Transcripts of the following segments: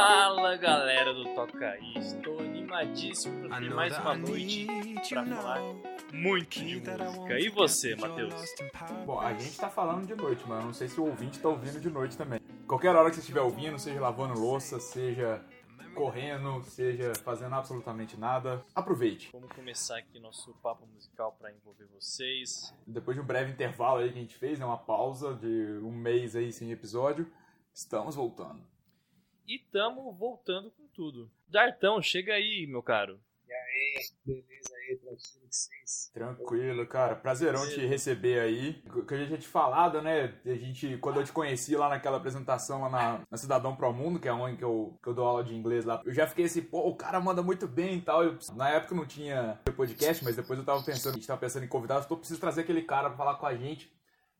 Fala galera do Toca aí, estou animadíssimo para ter mais uma noite para falar muito de música. E você, Matheus? Bom, a gente tá falando de noite, mas eu não sei se o ouvinte tá ouvindo de noite também. Qualquer hora que você estiver ouvindo, seja lavando louça, seja correndo, seja fazendo absolutamente nada, aproveite. Vamos começar aqui nosso papo musical para envolver vocês. Depois de um breve intervalo aí que a gente fez, né, uma pausa de um mês aí sem episódio, estamos voltando. E estamos voltando com tudo. Dartão, chega aí, meu caro. E aí, beleza aí, tranquilo que vocês? Tranquilo, cara. Prazerão te receber aí. O que a gente tinha te falado, né? A gente, quando eu te conheci lá naquela apresentação lá na, na Cidadão Pro Mundo, que é onde que eu, que eu dou aula de inglês lá, eu já fiquei assim, pô, o cara manda muito bem e tal. Eu, na época não tinha podcast, mas depois eu tava pensando, a gente tava pensando em convidar, eu preciso trazer aquele cara pra falar com a gente.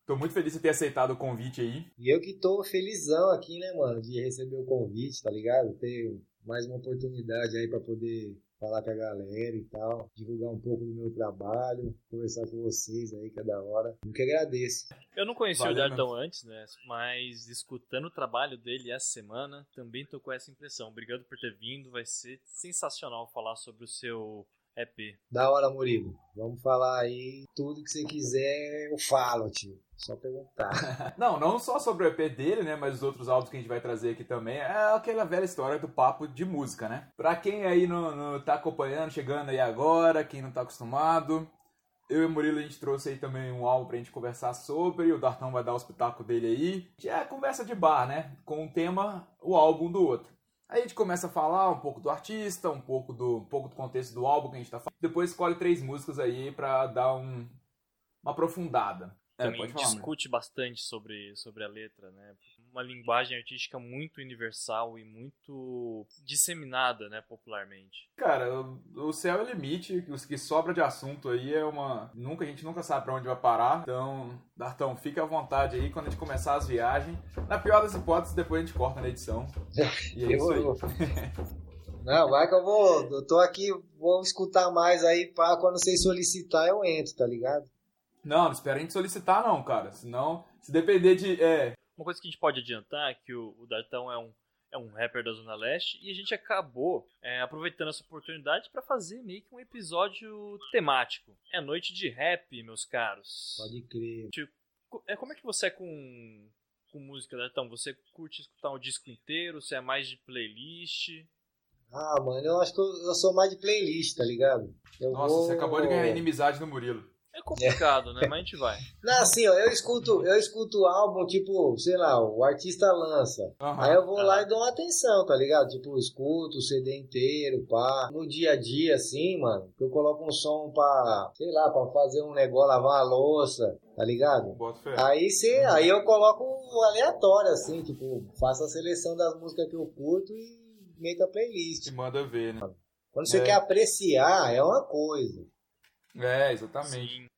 Tô muito feliz de ter aceitado o convite aí. E eu que tô felizão aqui, né, mano, de receber o convite, tá ligado? Ter mais uma oportunidade aí pra poder falar com a galera e tal, divulgar um pouco do meu trabalho, conversar com vocês aí, que é da hora. Eu que agradeço. Eu não conheci Valeu, o Dartão antes, né? Mas escutando o trabalho dele essa semana, também tô com essa impressão. Obrigado por ter vindo, vai ser sensacional falar sobre o seu EP. Da hora, Murilo. Vamos falar aí tudo que você quiser, eu falo, tio. Só perguntar. Não, não só sobre o EP dele, né? Mas os outros álbuns que a gente vai trazer aqui também. É aquela velha história do papo de música, né? Pra quem aí não, não tá acompanhando, chegando aí agora, quem não tá acostumado. Eu e o Murilo a gente trouxe aí também um álbum pra gente conversar sobre. O Dartão vai dar o espetáculo dele aí. Que é conversa de bar, né? Com o tema, o álbum do outro. Aí a gente começa a falar um pouco do artista, um pouco do, um pouco do contexto do álbum que a gente tá falando. Depois escolhe três músicas aí pra dar um, uma aprofundada. É, também pode falar, Murilo. discute bastante sobre, sobre a letra, né? Uma linguagem artística muito universal e muito disseminada, né, popularmente. Cara, o- céu é o limite, os que sobra de assunto aí é uma. Nunca, a gente nunca sabe pra onde vai parar. Então, Dartão, fica à vontade aí quando a gente começar as viagens. Na pior das hipóteses, depois a gente corta na edição. E é isso aí. Não, vai que eu vou. Eu tô aqui, vou escutar mais aí pra quando vocês solicitar eu entro, tá ligado? Não, não espera a gente solicitar, não, cara. Senão, se depender de. É, Uma coisa que a gente pode adiantar é que o, o Dartão é um, é um rapper da Zona Leste e a gente acabou é, aproveitando essa oportunidade para fazer meio que um episódio temático. É noite de rap, meus caros. Pode crer. Co- É, como é que você é com, com música, Dartão? Você curte escutar um disco inteiro? Você é mais de playlist? Ah, mano, eu acho que eu, eu sou mais de playlist, tá ligado? Eu nossa, vou... você acabou de ganhar inimizade no Murilo. É complicado, né? Mas a gente vai. Não, assim, ó, eu escuto, eu escuto álbum, tipo, sei lá, o artista lança. Aham. Aí eu vou Ah. lá e dou uma atenção, tá ligado? Tipo, escuto o CD inteiro, pá. No dia a dia, assim, mano, que eu coloco um som pra, sei lá, pra fazer um negócio, lavar uma louça, tá ligado? Aí cê, aí eu coloco um aleatório, assim, tipo, faço a seleção das músicas que eu curto e meto a playlist. Te manda ver, né? Quando você É. quer apreciar, é uma coisa. É, exatamente. Sim.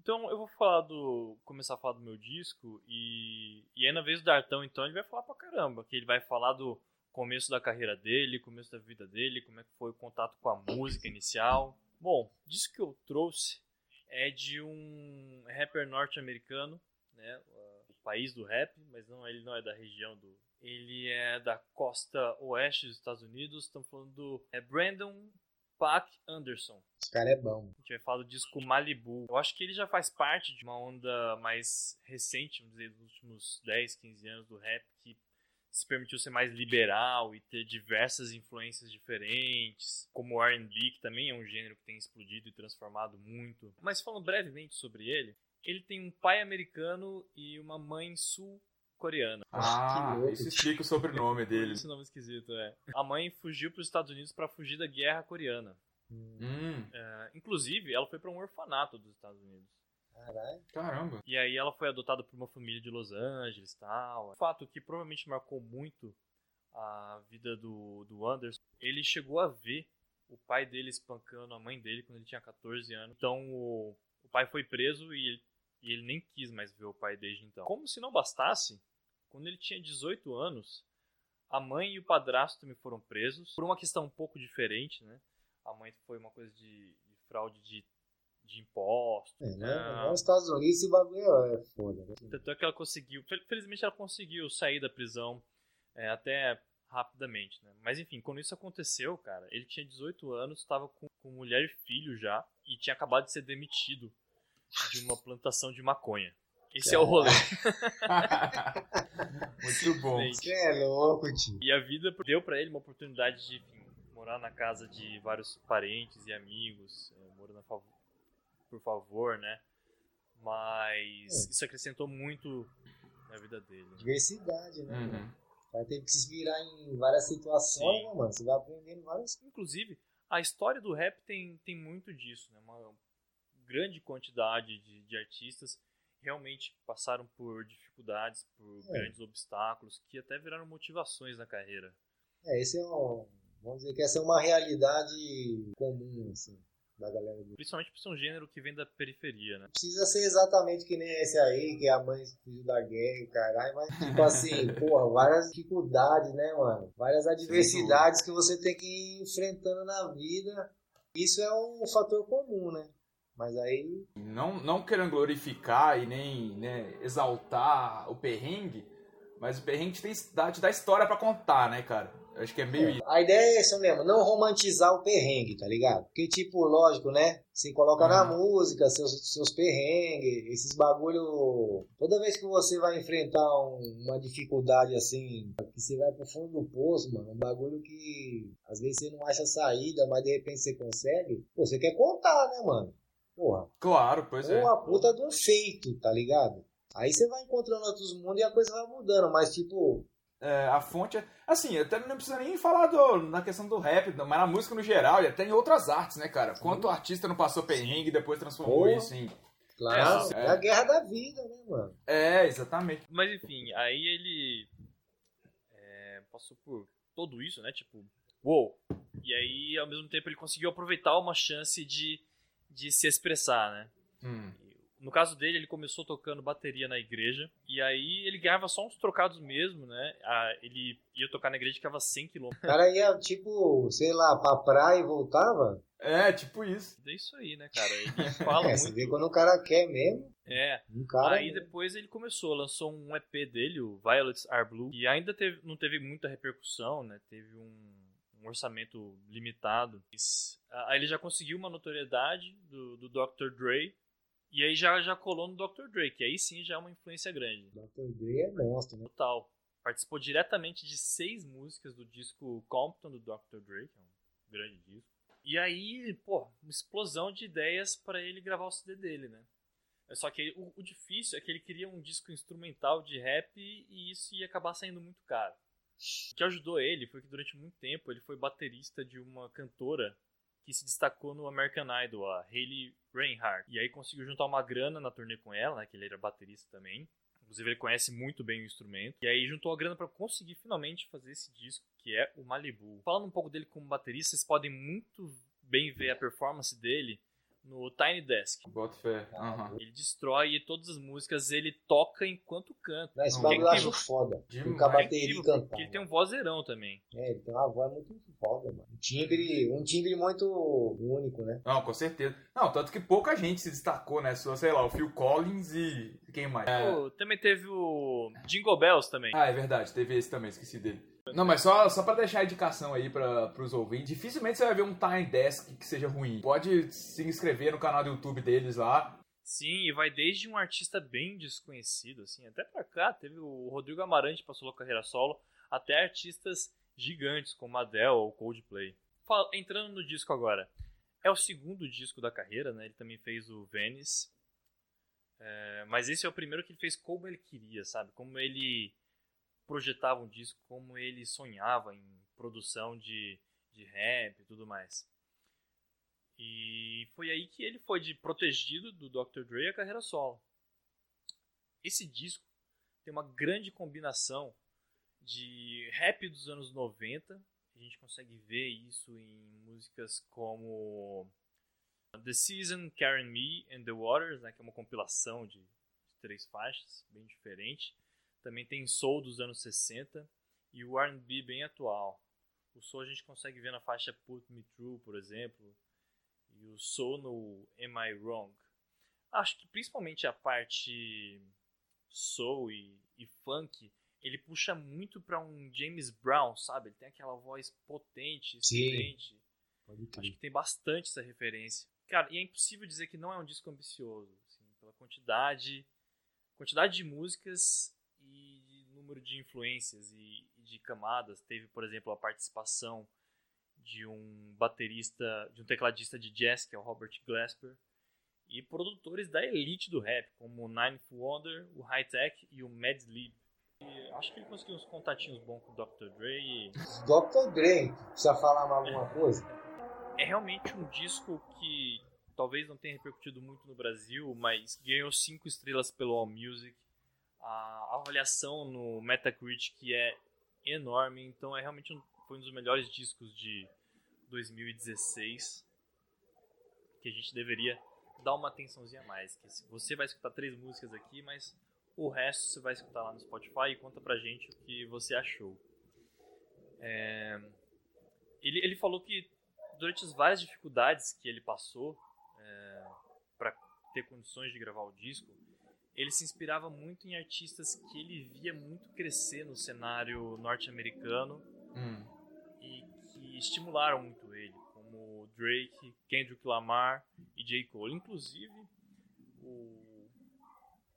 Então eu vou falar do. começar a falar do meu disco e. E aí na vez do Dartão, então, ele vai falar pra caramba. Que ele vai falar do começo da carreira dele, começo da vida dele, como é que foi o contato com a música inicial. Bom, o disco que eu trouxe é de um rapper norte-americano, né? O país do rap, mas não, ele não é da região do. Ele é da costa oeste dos Estados Unidos. Estamos falando do é Brandon Pack Anderson. Esse cara é bom. A gente vai falar do disco Malibu. Eu acho que ele já faz parte de uma onda mais recente, vamos dizer, dos últimos 10, 15 anos do rap, que se permitiu ser mais liberal e ter diversas influências diferentes, como o R&B, que também é um gênero que tem explodido e transformado muito. Mas falando brevemente sobre ele, ele tem um pai americano e uma mãe sul-coreana. Ah, que louco. isso explica o sobrenome dele. Esse nome esquisito, é. A mãe fugiu para os Estados Unidos para fugir da guerra coreana. Hum, É, inclusive, ela foi para um orfanato dos Estados Unidos. Caralho. caramba. E aí ela foi adotada por uma família de Los Angeles e tal. Fato que provavelmente marcou muito a vida do, do Anderson. Ele chegou a ver o pai dele espancando a mãe dele quando ele tinha 14 anos. Então o, o pai foi preso e ele, e ele nem quis mais ver o pai desde então. Como se não bastasse, quando ele tinha 18 anos, a mãe e o padrasto também foram presos por uma questão um pouco diferente, né? A mãe foi uma coisa de, de fraude de, de impostos. É, né? Nos Estados Unidos esse bagulho é foda. né? Tanto é que ela conseguiu. fel- Felizmente ela conseguiu sair da prisão. é, até rapidamente, né? Mas enfim, quando isso aconteceu, cara, ele tinha 18 anos, estava com, com mulher e filho já, e tinha acabado de ser demitido de uma plantação de maconha. Esse é o rolê. Muito bom. Você é louco, tio. E a vida deu pra ele uma oportunidade de enfim, morar na casa de vários parentes e amigos, é, morando a favor, por favor, né? Mas É. isso acrescentou muito na vida dele. Diversidade, né? Uhum. Vai ter que se virar em várias situações, né, mano? Você vai aprendendo várias Inclusive, a história do rap tem, tem muito disso, né? Uma grande quantidade de, de artistas realmente passaram por dificuldades, por É. grandes obstáculos, que até viraram motivações na carreira. É, esse é um. Vamos dizer que essa é uma realidade comum, assim, da galera do. Principalmente por ser um gênero que vem da periferia, né? Não precisa ser exatamente que nem esse aí, que é a mãe fugiu da guerra e caralho, mas tipo assim, porra, várias dificuldades, né, mano? Várias adversidades que você tem que ir enfrentando na vida. Isso é um fator comum, né? Mas aí, Não, não querendo glorificar e nem né, exaltar o perrengue, mas o perrengue te, tem, te dá história pra contar, né, cara? Eu acho que é meio isso. a ideia é essa mesmo, não romantizar o perrengue, tá ligado? Porque, tipo, lógico, né? Você coloca na Uhum. música seus, seus perrengues, esses bagulho. Toda vez que você vai enfrentar um- uma dificuldade assim, que você vai pro fundo do poço, mano, um bagulho que às vezes você não acha saída, mas de repente você consegue, pô, você quer contar, né, mano? Porra, Claro, pois é. ou a puta de um feito, tá ligado? Aí você vai encontrando outros mundos e a coisa vai mudando, mas tipo, É, a fonte é. Assim, até não precisa nem falar do, na questão do rap, não, mas na música no geral, e até em outras artes, né, cara? Quanto artista não passou perrengue e depois transformou Porra. isso em. claro, É, é, a guerra da vida, né, mano? É, exatamente. Mas enfim, aí ele é, passou por tudo isso, né? Tipo, uou! E aí, ao mesmo tempo, ele conseguiu aproveitar uma chance de, de se expressar, né? Hum. No caso dele, ele começou tocando bateria na igreja. E aí ele ganhava só uns trocados mesmo, né? Ah, ele ia tocar na igreja que ficava 100 km. O cara ia, tipo, sei lá, pra praia e voltava. É, tipo isso. É isso aí, né, cara? Ele fala É, você muito. vê quando o cara quer mesmo. É. Um cara. Aí depois ele começou, lançou um EP dele, o Violets Are Blue, e ainda teve, não teve muita repercussão, né? Teve um, um orçamento limitado. Aí ele já conseguiu uma notoriedade do, do Dr. Dre, e aí já, já colou no Dr. Dre, que aí sim já é uma influência grande. Dr. Dre é monstro, né? Total. Participou diretamente de seis músicas do disco Compton do Dr. Dre, que é um grande disco. E aí, pô, uma explosão de ideias para ele gravar o CD dele, né? É Só que o, o difícil é que ele queria um disco instrumental de rap e isso ia acabar saindo muito caro. O que ajudou ele foi que durante muito tempo ele foi baterista de uma cantora que se destacou no American Idol, a Hayley Reinhardt. E aí conseguiu juntar uma grana na turnê com ela, né, que ele era baterista também. Inclusive ele conhece muito bem o instrumento. E aí juntou a grana para conseguir finalmente fazer esse disco, que é o Malibu. Falando um pouco dele como baterista, vocês podem muito bem ver a performance dele no Tiny Desk. Bota fé. Aham. Ele destrói e todas as músicas ele toca enquanto canta. Não, esse bagulho eu é acho foda. Demais. Tocar É bateria incrível, e cantar. porque ele tem um vozeirão também. É, ele tem uma voz muito foda, mano. Um timbre, um timbre muito único, né? Não, com certeza. Não, tanto que pouca gente se destacou, né? Só, sei lá, o Phil Collins e quem mais? Pô, também teve o Jingle Bells também. Ah, é verdade, teve esse também, esqueci dele. Não, mas só, só pra deixar a indicação aí pra, pros ouvintes, dificilmente você vai ver um Tiny Desk que seja ruim. Pode se inscrever no canal do YouTube deles lá. Sim, e vai desde um artista bem desconhecido, assim, até pra cá, teve o Rodrigo Amarante passou a carreira solo, até artistas gigantes como Adele ou Coldplay. Entrando no disco agora, é o segundo disco da carreira, né? Ele também fez o Venice, É, mas esse é o primeiro que ele fez como ele queria, sabe? Como ele projetava um disco, como ele sonhava em produção de, de rap e tudo mais. E foi aí que ele foi de protegido do Dr. Dre a carreira solo. Esse disco tem uma grande combinação de rap dos anos 90. A gente consegue ver isso em músicas como The Season, Carry Me and The Waters, né, que é uma compilação de, de três faixas, bem diferente. Também tem Soul dos anos 60 e o R&B bem atual. O Soul a gente consegue ver na faixa Put Me Through, por exemplo, e o Soul no Am I Wrong. Acho que principalmente a parte Soul e, e Funk ele puxa muito pra um James Brown, sabe? Ele tem aquela voz potente, estridente. Acho que tem bastante essa referência. Cara, e é impossível dizer que não é um disco ambicioso, assim, pela quantidade, quantidade de músicas e número de influências e, e de camadas. Teve, por exemplo, a participação de um baterista, de um tecladista de jazz, que é o Robert Glasper, e produtores da elite do rap, como o Ninth Wonder, o High Tech e o Mad Lib. E acho que ele conseguiu uns contatinhos bons com o Dr. Dre. E... Dr. Dre, precisa falar mais alguma coisa? É realmente um disco que talvez não tenha repercutido muito no Brasil, mas ganhou 5 estrelas pelo AllMusic. A avaliação no Metacritic é enorme, então é realmente um, foi um dos melhores discos de 2016 que a gente deveria dar uma atençãozinha a mais. Que você vai escutar três músicas aqui, mas o resto você vai escutar lá no Spotify e conta pra gente o que você achou. É... Ele, ele falou que durante as várias dificuldades que ele passou é, para ter condições de gravar o disco, ele se inspirava muito em artistas que ele via muito crescer no cenário norte-americano hum. e que estimularam muito ele, como Drake, Kendrick Lamar e J. Cole. Inclusive, o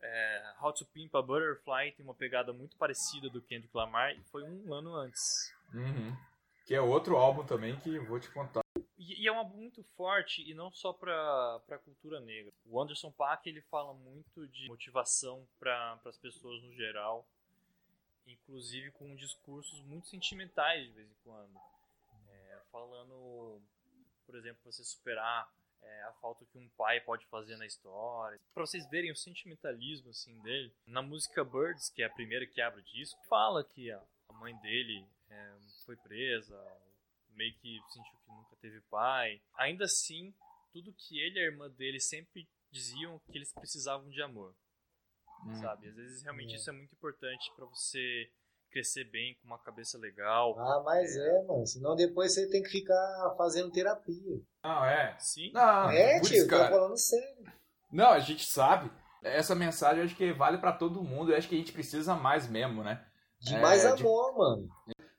é, How to Pimp a Butterfly tem uma pegada muito parecida do Kendrick Lamar e foi um ano antes. Uhum. Que é outro álbum também que vou te contar. E, é um álbum muito forte e não só para a cultura negra. O Anderson Paak ele fala muito de motivação para as pessoas no geral, inclusive com discursos muito sentimentais de vez em quando. É, falando, por exemplo, você superar é, a falta que um pai pode fazer na história. Para vocês verem o sentimentalismo assim dele, na música Birds, que é a primeira que abre o disco, fala que a mãe dele é, foi presa, meio que sentiu que nunca teve pai. Ainda assim, tudo que ele e a irmã dele sempre diziam que eles precisavam de amor. Hum. Sabe? Às vezes realmente é. isso é muito importante para você crescer bem, com uma cabeça legal. Ah, mas é. é, mano. Senão depois você tem que ficar fazendo terapia. Não, é. Sim. Não, é, tio, cara. tô falando sério. Não, a gente sabe. Essa mensagem eu acho que vale para todo mundo. Eu acho que a gente precisa mais mesmo, né? De mais é, amor, de... mano.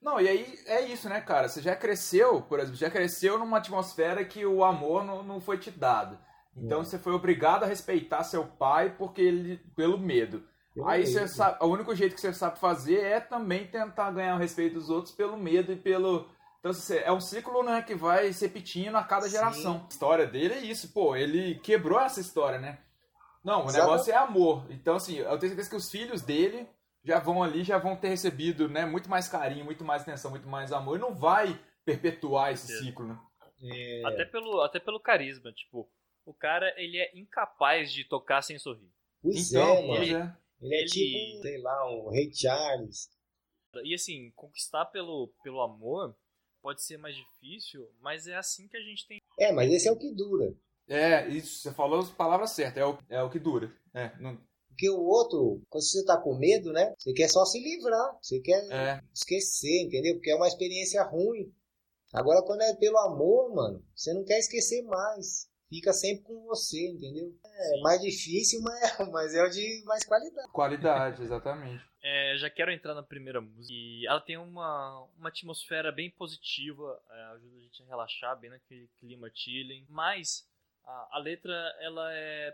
Não, e aí é isso, né, cara? Você já cresceu, por exemplo, já cresceu numa atmosfera que o amor não, não foi te dado. Então é. você foi obrigado a respeitar seu pai porque ele pelo medo. Eu aí você sabe, o único jeito que você sabe fazer é também tentar ganhar o respeito dos outros pelo medo e pelo então é um ciclo, né, que vai se repetindo a cada geração. Sim. A história dele é isso, pô, ele quebrou essa história, né? Não, o Exato. negócio é amor. Então assim, eu tenho certeza que os filhos dele já vão ali, já vão ter recebido, né, muito mais carinho, muito mais atenção, muito mais amor, e não vai perpetuar esse ciclo, né? É... Até, pelo, até pelo carisma, tipo, o cara, ele é incapaz de tocar sem sorrir. Pois então, é, mano. Ele, é. ele é ele... tipo, sei lá, um Rei Charles. E assim, conquistar pelo, pelo amor pode ser mais difícil, mas é assim que a gente tem. É, mas esse é o que dura. É, isso, você falou as palavras certas, é o, é o que dura. É, não, porque o outro, quando você tá com medo, né? Você quer só se livrar, você quer é. esquecer, entendeu? Porque é uma experiência ruim. Agora, quando é pelo amor, mano, você não quer esquecer mais. Fica sempre com você, entendeu? É mais difícil, mas, mas é o de mais qualidade. Qualidade, exatamente. É, já quero entrar na primeira música. E ela tem uma, uma atmosfera bem positiva, é, ajuda a gente a relaxar, bem naquele clima chilling. Mas a, a letra, ela é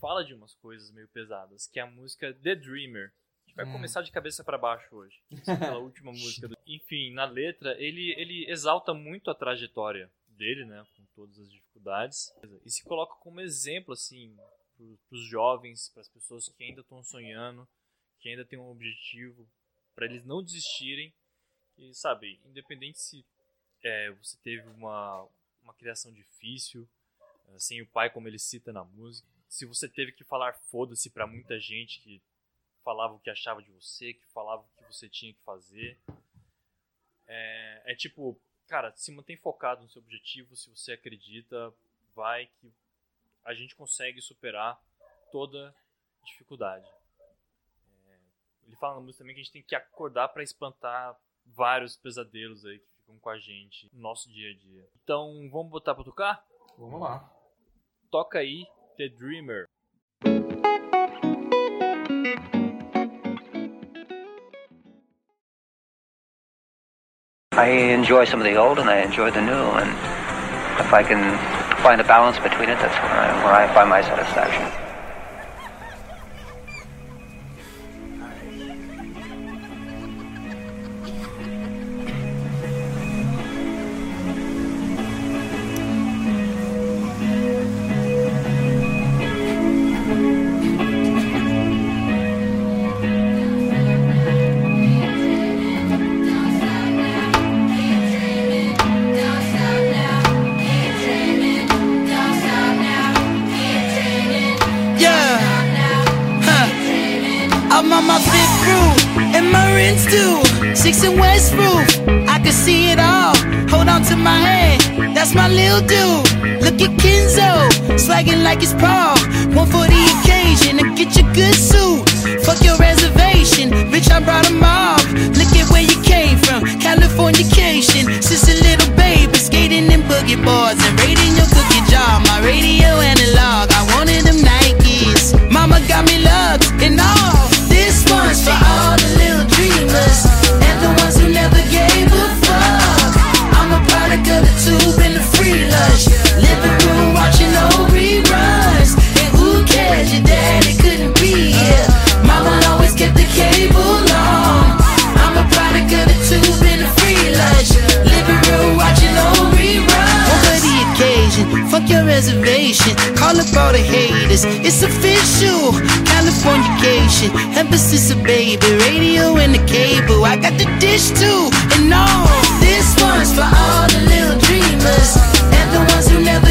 fala de umas coisas meio pesadas, que é a música The Dreamer. A gente vai hum. começar de cabeça para baixo hoje. Pela última música. Do... Enfim, na letra, ele, ele exalta muito a trajetória dele, né? Com todas as dificuldades. E se coloca como exemplo, assim, para os jovens, para as pessoas que ainda estão sonhando, que ainda têm um objetivo, para eles não desistirem. E, sabe, independente se é, você teve uma, uma criação difícil, sem o pai, como ele cita na música, se você teve que falar foda-se para muita gente que falava o que achava de você, que falava o que você tinha que fazer. É, é tipo, cara, se mantém focado no seu objetivo, se você acredita, vai que a gente consegue superar toda dificuldade. É, ele fala na música também que a gente tem que acordar para espantar vários pesadelos aí que ficam com a gente no nosso dia a dia. Então, vamos botar para tocar? Vamos lá. Toca aí the Dreamer. I enjoy some of the old and I enjoy the new, and if I can find a balance between it, that's where I, where I find my satisfaction. Like it's Paul. One for the occasion and get your good suit. Fuck your reservation, bitch, I brought them all. Look at where you came from, Californication. Since a little baby, skating in boogie boards and raiding your cookie jar. My radio analog, I wanted them Nikes. Mama got me lugs Call up all the haters. It's official. Californication. Emphasis of baby. Radio and the cable. I got the dish too. And all. This one's for all the little dreamers. And the ones who never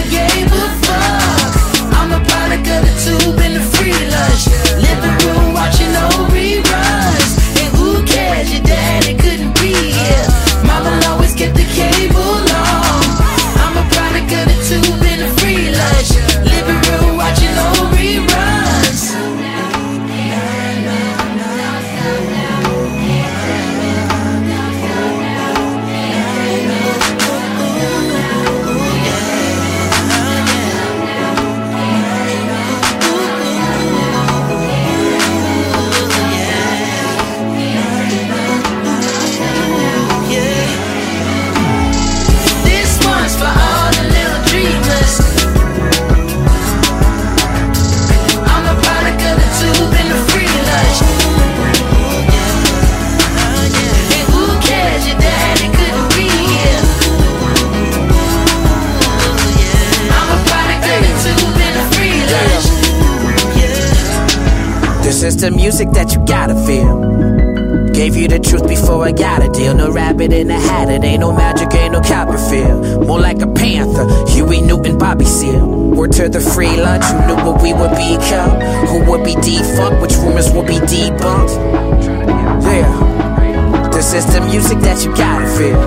the music that you gotta feel. Gave you the truth before I got a deal. No rabbit in a hat, it ain't no magic, ain't no Copperfield. More like a panther, Huey Newton, Bobby Seale. Word to the free lunch, who knew what we would become? Who would be defunct, which rumors would be debunked? Yeah. This is the music that you gotta feel.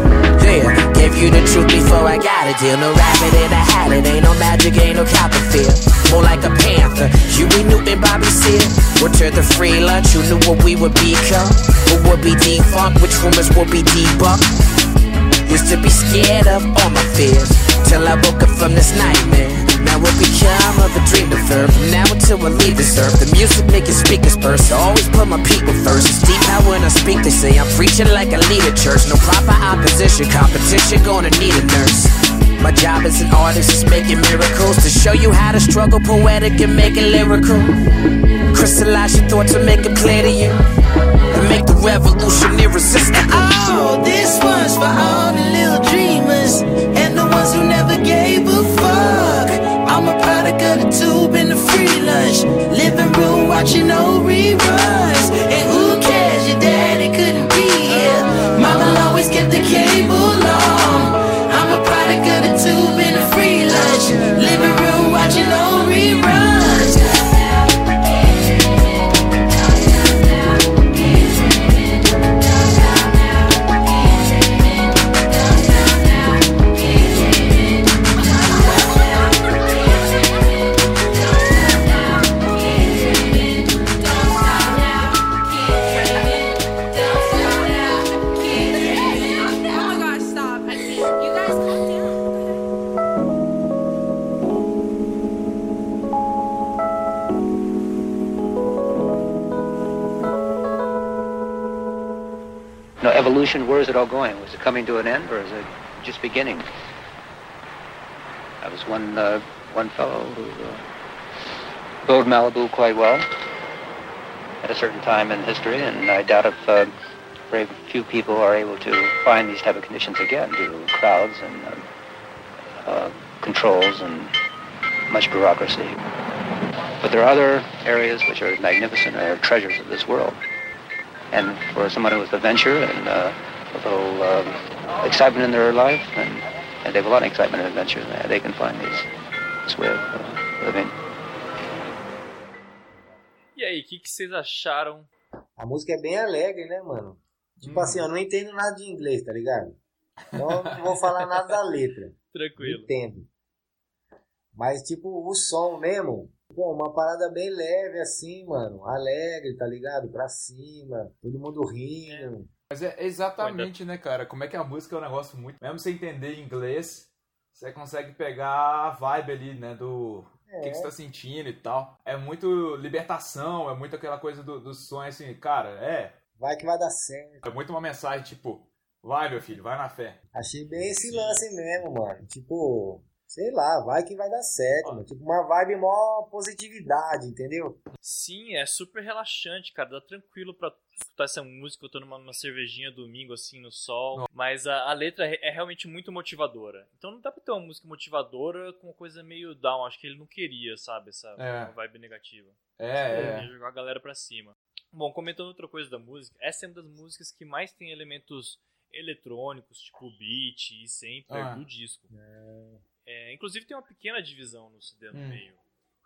Yeah, gave you the truth before I got a deal. No rabbit in a hat, it ain't no magic, ain't no Copperfield. More like a panther, Huey Newton, Bobby Seale. To the free lunch, who knew what we would become? Who would be defunct, which rumors would be debunked? Used to be scared of all my fears, till I woke up from this nightmare. It become of a dream deferred From now until I leave this earth The music making speakers burst. I always put my people first. It's deep how when I speak they say I'm preaching like I lead a church. No proper opposition Competition gonna need a nurse. My job as an artist is making miracles To show you how to struggle poetic and make it lyrical. Crystallize your thoughts and make it clear to you. And make the revolution irresistible. Oh, this one's for all the little dreamers and the ones who of the tube and the free lunch. Living room watching old reruns. Evolution, where is it all going? Was it coming to an end or is it just beginning? I was one, uh, one fellow who uh, rode Malibu quite well at a certain time in history, and I doubt if uh, very few people are able to find these type of conditions again due to crowds and uh, uh, controls and much bureaucracy. But there are other areas which are magnificent, and are treasures of this world. And for someone who has the venture and uh, a little um, excitement in their life, and, and they have a lot of excitement and adventure, they, they can find these, this way of uh, living. E aí, o que, que vocês acharam? A música é bem alegre, né, mano? Tipo Hum. assim, eu não entendo nada de inglês, tá ligado? Então não vou falar nada da letra. Tranquilo. entendo. Mas, tipo, o som mesmo, pô, uma parada bem leve assim, mano. Alegre, tá ligado? Pra cima, todo mundo rindo. Mas é exatamente, né, cara? Como é que a música é um negócio muito. Mesmo sem entender inglês, você consegue pegar a vibe ali, né? Do o que, que você tá sentindo e tal. É muito libertação, é muito aquela coisa do, do sonho, assim, cara, é. Vai que vai dar certo. É muito uma mensagem, tipo, vai, meu filho, vai na fé. Achei bem esse lance mesmo, mano. Tipo, sei lá, vai que vai dar certo, mano. Tipo, uma vibe mó positividade, entendeu? Sim, é super relaxante, cara. Dá tranquilo pra escutar essa música. Eu tô numa, numa cervejinha domingo, assim, no sol. Mas a, a letra é, é realmente muito motivadora. Então não dá pra ter uma música motivadora com uma coisa meio down. Acho que ele não queria, sabe? Essa É. vibe negativa. É, Ele é. queria jogar a galera pra cima. Bom, comentando outra coisa da música, essa é uma das músicas que mais tem elementos eletrônicos, tipo beat e sampler Ah. do disco. É, inclusive tem uma pequena divisão no CD no Hum. meio,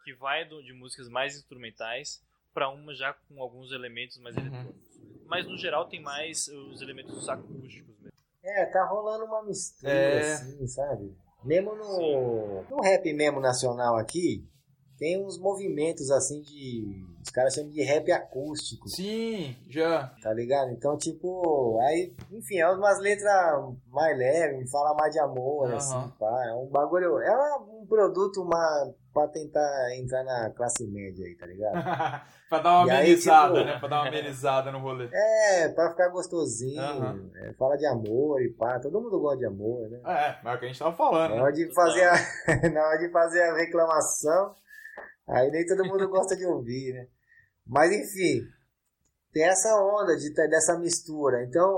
que vai do- de músicas mais instrumentais pra uma já com alguns elementos mais Uhum. eletrônicos. Mas no geral tem mais os elementos acústicos mesmo. É, tá rolando uma mistura, É. assim, sabe? Mesmo no, no rap mesmo nacional aqui, tem uns movimentos assim de. Os caras chamam de rap acústico. Sim, já. Tá ligado? Então, tipo, aí, enfim, é umas letras mais leves, fala mais de amor, Aham. assim, pá. É um bagulho. É um produto uma, pra tentar entrar na classe média aí, tá ligado? pra dar uma E aí, amenizada, tipo- né? Pra dar uma amenizada no rolê. É, pra ficar gostosinho, Aham. é, fala de amor e pá. Todo mundo gosta de amor, né? É, mas é o que a gente tava falando. Na né? hora de fazer a, na hora de fazer a reclamação, aí nem todo mundo gosta de ouvir, né? Mas enfim, tem essa onda de dessa mistura. Então,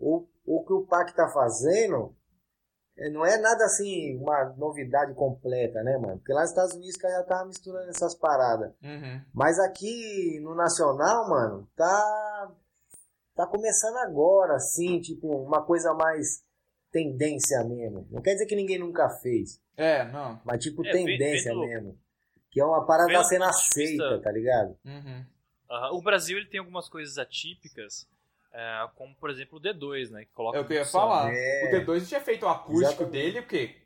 o, o que o PAC tá fazendo eh, não é nada assim, uma novidade completa, né, mano? Porque lá nos Estados Unidos já tava misturando essas paradas. Uhum. Mas aqui no Nacional, mano, tá. Tá começando agora, assim, tipo, uma coisa mais tendência mesmo. Não quer dizer que ninguém nunca fez. É, não. Mas tipo, É, tendência vendo- mesmo. Que é uma parada ponto de aceita, tá ligado? Uhum. Aham. O Brasil ele tem algumas coisas atípicas, é, como por exemplo o D2, né? Que coloca É o que eu ia falar. É. O D2 tinha feito o acústico Exatamente. dele, o quê?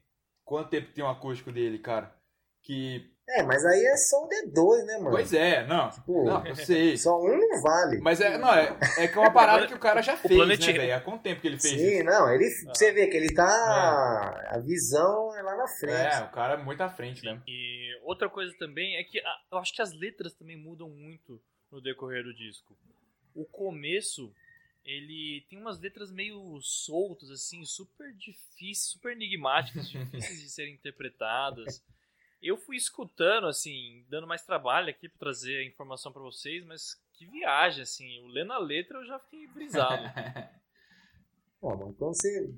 Quanto tempo tem o acústico dele, cara? Que. É, mas aí é só o D2, né, mano? Pois é, não. Tipo, Não, eu sei. Só um não vale. Mas é, não, é, é que é uma parada que o cara já fez, né, velho? Há quanto tempo que ele fez Sim, isso? não, ele, você vê que ele tá. A visão é lá na frente. É, o cara é muito à frente mesmo. E outra coisa também é que a- eu acho que as letras também mudam muito no decorrer do disco. O começo, ele tem umas letras meio soltas, assim, super difíceis, super enigmáticas, difíceis de serem interpretadas. Eu fui escutando, assim, dando mais trabalho aqui pra trazer a informação pra vocês, mas que viagem, assim. Eu lendo a letra eu já fiquei brisado. Pô, mano, então você.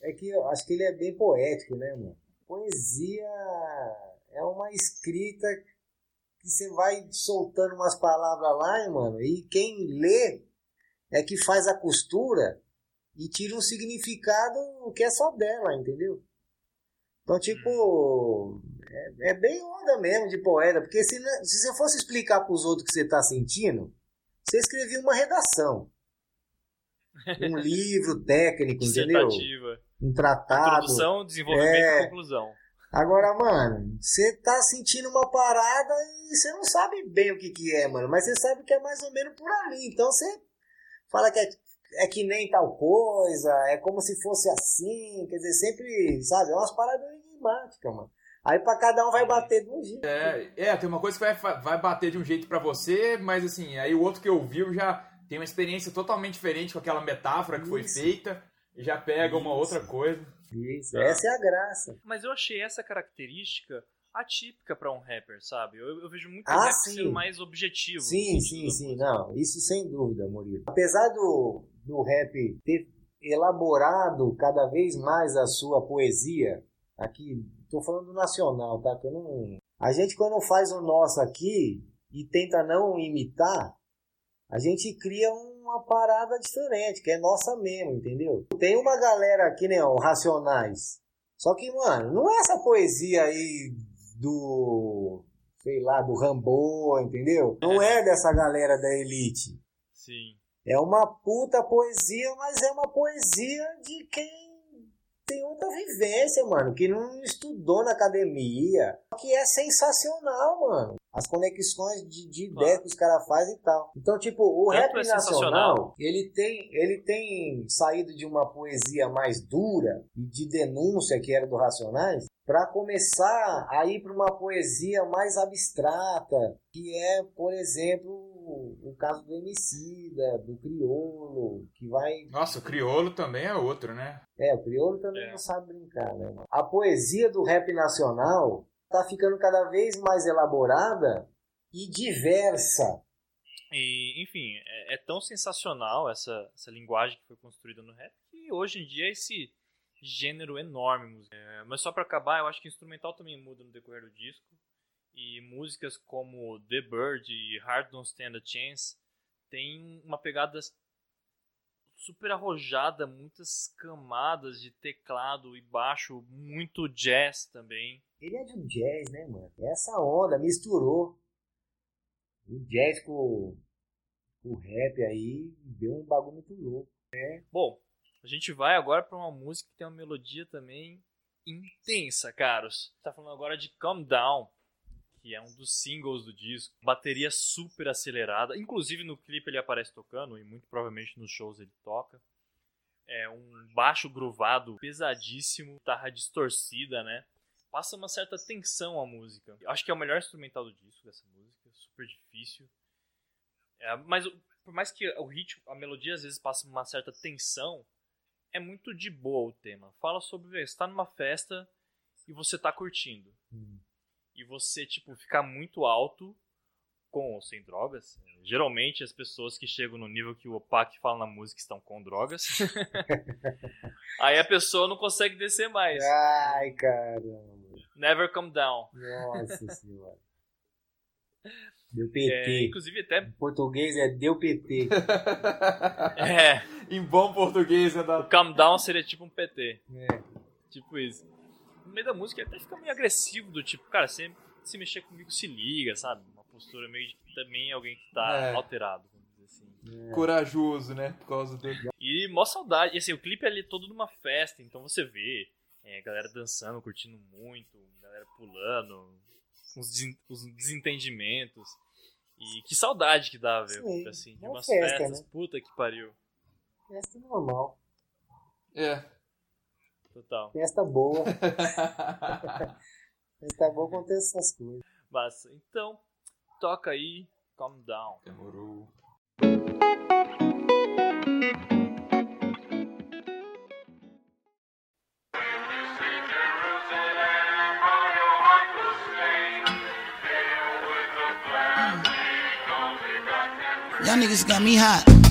É que eu acho que ele é bem poético, né, mano? Poesia é uma escrita que você vai soltando umas palavras lá, mano, e quem lê é que faz a costura e tira um significado que é só dela, entendeu? Então, tipo, é, é bem onda mesmo de poeta, porque se, se você fosse explicar pros outros o que você tá sentindo, você escrevia uma redação. Um livro técnico, entendeu? Um tratado. Introdução, desenvolvimento É. e conclusão. Agora, mano, você tá sentindo uma parada e você não sabe bem o que que é, mano. Mas você sabe que é mais ou menos por ali. Então você fala que é, é que nem tal coisa, é como se fosse assim. Quer dizer, sempre, sabe? É umas paradas enigmáticas, mano. Aí pra cada um vai bater de um jeito. É, é, tem uma coisa que vai, vai bater de um jeito pra você, mas assim, aí o outro que ouviu já tem uma experiência totalmente diferente com aquela metáfora que foi Isso. feita e já pega uma Isso. outra coisa. Isso, essa é a graça. Mas eu achei essa característica atípica pra um rapper, sabe? Eu, eu vejo muito Ah, rap sim. sendo mais objetivo. Sim, sim, sim, não, isso sem dúvida, Murilo. Apesar do, do rap ter elaborado cada vez mais a sua poesia, aqui, tô falando do nacional, tá? Que não... A gente quando faz o nosso aqui e tenta não imitar, a gente cria uma parada diferente, que é nossa mesmo, entendeu? Tem uma galera aqui, né, o Racionais. Só que, mano, não é essa poesia aí do, sei lá, do Rambo, entendeu? Não é dessa galera da elite. Sim. É uma puta poesia, mas é uma poesia de quem tem outra vivência, mano, que não estudou na academia, que é sensacional, mano. As conexões de, de Claro. ideia que os caras fazem e tal. Então, tipo, o Tanto rap é nacional, ele tem, ele tem saído de uma poesia mais dura e de denúncia que era do Racionais, para começar a ir para uma poesia mais abstrata, que é, por exemplo, o caso do Emicida, do Criolo, que vai Nossa, o criolo também é outro, né? é, o crioulo também É. não sabe brincar, né? A poesia do rap nacional tá ficando cada vez mais elaborada e diversa. E, enfim, é, é tão sensacional essa, essa linguagem que foi construída no rap que hoje em dia é esse gênero enorme. É, mas só pra acabar, eu acho que o instrumental também muda no decorrer do disco. E músicas como The Bird e Hard Don't Stand a Chance tem uma pegada super arrojada, muitas camadas de teclado e baixo, muito jazz também. Ele é de um jazz, né, mano? Essa onda misturou o jazz com o rap aí, deu um bagulho muito louco. Bom, a gente vai agora pra uma música que tem uma melodia também intensa, caros. Tá falando agora de Calm Down, que é um dos singles do disco. Bateria super acelerada, inclusive no clipe ele aparece tocando e muito provavelmente nos shows ele toca. É um baixo groovado pesadíssimo, guitarra distorcida, né? Passa uma certa tensão a música. Eu Acho que é o melhor instrumental do disco dessa música, super difícil. É, mas por mais que o ritmo, a melodia às vezes passe uma certa tensão, é muito de boa o tema. Fala sobre você está numa festa e você tá curtindo. Hum. E você, tipo, ficar muito alto com ou sem drogas. Geralmente as pessoas que chegam no nível que o Opak fala na música estão com drogas. Aí a pessoa não consegue descer mais. Ai, caramba. Never come down. Nossa senhora. Deu É, PT. inclusive até. Em português é deu PT. É, em bom português é o da. calm down seria tipo um PT. É. Tipo isso. No meio da música ele até fica meio agressivo, do tipo, cara, se, se mexer comigo se liga, sabe? Uma postura meio de também alguém que tá É. alterado, vamos dizer assim. Corajoso, né? Por causa do. E mó saudade. E assim, o clipe é ali todo numa festa, então você vê é, galera dançando, curtindo muito, galera pulando, uns, desen- uns desentendimentos. E que saudade que dá, velho. Sim, Assim, de é uma umas festa, festas, né? puta que pariu. Festa normal. É. Total. Festa boa. Festa boa acontece essas coisas. Massa. Então, toca aí, calm down. Demorou. Y'all niggas got me hot.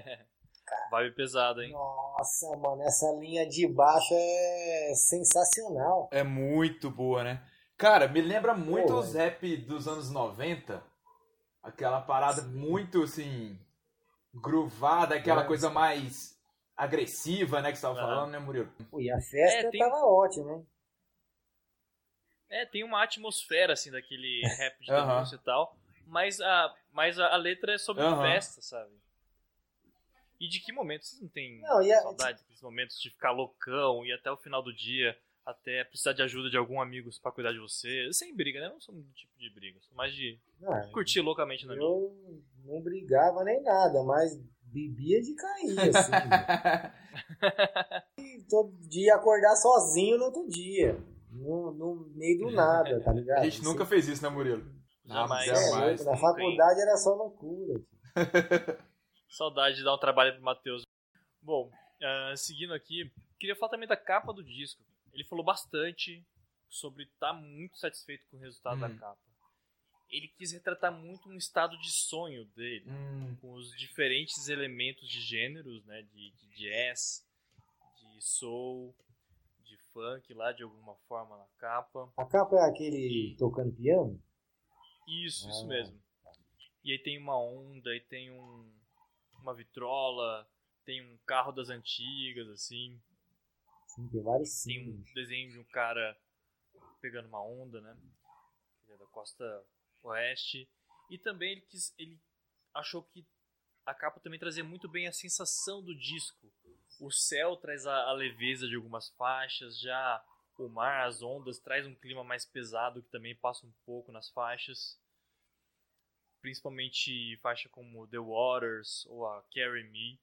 Vibe pesada, hein? Nossa, mano, essa linha de baixo é sensacional. É muito boa, né? Cara, me lembra muito Pô, os rap dos anos 90. Aquela parada muito, assim, groovada, aquela É. coisa mais agressiva, né, que você tava Aham. falando, né, Murilo? Pô, e a festa É, tem- tava ótima, hein? É, tem uma atmosfera, assim, daquele rap de denúncia e tal. Mas a, mas a, a letra é sobre Aham. festa, sabe? E de que momentos vocês não têm Não, e a- saudade daqueles momentos de ficar loucão e até o final do dia, até precisar de ajuda de algum amigo pra cuidar de você? Sem briga, né? Eu não sou do tipo de briga, sou mais de Ah, curtir loucamente na minha. eu não brigava nem nada, mas bebia de cair, assim. e todo dia acordar sozinho no outro dia. No, no meio do nada, tá ligado? A gente nunca fez isso, né, Murilo? Jamais. É Na Nunca, faculdade era só loucura. tio. Saudade de dar um trabalho pro Matheus. Bom, ah, seguindo aqui, queria falar também da capa do disco. Ele falou bastante sobre estar muito satisfeito com o resultado da Hum. capa. Ele quis retratar muito um estado de sonho dele, Hum, com os diferentes elementos de gêneros, né, de, de jazz, de soul, de funk lá de alguma forma na capa. A capa é aquele tocando piano? Isso, isso Ah. mesmo. E aí tem uma onda, aí tem um, uma vitrola, tem um carro das antigas, assim. Sim, tem vários Tem um desenho de um cara pegando uma onda, né? É da costa oeste. E também ele quis. Ele achou que a capa também trazia muito bem a sensação do disco. O céu traz a, a leveza de algumas faixas, já o mar, as ondas, traz um clima mais pesado que também passa um pouco nas faixas. Principalmente faixa como The Waters ou a Carry Me.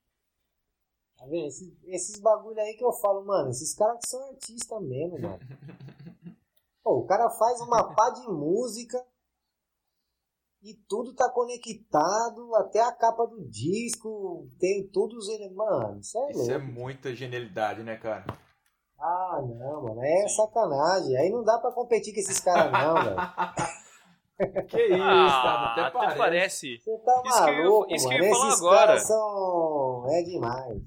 Tá vendo? Esses, esses bagulho aí que eu falo, mano, esses caras que são artistas mesmo, mano. Pô, o cara faz uma pá de música e tudo tá conectado, até a capa do disco, tem todos eles. Mano, isso é isso é louco. muita genialidade, né, cara? Ah, não, mano, é sacanagem. Aí não dá pra competir com esses caras, não, velho. Que isso? Ah, Até, até parece. parece. Você tá Isso que eu maluco, isso que eu mano. ia falar Esses agora. são. É demais.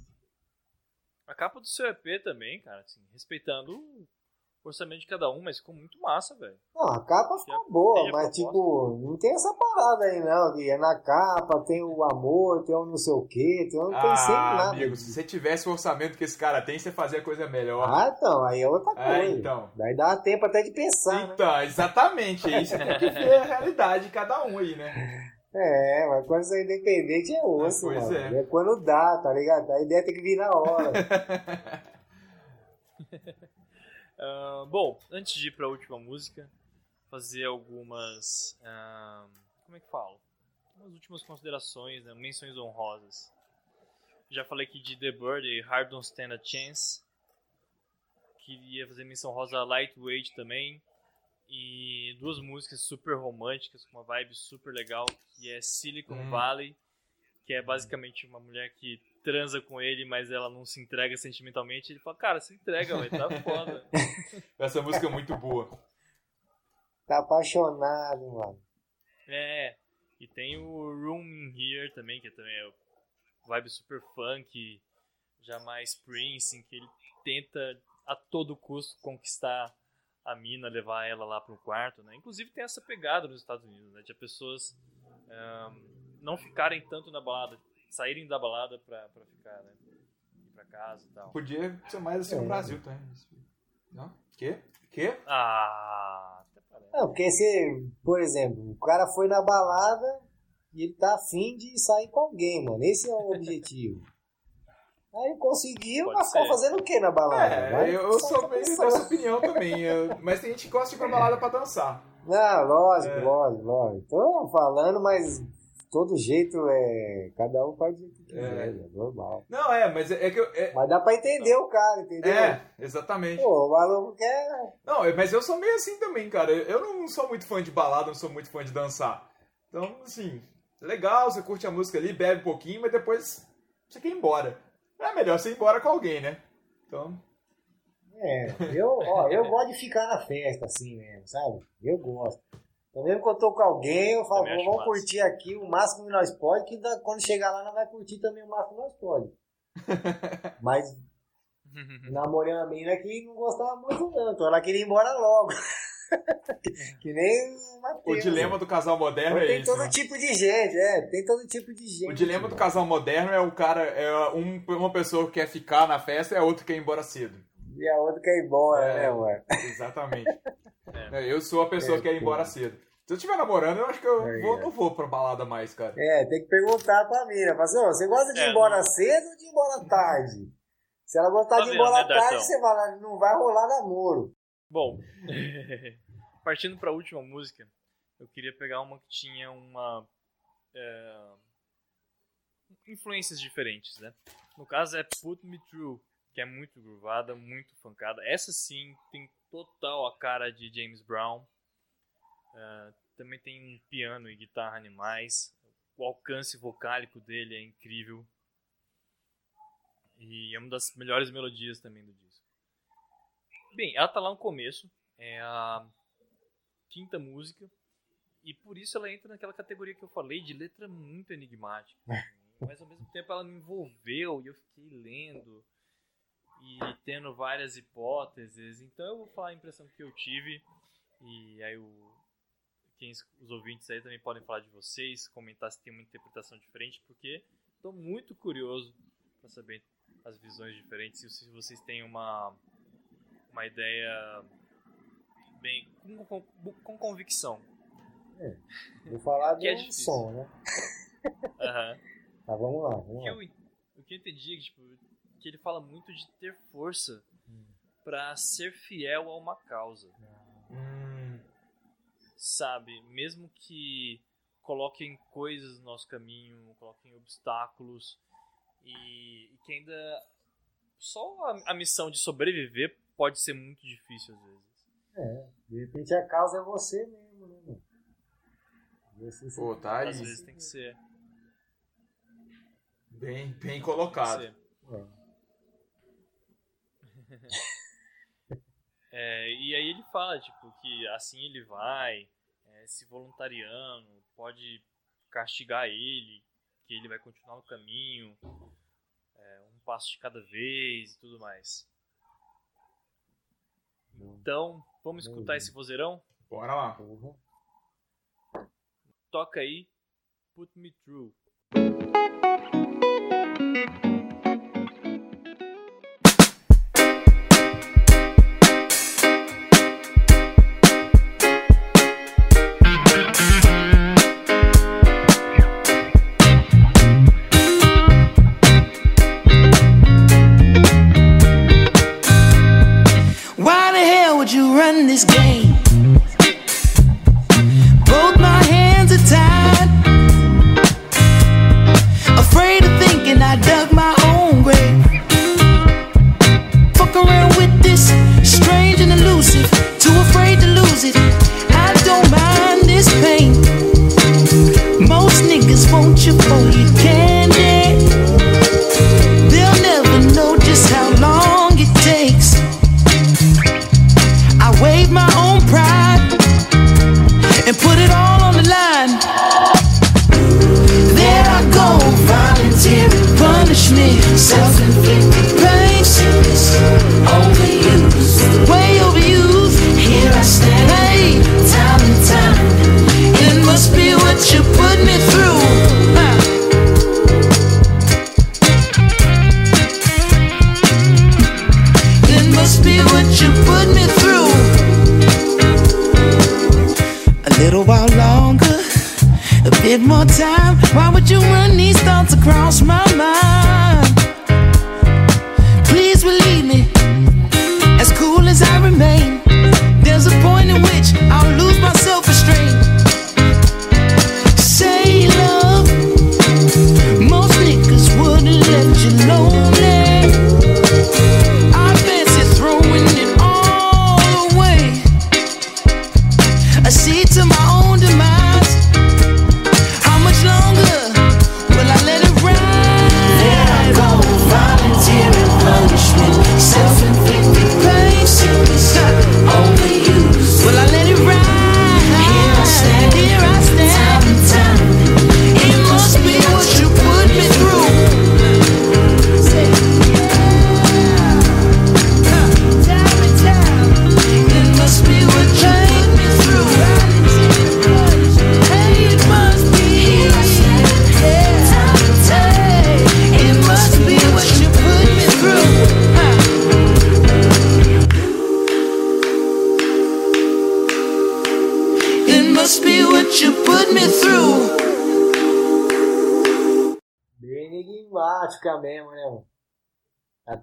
A capa do seu EP também, cara, assim, respeitando orçamento de cada um, mas ficou muito massa, velho. Não, a capa ficou boa, mas tipo, não tem essa parada aí não, que é na capa, tem o amor, tem o não sei o que, tem, eu não Ah, nada. amigo, se você tivesse o orçamento que esse cara tem, você fazia coisa melhor. Ah, então, aí é outra coisa. É, então. Daí dá tempo até de pensar, né? Então, exatamente. Aí você tem que ver a realidade de cada um aí, né? É, mas quando você é independente é osso, pois mano. é. É. quando dá, tá ligado? A ideia tem que vir na hora. Ah, bom, antes de ir pra última música, fazer algumas. ah, como é que falo? Umas últimas considerações, né? menções honrosas. Já falei aqui de The Bird e Hard Don't Stand a Chance. Queria fazer menção rosa a Lightweight também. E duas músicas super românticas, com uma vibe super legal, que é Silicon Hum. Valley, que é basicamente uma mulher que transa com ele, mas ela não se entrega sentimentalmente. Ele fala, cara, se entrega, velho, tá foda. Essa música é muito boa. Tá apaixonado, mano. É, e tem o Room in Here também, que também é vibe super funk, já mais Prince, em que ele tenta a todo custo conquistar a mina, levar ela lá pro quarto, né? Inclusive tem essa pegada nos Estados Unidos, né? De pessoas ahn, não ficarem tanto na balada, saírem da balada pra, pra ficar, né? Ir pra casa e tal. Podia ser mais assim no É. Brasil, tá? Não? Quê? Quê? Ah, até parece. Não, porque você, por exemplo, o cara foi na balada e ele tá afim de sair com alguém, mano. Esse é o objetivo. Aí conseguiu, Pode mas ficou fazendo o que na balada? É, Vai eu, sou meio pensando. dessa opinião também. eu- mas tem gente que gosta de ir pra balada pra dançar. Não, lógico, É. lógico, lógico. Tô falando, mas todo jeito é. Cada um faz o que quiser, É. é normal. Não, é, mas é, é que eu. É, Mas dá pra entender o cara, entendeu? é, exatamente. Pô, o maluco quer. Não, é- mas eu sou meio assim também, cara. Eu não sou muito fã de balada, não sou muito fã de dançar. Então, assim, legal, você curte a música ali, bebe um pouquinho, mas depois você quer ir embora. É melhor você ir embora com alguém, né? Então, É, eu, ó, eu gosto de ficar na festa, assim mesmo, sabe? Eu gosto. Então, mesmo que eu tô com alguém, eu falo, vamos massa. curtir aqui o máximo que nós pode, que da- quando chegar lá nós vai curtir também o máximo que nós pode. Mas namorei uma menina que não gostava muito então ela queria ir embora logo. que nem o o dilema do casal moderno é tem isso. todo né? tipo de gente, é, tem todo tipo de gente. O dilema do casal moderno é o cara, é um- uma pessoa que quer ficar na festa e a outra quer ir embora cedo. E a outra quer ir embora, É. né, mano? Exatamente. É, Eu sou a pessoa que quer ir embora cedo. Se eu estiver namorando, eu acho que eu É, vou, é. não vou pra balada mais, cara. É, tem que perguntar pra mina. Fala assim, você gosta de ir É, embora não- cedo ou de ir embora tarde? Se ela gostar Tá de ir embora né, tarde, você fala, não vai rolar namoro. Bom, partindo para a última música, eu queria pegar uma que tinha uma é, influências diferentes, né? No caso é Put Me Through, que é muito groovada, muito funkada. Essa sim tem total a cara de James Brown. É, também tem um piano e guitarra animais. O alcance vocálico dele é incrível. E é uma das melhores melodias também do disco. Bem, ela tá lá no começo, é a quinta música, e por isso ela entra naquela categoria que eu falei de letra muito enigmática. Mas ao mesmo tempo ela me envolveu e eu fiquei lendo e tendo várias hipóteses. Então eu vou falar a impressão que eu tive e aí o, quem, os ouvintes aí também podem falar de vocês, comentar se tem uma interpretação diferente, porque estou muito curioso para saber as visões diferentes e se vocês têm uma uma ideia bem com, com, com convicção. Vou falar Que é som, né? Aham. Tá, vamos lá, O vamos que lá. eu, o que eu entendi é que, tipo, que ele fala muito de ter força pra ser fiel a uma causa, Hum, sabe? Mesmo que coloquem coisas no nosso caminho, coloquem obstáculos e, e que ainda só a, a missão de sobreviver pode ser muito difícil às vezes. É, de repente a causa é você mesmo, né, mano? Você pô, tá aí. Às vezes tem que ser. Bem, bem tem que colocado. ser. É. É, e aí ele fala, tipo, que assim ele vai, é, se voluntariando, pode castigar ele, que ele vai continuar no caminho, é, um passo de cada vez e tudo mais. Então, vamos escutar Uhum. esse vozeirão? Bora lá. Porra. Toca aí, Put Me Through.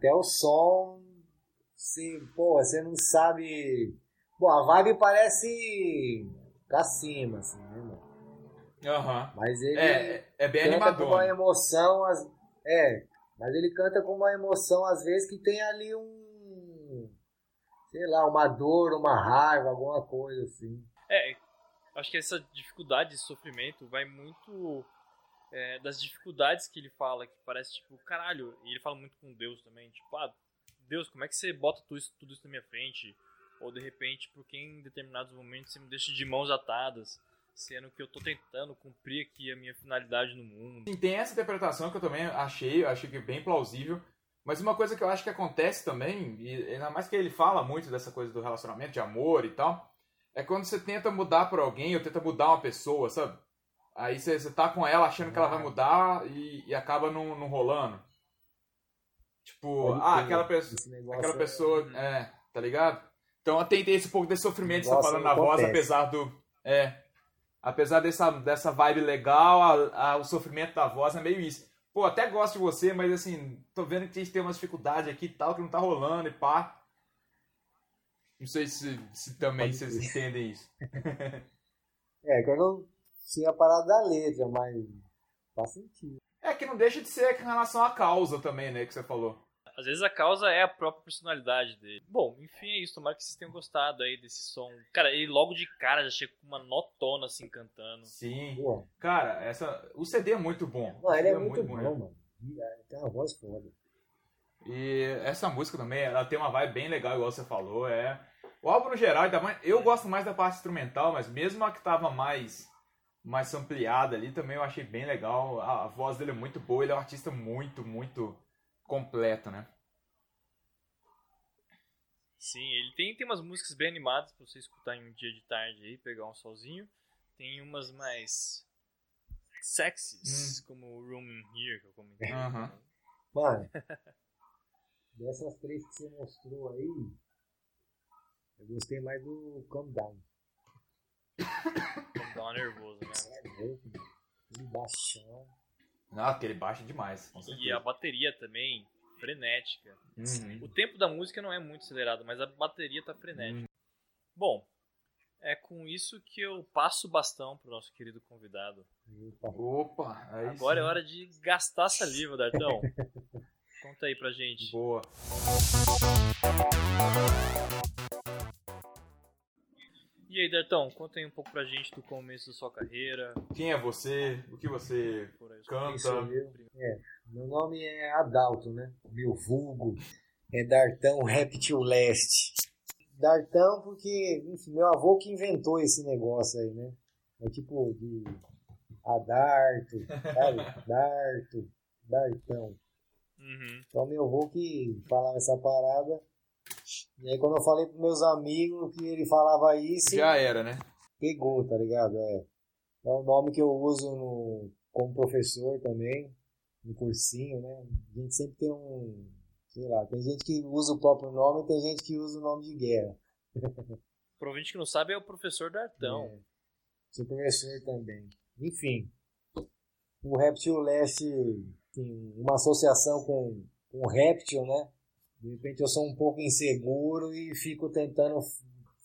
Até o som. Se, pô, você não sabe. Bom, a vibe parece pra cima, assim, né, mano? Aham. Mas ele É, é bem canta com uma animador. emoção. as- É, mas ele canta com uma emoção, às vezes, que tem ali um. Sei lá, uma dor, uma raiva, alguma coisa assim. É, acho que essa dificuldade, esse sofrimento vai muito é, das dificuldades que ele fala, que parece tipo, caralho, e ele fala muito com Deus também, tipo, ah, Deus, como é que você bota tudo isso, tudo isso na minha frente? Ou de repente, por que em determinados momentos você me deixa de mãos atadas, sendo que eu tô tentando cumprir aqui a minha finalidade no mundo. Sim, tem essa interpretação que eu também achei, eu achei que é bem plausível. Mas uma coisa que eu acho que acontece também, e ainda mais que ele fala muito dessa coisa do relacionamento, de amor e tal, é quando você tenta mudar por alguém ou tenta mudar uma pessoa, sabe? Aí você, você tá com ela achando que ela vai mudar e, e acaba não, não rolando. Tipo, ah, aquela negócio Aquela é- pessoa, é, tá ligado? Então tem, tem esse pouco desse sofrimento que você tá falando na voz, apesar do. É. Apesar dessa, dessa vibe legal, a- a- o sofrimento da voz é meio isso. Pô, até gosto de você, mas assim, tô vendo que a gente tem uma dificuldade aqui e tal, que não tá rolando e pá. Não sei se, se também Pode vocês entendem isso. É, que sei a parada da letra, mas faz sentido. É que não deixa de ser com relação à causa também, né, que você falou. Às vezes a causa é a própria personalidade dele. Bom, enfim, é isso. Tomara que vocês tenham gostado aí desse som. Cara, ele logo de cara já chega com uma notona assim cantando. Sim. Pô, Cara, essa, o CD é muito bom. não, ele é CD muito, bonito. bom, mano. É, Tem uma voz foda. E essa música também, ela tem uma vibe bem legal, igual você falou. É... O álbum no geral, ainda mais, eu gosto mais da parte instrumental, mas mesmo a que tava mais, mais ampliada ali, também eu achei bem legal. A, a voz dele é muito boa, ele é um artista muito, muito completo, né? Sim, ele tem, tem umas músicas bem animadas pra você escutar em um dia de tarde aí, pegar um solzinho. Tem umas mais sexys, como Room in Here, que eu comentei. Aham. Mano, dessas três que você mostrou aí, eu gostei mais do Calm Down. Dá uma nervoso, né? É. Aquele baixão. Não, aquele baixo é demais, com E a bateria também, frenética. Uhum. O tempo da música não é muito acelerado, mas a bateria tá frenética. Bom, é com isso que eu passo o bastão pro nosso querido convidado. Opa. Opa, aí Agora é sim. hora de gastar saliva, Dartão. Conta aí pra gente. Boa. E aí, Dartão, conta aí um pouco pra gente do começo da sua carreira. Quem é você? O que você aí, canta? É, meu nome é Adalto, né? Meu vulgo é Dartão Reptil Leste. Dartão porque, enfim, meu avô que inventou esse negócio aí, né? É tipo de Adarto, sabe? Darto, Dartão. Uhum. Então meu avô que falava essa parada. E aí quando eu falei pros meus amigos que ele falava isso, Já era, né? pegou, tá ligado? É, é o nome que eu uso no, como professor também, no cursinho, né? A gente sempre tem um, sei lá, tem gente que usa o próprio nome e tem gente que usa o nome de guerra. Pro ouvinte que não sabe, é o professor Dartão. É, sou professor também. Enfim, o Reptil Leste tem uma associação com, com o réptil, né? De repente eu sou um pouco inseguro e fico tentando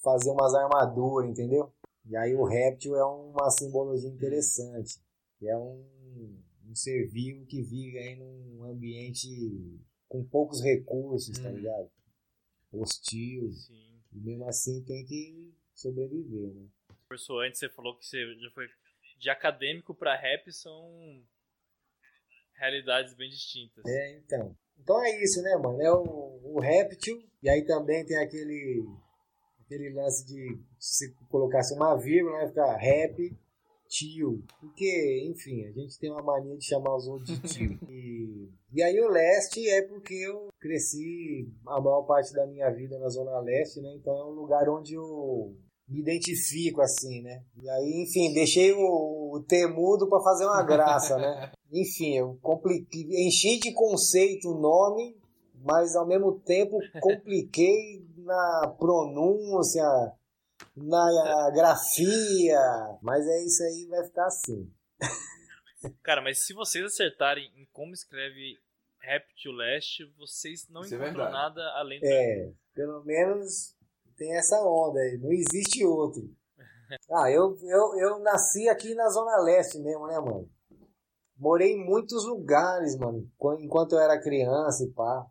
fazer umas armaduras, entendeu? E aí o réptil é uma simbologia interessante. É um, um ser vivo que vive aí num ambiente com poucos recursos, tá Hum. ligado? Hostil. Sim. E mesmo assim tem que sobreviver, né? Conversou antes, você falou que você já foi de acadêmico pra rap, são realidades bem distintas. É, então. Então é isso, né, mano? É o, o réptil, e aí também tem aquele, aquele lance de se você colocasse uma vírgula, vai ficar rap, tio. Porque, enfim, a gente tem uma mania de chamar os outros de tio. E, e aí o leste é porque eu cresci a maior parte da minha vida na Zona Leste, né? Então é um lugar onde eu me identifico assim, né? E aí, enfim, deixei o, o temudo para fazer uma graça, né? Enfim, eu compliquei, enchi de conceito o nome, mas ao mesmo tempo compliquei na pronúncia, na grafia. Mas é isso aí, vai ficar assim. Cara, mas se vocês acertarem em como escreve Rap Leste, vocês não Isso é encontram verdade. nada além do. É, pelo menos tem essa onda aí, não existe outro. Ah, eu, eu, eu nasci aqui na Zona Leste mesmo, né, mano? Morei em muitos lugares, mano, quan- enquanto eu era criança e pá.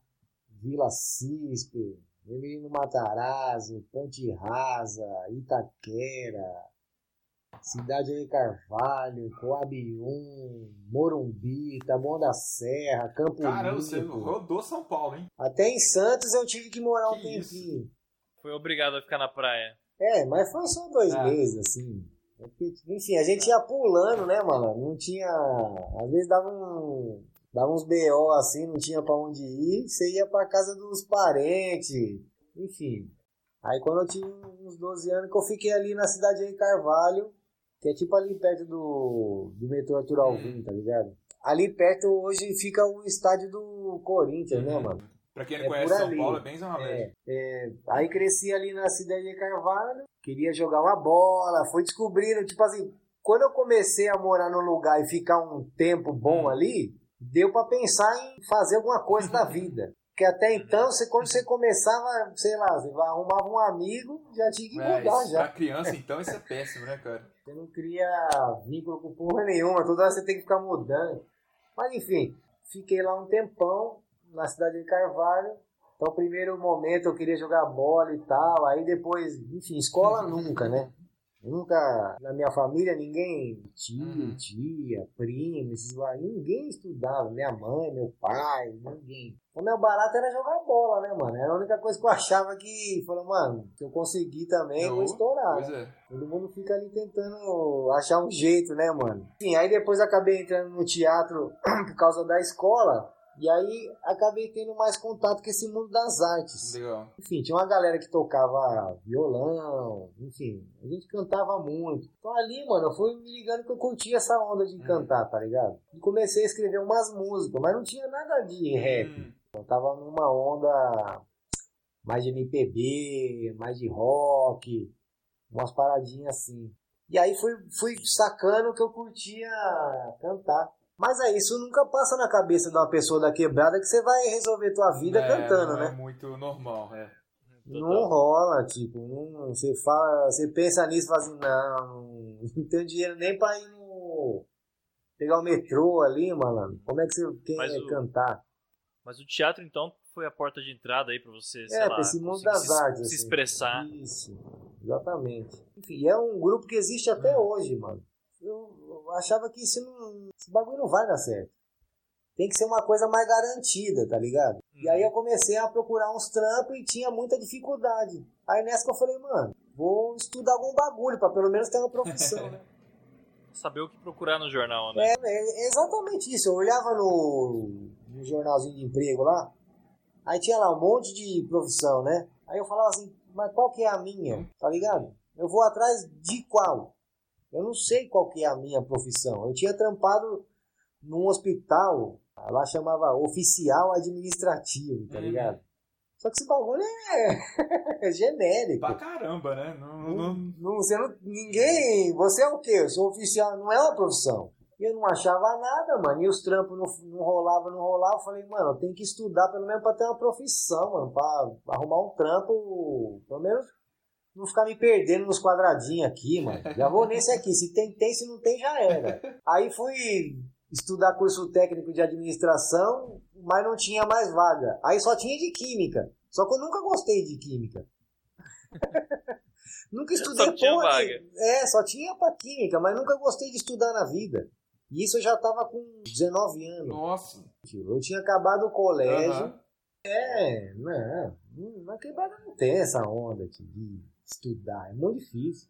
Vila Cispe, Menino Matarazzo, Ponte Rasa, Itaquera, Cidade de Carvalho, Coabium, Morumbi, Taboão da Serra, Campo Caramba, você Limpo. rodou São Paulo, hein? Até em Santos eu tive que morar um Que isso? tempinho. Foi obrigado a ficar na praia. É, mas foi só dois Ah. meses, assim. Enfim, a gente ia pulando, né, mano? Não tinha. Às vezes dava um. Dava uns BO assim, não tinha pra onde ir. Você ia pra casa dos parentes. Enfim. Aí quando eu tinha uns 12 anos que eu fiquei ali na cidade de Carvalho, que é tipo ali perto do, do metrô Arthur Alvim, tá ligado? Ali perto hoje fica o estádio do Corinthians, né, mano? Pra quem não É conhece São. Paulo, é bem Zona É, Leste. é, aí cresci ali na cidade de Carvalho, queria jogar uma bola, fui descobrindo, tipo assim, quando eu comecei a morar num lugar e ficar um tempo bom ali, deu pra pensar em fazer alguma coisa da vida. Porque até então, você, quando você começava, sei lá, você arrumava um amigo, já tinha que É, mudar isso, já. pra criança, então, isso é péssimo, né, cara? Você não cria vínculo com porra nenhuma, toda hora você tem que ficar mudando. Mas enfim, fiquei lá um tempão, na cidade de Carvalho. Então, primeiro momento eu queria jogar bola e tal, aí depois, enfim, escola nunca, né? Nunca, na minha família, ninguém, tio, Uhum. tia, primo, esses lá, ninguém estudava, minha mãe, meu pai, ninguém. O meu barato era jogar bola, né, mano? Era a única coisa que eu achava que, falou, mano, se eu conseguir também, eu vou estourar. Pois é. Todo mundo fica ali tentando achar um jeito, né, mano? Enfim, aí depois acabei entrando no teatro por causa da escola. E aí acabei tendo mais contato com esse mundo das artes. Legal. Enfim, tinha uma galera que tocava violão, enfim, a gente cantava muito. Então ali, mano, eu fui me ligando que eu curtia essa onda de cantar, tá ligado? E comecei a escrever umas músicas, mas não tinha nada de rap. Hum, Eu tava numa onda mais de MPB, mais de rock, umas paradinhas assim. E aí fui, fui sacando que eu curtia cantar. Mas é isso nunca passa na cabeça de uma pessoa da quebrada que você vai resolver tua vida é, cantando, não né? É muito normal, é. Não rola, tipo, não, você fala, você pensa nisso e fala assim, não, não tenho dinheiro nem pra ir no. pegar o metrô ali, mano. Como é que você quer Mas o- cantar? Mas o teatro, então, foi a porta de entrada aí pra você, sei É, lá, pra esse mundo das se, artes. se assim. expressar. Isso, exatamente. Enfim, é um grupo que existe até hoje, mano. Eu, achava que isso não. Esse bagulho não vai dar certo. Tem que ser uma coisa mais garantida, tá ligado? E aí eu comecei a procurar uns trampos e tinha muita dificuldade. Aí nessa que eu falei, mano, vou estudar algum bagulho pra pelo menos ter uma profissão, né? Saber o que procurar no jornal, né? É, é exatamente isso. Eu olhava no, no jornalzinho de emprego lá, aí tinha lá um monte de profissão, né? Aí eu falava assim, mas qual que é a minha? Tá ligado? Eu vou atrás de qual? Eu não sei qual que é a minha profissão. Eu tinha trampado num hospital, lá chamava oficial administrativo, tá Uhum. ligado? Só que esse bagulho é, é genérico. Pra caramba, né? Não, não, Não, você não, ninguém. Você é o quê? Eu sou oficial, não é uma profissão. E eu não achava nada, mano. E os trampos não, não rolava, não rolava. Eu falei, mano, eu tenho que estudar pelo menos pra ter uma profissão, mano. Pra arrumar um trampo, pelo menos não ficar me perdendo nos quadradinhos aqui, mano. Já vou nesse aqui. Se tem, tem. Se não tem, já era. Aí fui estudar curso técnico de administração, mas não tinha mais vaga. Aí só tinha de química. Só que eu nunca gostei de química. nunca estudei Só tinha porra vaga. É, só tinha pra química, mas nunca gostei de estudar na vida. E isso eu já tava com 19 anos. Nossa. Eu tinha acabado o colégio. Aham. É, não, não- na quebrada não tem essa onda de estudar, é muito difícil.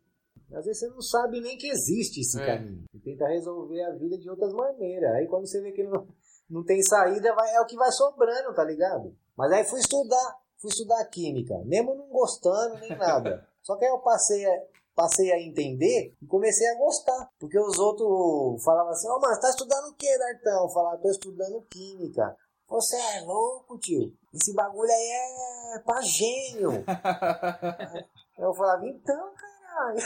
Às vezes você não sabe nem que existe esse É. caminho. Você tenta resolver a vida de outras maneiras. Aí quando você vê que não, não tem saída, vai, é o que vai sobrando, tá ligado? Mas aí fui estudar, fui estudar química, mesmo não gostando nem nada. Só que aí eu passei a, passei a entender e comecei a gostar. Porque os outros falavam assim, ô mano, você tá estudando o que, Dartão? Eu falava, tô estudando química. Você é louco, tio. Esse bagulho aí é pra gênio. Eu falava, então, caralho.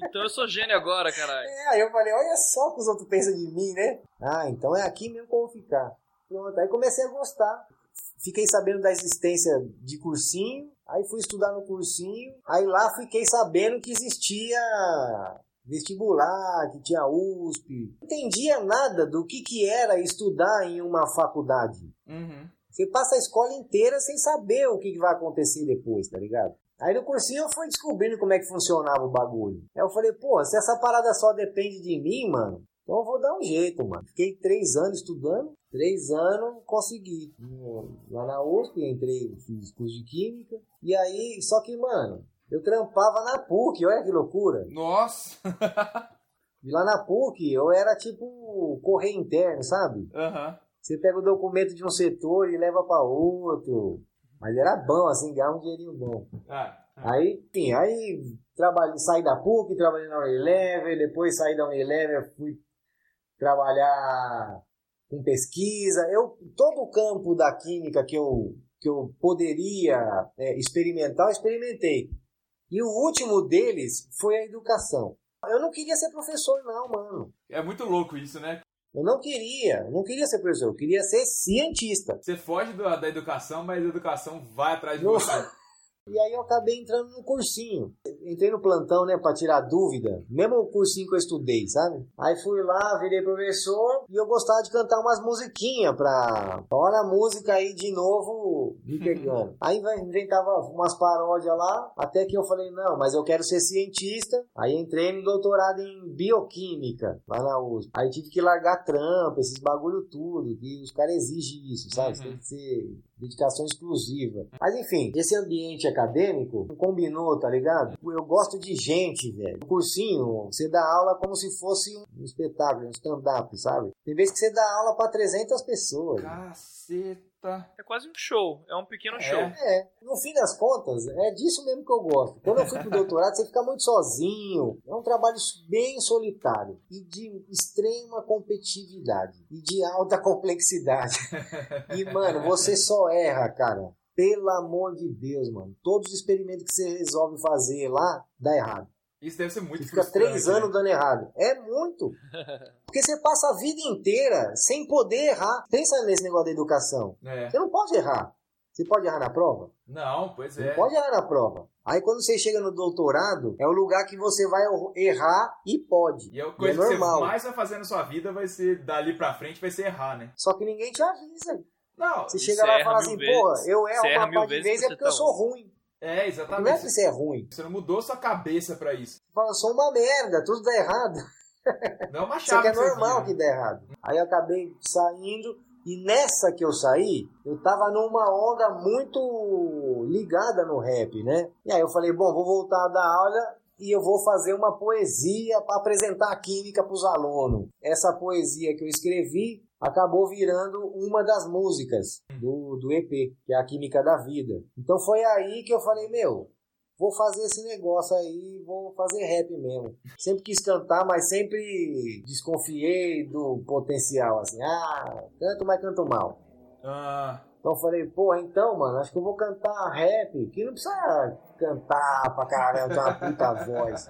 Então eu sou gênio agora, caralho. é, aí eu falei, olha só o que os outros pensam de mim, né? Ah, então é aqui mesmo que eu vou ficar. Pronto, aí comecei a gostar. Fiquei sabendo da existência de cursinho, aí fui estudar no cursinho, aí lá fiquei sabendo que existia vestibular, que tinha USP. Não entendia nada do que, que era estudar em uma faculdade. Uhum. Você passa a escola inteira sem saber o que, que vai acontecer depois, tá ligado? Aí no cursinho eu fui descobrindo como é que funcionava o bagulho. Aí eu falei, pô, se essa parada só depende de mim, mano, então eu vou dar um jeito, mano. Fiquei três anos estudando, três anos consegui. Lá na USP, entrei, fiz curso de Química. E aí, só que, mano, eu trampava na PUC, olha que loucura. Nossa! E lá na PUC eu era tipo correio interno, sabe? Aham. Você pega o documento de um setor e leva para outro. Mas era bom, assim, ganhar um dinheirinho bom. Ah, Aí, enfim, aí trabalhei, saí da PUC, trabalhei na Unilever, depois saí da Unilever, fui trabalhar com pesquisa. Eu, todo o campo da química que eu, que eu poderia é, experimentar, eu experimentei. E o último deles foi a educação. Eu não queria ser professor, não, mano. é muito louco isso, né? Eu não queria, eu não queria ser professor, eu queria ser cientista. Você foge do- da educação, mas a educação vai atrás de você. E aí eu acabei entrando no cursinho. Entrei no plantão, né, pra tirar dúvida. Mesmo o cursinho que eu estudei, sabe? Aí fui lá, virei professor e eu gostava de cantar umas musiquinhas pra... Olha a música aí de novo me pegando. aí inventava umas paródias lá, até que eu falei, não, mas eu quero ser cientista. Aí entrei no doutorado em bioquímica, lá na USP. Aí tive que largar trampa, esses bagulho tudo, que os caras exigem isso, sabe? Você Uhum. tem que ser dedicação exclusiva. Mas enfim, esse ambiente acadêmico combinou, tá ligado? Eu gosto de gente, velho. No cursinho, você dá aula como se fosse um espetáculo, um stand-up, sabe? Tem vezes que você dá aula pra 300 pessoas. Caceta. É quase um show, é um pequeno É. show. É, no fim das contas, é disso mesmo que eu gosto. Quando eu fui pro doutorado, você fica muito sozinho. É um trabalho bem solitário e de extrema competitividade e de alta complexidade. E, mano, você só erra, cara. Pelo amor de Deus, mano. Todos os experimentos que você resolve fazer lá, dá errado. Isso deve ser muito Você fica três né? anos dando errado. É muito. Porque você passa a vida inteira sem poder errar. Pensa nesse negócio da educação. É. Você não pode errar. Você pode errar na prova? Não, pois Não é. pode errar na prova. Aí quando você chega no doutorado, é o lugar que você vai errar e pode. E a E coisa é que normal. você mais vai fazer na sua vida vai ser dali pra frente, vai ser errar, né? Só que ninguém te avisa. Não, Você E chega lá e fala assim, vezes. porra, eu erro uma par de vezes que é porque eu tá sou ruim. É, Não é que exatamente. você é ruim. Você não mudou sua cabeça pra isso. Fala, eu sou uma merda, tudo dá errado. Não é uma Isso chave é que você normal vira. que dá errado. Aí eu acabei saindo e nessa que eu saí, eu tava numa onda muito ligada no rap, né? E aí eu falei, bom, vou voltar a dar aula e eu vou fazer uma poesia para apresentar a química para os alunos. Essa poesia que eu escrevi acabou virando uma das músicas do, do EP, que é a Química da Vida. Então foi aí que eu falei, meu, vou fazer esse negócio aí, vou fazer rap mesmo. Sempre quis cantar, mas sempre desconfiei do potencial, assim, ah, canto, mas canto mal. Ah, Então eu falei, porra, então, mano, acho que eu vou cantar rap, que não precisa cantar pra caramba, ter uma puta voz.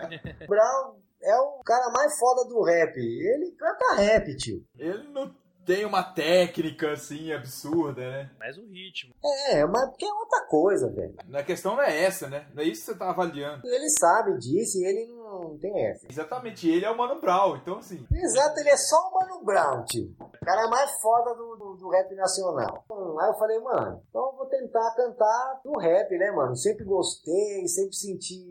Brown é o cara mais foda do rap. Ele canta rap, tio. ele não tem uma técnica assim absurda, né? Mais o ritmo. É, mas porque é outra coisa, velho. A questão não é essa, né? Não é isso que você tá avaliando. Ele sabe disso e ele não tem essa. Exatamente, ele é o Mano Brown, então assim. Exato, ele é só o Mano Brown, tio. O cara mais foda do, do, do rap nacional. Hum, Aí eu falei, mano, então eu vou tentar cantar no rap, né, mano? Sempre gostei, sempre senti.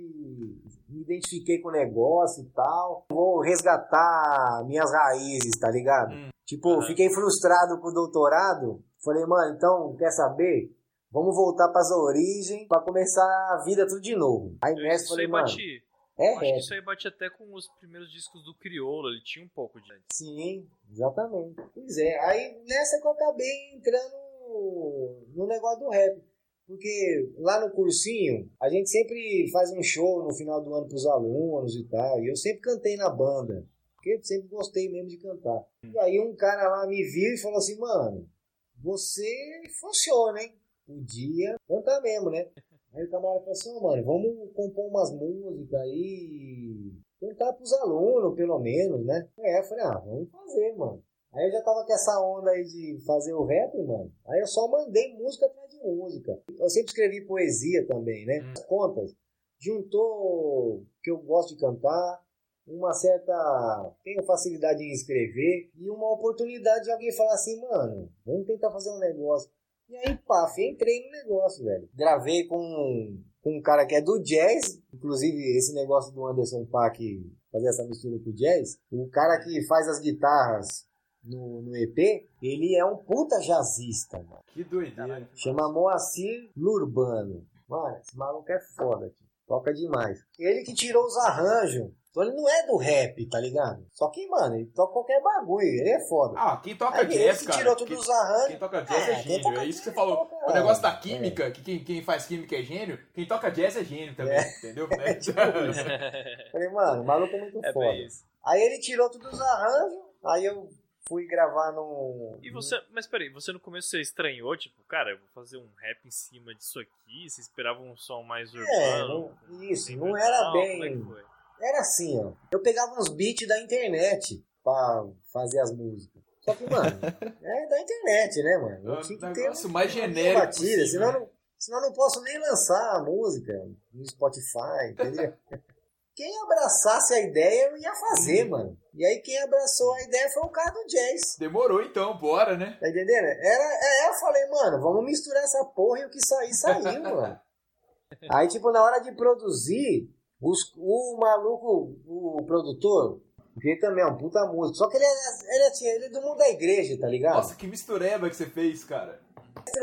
Me identifiquei com o negócio e tal. Vou resgatar minhas raízes, tá ligado? Hum. Tipo, fiquei frustrado com o doutorado. Falei, mano, então, quer saber? Vamos voltar pras origens pra começar a vida tudo de novo. Aí nessa falei, mano, bate. é acho que rap. isso aí bate até com os primeiros discos do Criolo, ele tinha um pouco de. Sim, exatamente. Pois é, aí nessa que eu acabei entrando no negócio do rap. Porque lá no cursinho, a gente sempre faz um show no final do ano pros alunos e tal. E eu sempre cantei na banda. Porque sempre gostei mesmo de cantar. E aí um cara lá me viu e falou assim, mano, você funciona, hein? Podia cantar mesmo, né? Aí o camarada falou assim, "Ô, mano, vamos compor umas músicas aí, tentar pros alunos, pelo menos, né? É, eu falei, ah, vamos fazer, mano. Aí eu já tava com essa onda aí de fazer o rap, mano. Aí eu só mandei música atrás de música. Eu sempre escrevi poesia também, né? As contas. Juntou que eu gosto de cantar, uma certa. tenho facilidade em escrever e uma oportunidade de alguém falar assim, mano, vamos tentar fazer um negócio. E aí, paf, entrei no negócio, velho. Gravei com, com um cara que é do jazz, inclusive esse negócio do Anderson Paak fazer essa mistura com o jazz. O cara que faz as guitarras no, no EP, ele é um puta jazzista, mano. Que doideira. Chama Moacir Lurbano. Mano, esse maluco é foda, tio. Toca demais. Ele que tirou os arranjos. Então ele não é do rap, tá ligado? Só que, mano, ele toca qualquer bagulho. Ele é foda. Ah, quem toca Aí ele jazz, que cara. tirou todos quem, os arranjos. quem toca jazz é, É, gênio. É isso que você jazz falou. toca- O negócio da é. química, que quem, quem faz química é gênio, quem toca jazz é gênio também, entendeu? É tipo. Falei, mano, o maluco é muito É foda. Aí ele tirou todos os arranjos. Aí eu fui gravar num. E você, mas peraí, você no começo você estranhou, tipo, cara, eu vou fazer um rap em cima disso aqui, você esperava um som mais É, urbano? não, isso, não era Como é que bem. Era assim, ó. Eu pegava uns beats da internet pra fazer as músicas. Só que, mano, é da internet, né, mano? É Eu o tinha que ter um- mais uma genérico batida, possível, senão, né? não, senão eu não posso nem lançar a música no Spotify, entendeu? Quem abraçasse a ideia, eu ia fazer, Hum. mano. E aí quem abraçou a ideia foi o cara do jazz. Demorou então, bora, né? Tá entendendo? Era, é, eu falei, mano, vamos misturar essa porra e o que sair, saiu, mano. Aí, tipo, na hora de produzir, os- o maluco, o produtor, que ele também é um puta músico, só que ele é, ele é, assim, ele é do mundo da igreja, tá ligado? Nossa, que mistureba que você fez, cara.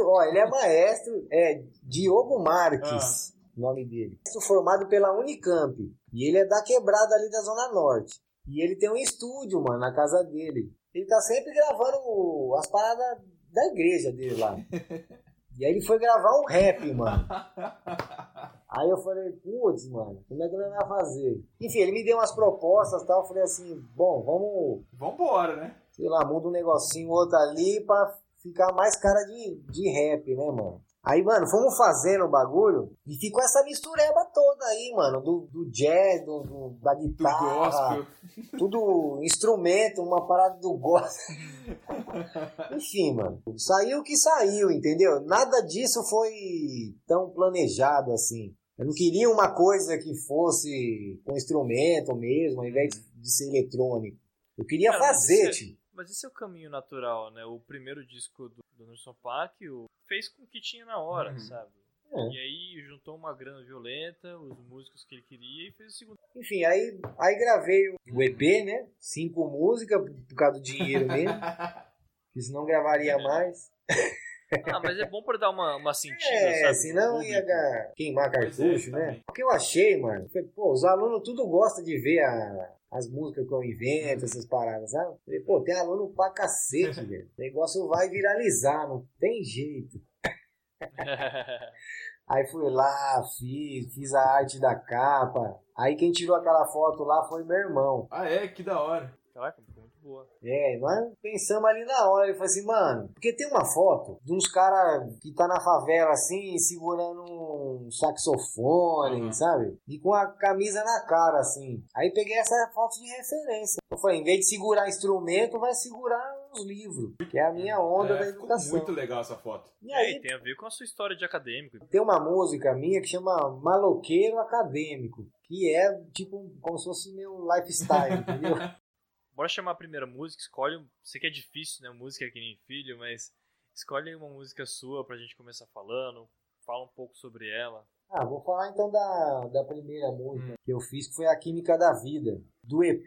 Ó, ele é maestro, é Diogo Marques, nome dele. Maestro formado pela Unicamp. E ele é da quebrada ali da Zona Norte. E ele tem um estúdio, mano, na casa dele. Ele tá sempre gravando as paradas da igreja dele lá. E aí ele foi gravar um rap, mano. Aí eu falei, putz, mano, como é que ele vai fazer? Enfim, ele me deu umas propostas e tal. Eu falei assim, bom, vamos Vambora, né? sei lá, muda um negocinho, outro ali pra ficar mais cara de, de rap, né, mano? Aí, mano, fomos fazendo o bagulho e ficou essa mistureba toda aí, mano, do, do jazz, do, do- da Do guitarra, gospel. tudo instrumento, uma parada do gospel. Enfim, mano, saiu o que saiu, entendeu? Nada disso foi tão planejado assim. Eu não queria uma coisa que fosse com instrumento mesmo, ao invés de- de ser eletrônico. Eu queria Cara, mas fazer, isso tio. Mas esse é o caminho natural, né? O primeiro disco do, do Anderson Paak o, fez com o que tinha na hora, Uhum. sabe? É. E aí juntou uma grana violenta, os músicos que ele queria e fez o segundo. Enfim, aí, aí gravei o EP, né? Cinco músicas, por causa do dinheiro mesmo. que senão gravaria mais. Ah, mas é bom pra dar uma, uma sentida, É, sabe? senão ia queimar é, cartucho, né? também. O que eu achei, mano, foi, pô, os alunos tudo gostam de ver a- as músicas que eu invento, essas paradas, sabe? Falei, pô, tem aluno pra cacete, velho. O negócio vai viralizar, não tem jeito. Aí fui lá, fiz, fiz a arte da capa. Aí quem tirou aquela foto lá foi meu irmão. Ah, é? Que da hora. Caraca, boa. É, nós pensamos ali na hora, ele falou assim, mano, porque tem uma foto de uns caras que tá na favela assim, segurando um saxofone, Uhum. sabe? E com a camisa na cara, assim. Aí peguei essa foto de referência. Eu falei, em vez de segurar instrumento, vai segurar uns livros, que é a minha onda É, da educação. muito legal essa foto. E E aí aí tem a ver com a sua história de acadêmico. tem uma música minha que chama Maloqueiro Acadêmico, que é tipo como se fosse meu lifestyle, entendeu? Bora chamar a primeira música, escolhe. Sei que é difícil, né? Música é que nem filho, mas escolhe uma música sua pra gente começar falando. Fala um pouco sobre ela. Ah, vou falar então da, da primeira música que eu fiz, que foi a Química da Vida. Do EP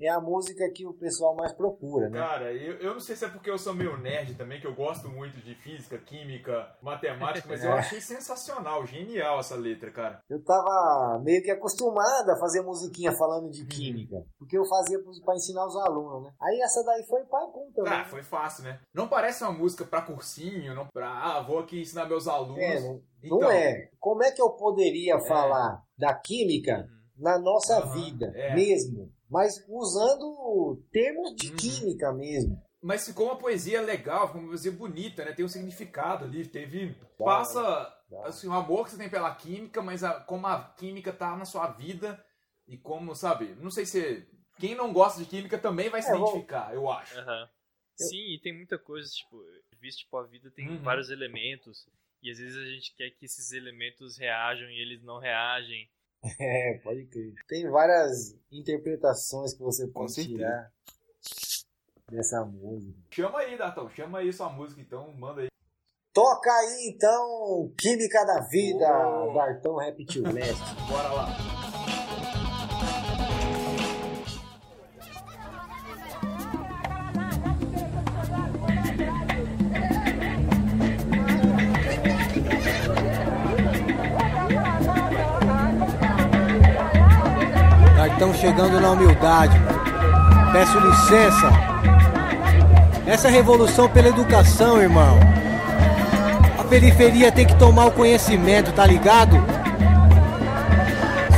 é a música que o pessoal mais procura, né? Cara, eu, eu não sei se é porque eu sou meio nerd também, que eu gosto muito de física, química, matemática, mas eu É. achei sensacional, genial essa letra, cara. Eu tava meio que acostumado a fazer musiquinha falando de química, porque eu fazia pra ensinar os alunos, né? Aí essa daí foi com também. Ah, foi fácil, né? Não parece uma música pra cursinho, não pra, ah, vou aqui ensinar meus alunos. É, não, Então, não é. Como é que eu poderia falar da química Uhum. Na nossa Aham, vida é. mesmo? Mas usando termos de Uhum. química mesmo. Mas ficou uma poesia legal, ficou uma poesia bonita, né? Tem um significado ali, teve... Passa assim, o amor que você tem pela química, mas a- como a química tá na sua vida e como, sabe, não sei se quem não gosta de química também vai se É, identificar, eu acho. Aham. Sim, e tem muita coisa, tipo, visto tipo, a vida tem Uhum. vários elementos, e às vezes a gente quer que esses elementos reajam e eles não reagem. É, pode crer. Tem várias interpretações que você pode tirar dessa música. Chama aí, Datão, chama aí sua música então, manda aí. Toca aí então, Química da Vida, Oh. Dartão Rap to Leste. Bora lá. Cartão chegando na humildade. Peço licença. Essa revolução pela educação, irmão. A periferia tem que tomar o conhecimento, tá ligado?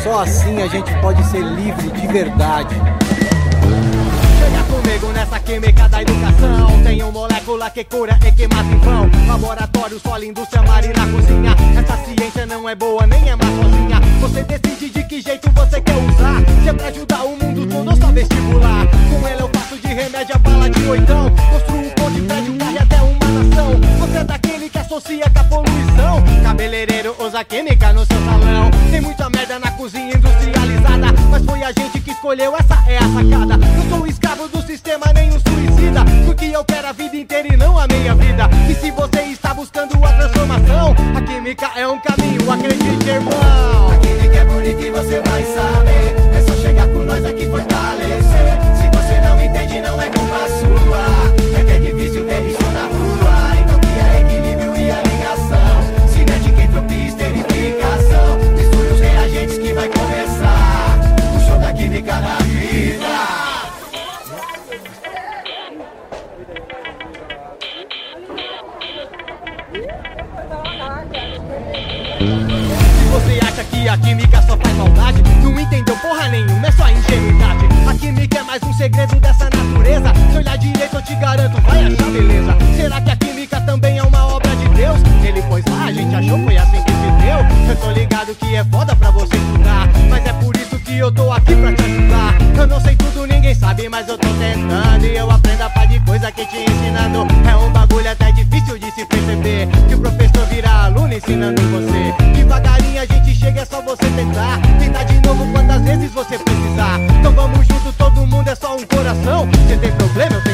Só assim a gente pode ser livre de verdade. Comigo nessa química da educação. Tenho molécula que cura e que mata em vão. Laboratório, solo, indústria, mar e na cozinha. Essa ciência não é boa, nem é má sozinha. Você decide de que jeito você quer usar. Se é pra ajudar o mundo todo só vestibular. Com ele eu faço de remédio a bala de oitão. Construo um ponte, prédio, carro e até uma nação. Você é daquele que associa com a poluição. Cabeleireiro usa química no seu salão. Tem muita merda na cozinha industrializada. Mas foi a gente que escolheu, essa é a sacada. Não sou Eu quero a vida inteira e não a minha vida. E se você está buscando a transformação, a química é um caminho, acredite, irmão. Garanto, vai achar beleza. Será que a química também é uma obra de Deus? Ele pôs lá, a gente achou, foi assim que se deu. Eu tô ligado que é foda pra você estudar, mas é por isso que eu tô aqui pra te ajudar. Eu não sei tudo, ninguém sabe, mas eu tô tentando. E eu aprendo a par de coisa que te ensinando. É um bagulho até difícil de se perceber. Que o professor vira aluno ensinando você. Devagarinho a gente chega, é só você tentar. Tentar de novo quantas vezes você precisar. Então vamos junto, todo mundo é só um coração. Se tem problema, eu tenho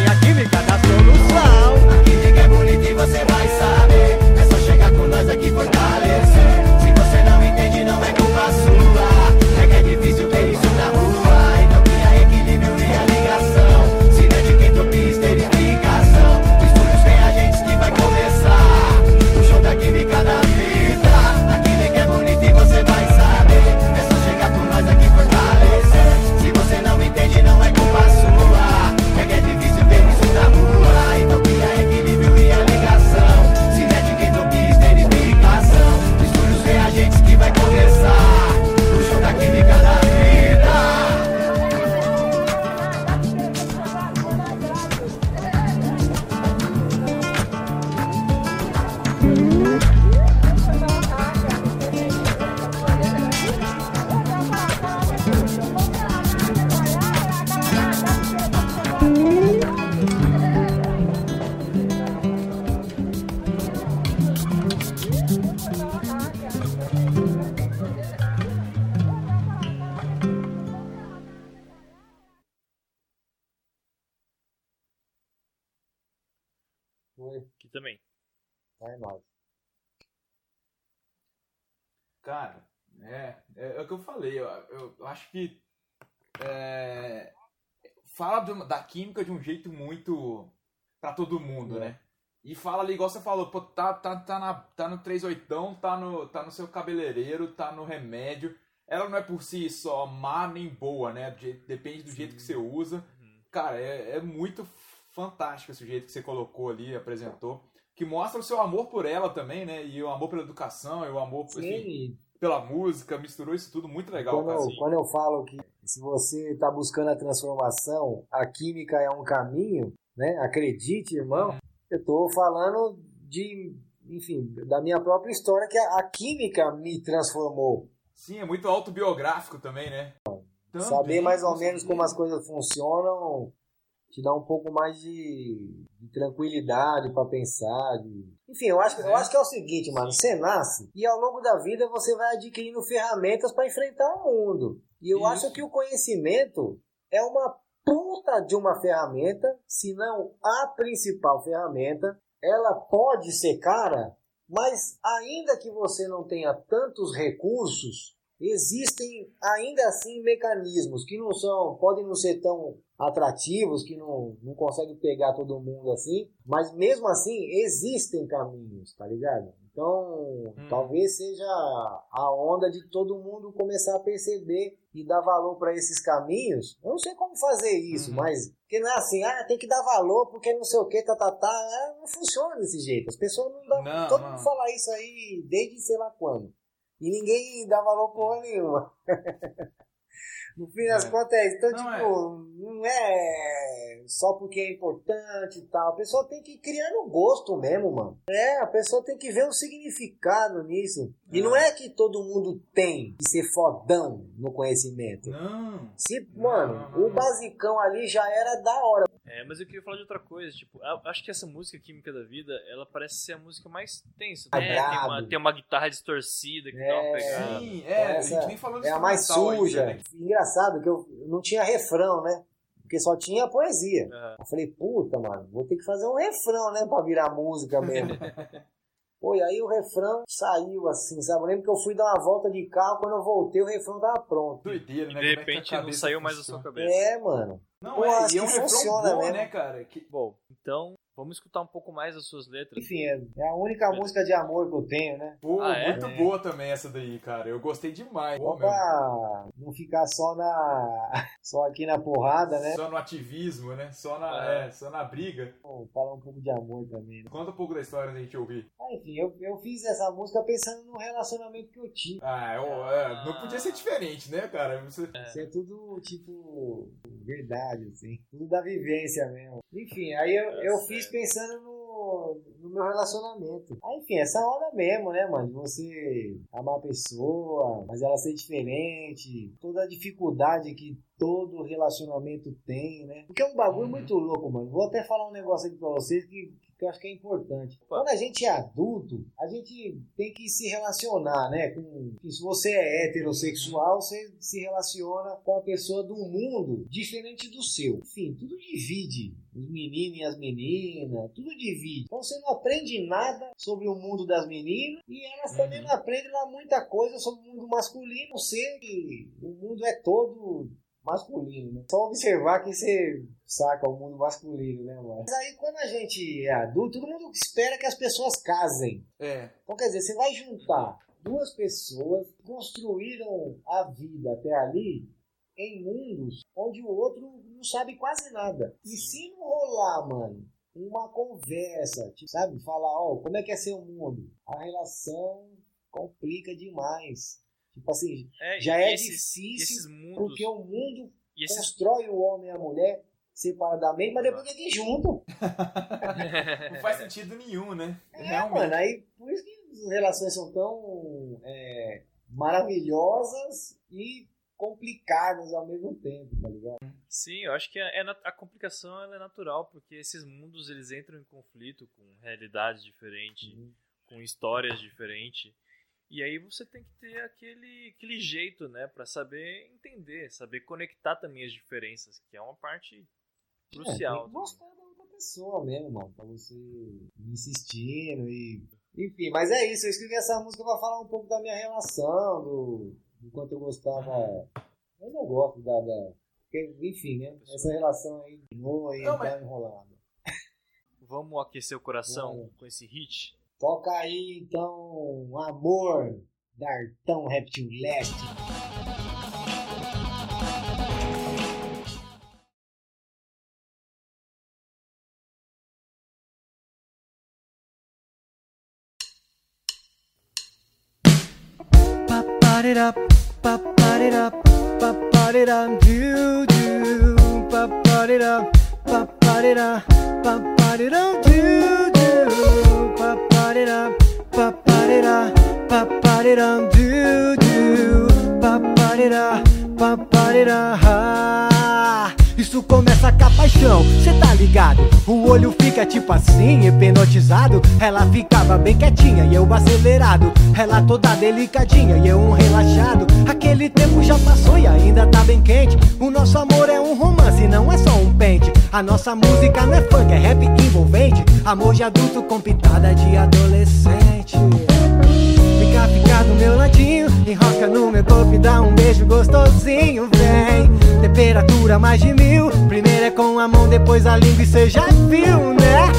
acho que é, fala da química de um jeito muito pra todo mundo, É. né? E fala ali, igual você falou, pô, tá, tá, tá, na, tá no 38, tá no, tá no seu cabeleireiro, tá no remédio. Ela não é por si só má nem boa, né? De- depende do jeito que você usa. Uhum. Cara, é, é muito fantástico esse jeito que você colocou ali, apresentou. Que mostra o seu amor por ela também, né? E o amor pela educação, e o amor Sim, pela música, misturou isso tudo muito legal, quando, eu, quando eu falo que se você está buscando a transformação, a química é um caminho, né? Acredite, irmão. Eu tô falando de enfim, da minha própria história que a, a química me transformou. Sim, é muito autobiográfico também, né? Também, Saber mais ou menos como as coisas funcionam te dá um pouco mais de, de tranquilidade pra pensar. de- Enfim, eu acho, que- eu acho que é o seguinte, mano. Você nasce e ao longo da vida você vai adquirindo ferramentas pra enfrentar o mundo. E eu Isso. acho que o conhecimento é uma puta de uma ferramenta, se não a principal ferramenta. Ela pode ser cara, mas ainda que você não tenha tantos recursos, existem ainda assim mecanismos que não são, podem não ser tão atrativos, que não, não conseguem pegar todo mundo assim, mas mesmo assim existem caminhos, tá ligado? Então, talvez seja a onda de todo mundo começar a perceber e dar valor para esses caminhos. Eu não sei como fazer isso, Uhum. mas que não é assim, ah, tem que dar valor porque não sei o que, tá, tá, tá. Ah, não funciona desse jeito. As pessoas não dão. Não, todo não. mundo fala isso aí desde sei lá quando. E ninguém dá valor porra nenhuma. No fim das É. contas é isso. Então, Não, tipo, não é só porque é importante e tal. A pessoa tem que ir criando gosto mesmo, mano. É, a pessoa tem que ver um significado nisso. E É. não é que todo mundo tem que ser fodão no conhecimento. Não. Se, mano, não, o basicão ali já era da hora. É, mas eu queria falar de outra coisa, tipo, eu acho que essa música Química da Vida, ela parece ser a música mais tensa. Né? tem, uma, tem uma guitarra distorcida que dá uma É. pegada. Sim, é, a Essa gente nem falou de É a mais ainda, suja. né? Engraçado que eu não tinha refrão, né? Porque só tinha poesia. Aham. Eu falei, puta, mano, vou ter que fazer um refrão, né? Pra virar música mesmo. Pô, e aí o refrão saiu assim, sabe? Eu lembro que eu fui dar uma volta de carro, quando eu voltei o refrão tava pronto. Doideira, E né? de Como é repente não cabeça saiu mais da sua cabeça. É, mano. Não, Pô, é, e é um funciona bom, mesmo. né, cara? Que... Bom, então vamos escutar um pouco mais das suas letras. Enfim, é, é a única música de amor que eu tenho, né? Pô, Ah, é? muito boa também essa daí, cara. Eu gostei demais. Só Pô, não ficar só na. só aqui na porrada, né? Só no ativismo, né? Só na, Ah. é, só na briga. Pô, falar um pouco de amor também, né? Conta um pouco da história da gente ouvir. Ah, enfim, eu, eu fiz essa música pensando no relacionamento que eu tive. Ah, eu- é, não podia ser diferente, né, cara? Você... Isso é tudo, tipo, verdade, assim. Tudo da vivência mesmo. Enfim, aí eu, eu Tá fiz pensando no, no meu relacionamento. Aí, enfim, essa onda mesmo, né, mano? De você amar a pessoa, mas ela ser diferente. Toda a dificuldade que todo relacionamento tem, né? Porque é um bagulho Uhum. muito louco, mano. Vou até falar um negócio aqui pra vocês que, que eu acho que é importante. Quando a gente é adulto, a gente tem que se relacionar, né? Com, que se você é heterossexual, você se relaciona com a pessoa do mundo diferente do seu. Enfim, tudo divide. Os meninos e as meninas, tudo divide. Então você não aprende nada sobre o mundo das meninas e elas também Uhum. não aprendem lá muita coisa sobre o mundo masculino. Você, o mundo é todo masculino, né? Só observar que você saca o mundo masculino, né, mano? Mas aí quando a gente é adulto, todo mundo espera que as pessoas casem. É. Então quer dizer, você vai juntar duas pessoas que construíram a vida até ali em mundos onde o outro não sabe quase nada. E se não rolar, mano, uma conversa, tipo, sabe? Falar, ó, como é que é seu mundo? A relação complica demais. Tipo assim, É, já é esses, difícil esses mundos. porque o mundo E esses, constrói o homem e a mulher separadamente, mas depois que juntam. Não faz sentido nenhum, né? É, mano, aí por isso que as relações são tão é, maravilhosas e complicadas ao mesmo tempo, tá ligado? Sim, eu acho que é, é nat- a complicação ela é natural, porque esses mundos eles entram em conflito com realidades diferentes, com histórias diferentes. E aí você tem que ter aquele, aquele jeito, né, Pra saber entender, saber conectar também as diferenças, que é uma parte É, tem crucial. que gostar da outra pessoa mesmo, mano, pra você insistindo e... Enfim, mas é isso, eu escrevi essa música pra falar um pouco da minha relação, do, do quanto eu gostava... Eu não gosto da... da porque, enfim, né, essa relação aí continuou e Não, tá mas- enrolada. Vamos aquecer o coração com esse hit? Toca aí, então, Amor, da Artão Reptil Leste. Ba-ba-di-da, ba-ba-di-da, ba-ba-di-da, do do. Ba-ba-di-da, ba-ba-di-da, ba-ba-di-da, do Ba ba da, ba ba da, do do, ba ba da, ba ba da, ha. Isso começa com a paixão, cê tá ligado? O olho fica tipo assim, hipnotizado. Ela ficava bem quietinha e eu acelerado. Ela toda delicadinha e eu um relaxado. Aquele tempo já passou e ainda tá bem quente. O nosso amor é um romance, não é só um pente. A nossa música não é funk, é rap envolvente. Amor de adulto com pitada de adolescente. Fica, fica do meu ladinho, enroca no meu corpo e dá um beijo gostosinho, vem. Temperatura mais de mil, primeiro é com a mão, depois a língua e cê já viu, né?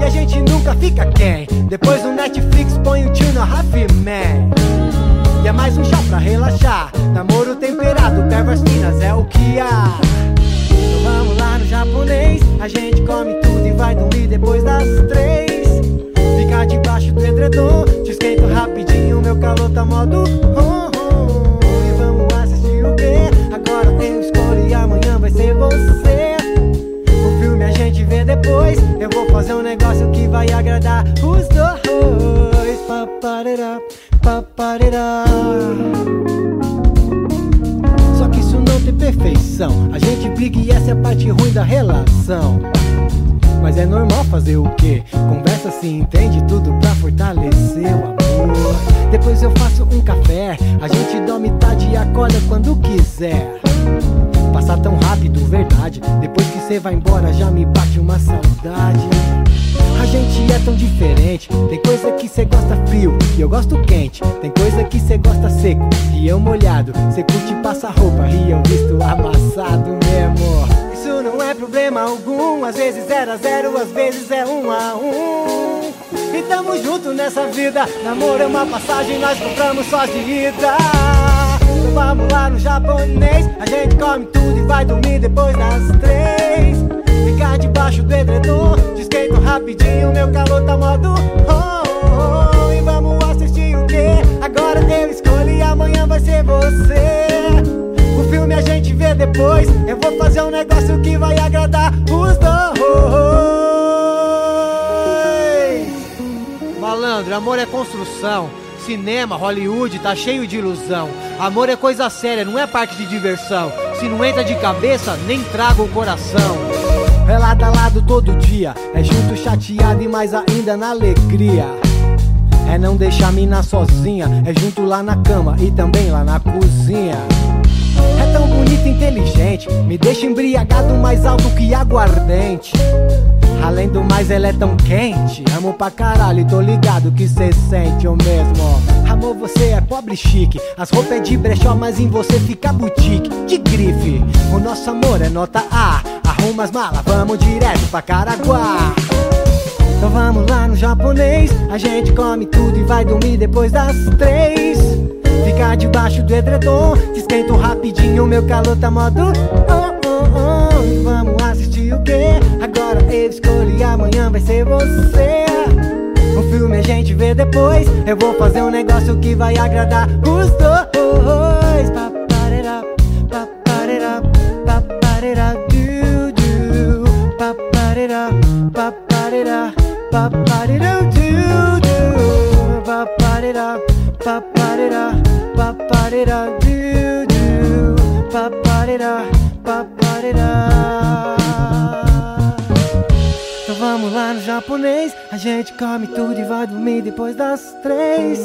E a gente nunca fica quem? Depois no Netflix põe o tio no Half Man. E é mais um chá pra relaxar. Namoro temperado, pervas finas é o que há. Então vamos lá no japonês. A gente come tudo e vai dormir depois das três. Fica debaixo do edredom. Te esquento rapidinho, meu calor tá modo ron, ron. E vamos assistir o quê? Agora eu escolho e amanhã vai ser você. O filme a gente vê depois. Eu vou fazer um negócio que vai agradar os dois. Paparera, paparera. Só que isso não tem perfeição. A gente briga e essa é a parte ruim da relação. Mas é normal fazer o quê? Conversa se entende tudo pra fortalecer o amor. Depois eu faço um café, a gente dorme tarde e acorda quando quiser. Passa tão rápido, verdade. Depois que cê vai embora, já me bate uma saudade. A gente é tão diferente. Tem coisa que cê gosta frio e eu gosto quente. Tem coisa que cê gosta seco e eu molhado. Cê curte passar roupa e eu visto amassado mesmo. Não é problema algum. Às vezes zero a zero, às vezes é um a um. E tamo junto nessa vida. Namoro é uma passagem, nós compramos só de ida. Então vamos lá no japonês. A gente come tudo e vai dormir depois das três. Ficar debaixo do edredom. Te esquento rapidinho, meu calor tá modo oh, oh, oh. E vamos assistir o quê? Agora eu escolhi e amanhã vai ser você. Filme a gente vê depois. Eu vou fazer um negócio que vai agradar os dois. Malandro, amor é construção. Cinema, Hollywood, tá cheio de ilusão. Amor é coisa séria, não é parte de diversão. Se não entra de cabeça, nem traga o coração. É lado a lado todo dia, é junto chateado e mais ainda na alegria. É não deixar a mina sozinha, é junto lá na cama e também lá na cozinha. É tão bonita e inteligente, me deixa embriagado mais alto que aguardente. Além do mais, ela é tão quente. Amo pra caralho e tô ligado que cê sente o mesmo. Amor, você é pobre chique. As roupas é de brechó, mas em você fica boutique. De grife, o nosso amor é nota A. Arruma as malas, vamos direto pra Caraguá. Então vamos lá no japonês. A gente come tudo e vai dormir depois das três. Fica debaixo do edredom. Te esquento rapidinho, meu calor tá modo. Oh, oh, oh. E vamos assistir o quê? Agora eu escolho e amanhã vai ser você. O filme a gente vê depois. Eu vou fazer um negócio que vai agradar os dois. Du, du. Paparera, paparera. Então vamos lá no japonês. A gente come tudo e vai dormir depois das três.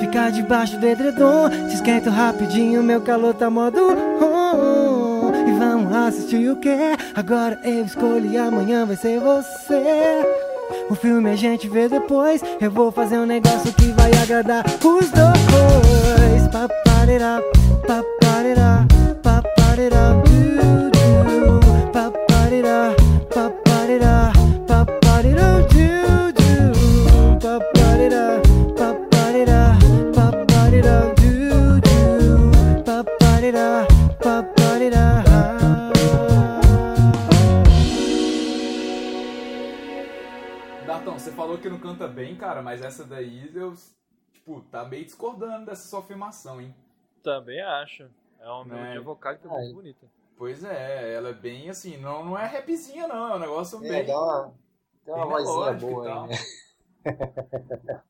Ficar debaixo do edredom. Te esquento rapidinho, meu calor tá modo. on. E vamos assistir o que? Agora eu escolho e amanhã vai ser você. O filme a gente vê depois. Eu vou fazer um negócio que vai agradar os dois. Paparera, bem, cara, mas essa daí eu, tipo, tá meio discordando dessa sua afirmação, hein? Também acho. É uma Né? melodia vocálica Ah, muito bonita. Pois é, ela é bem assim, não, não é rapzinha não, é um negócio É, bem... dá uma, tem uma bem vozinha boa aí, né?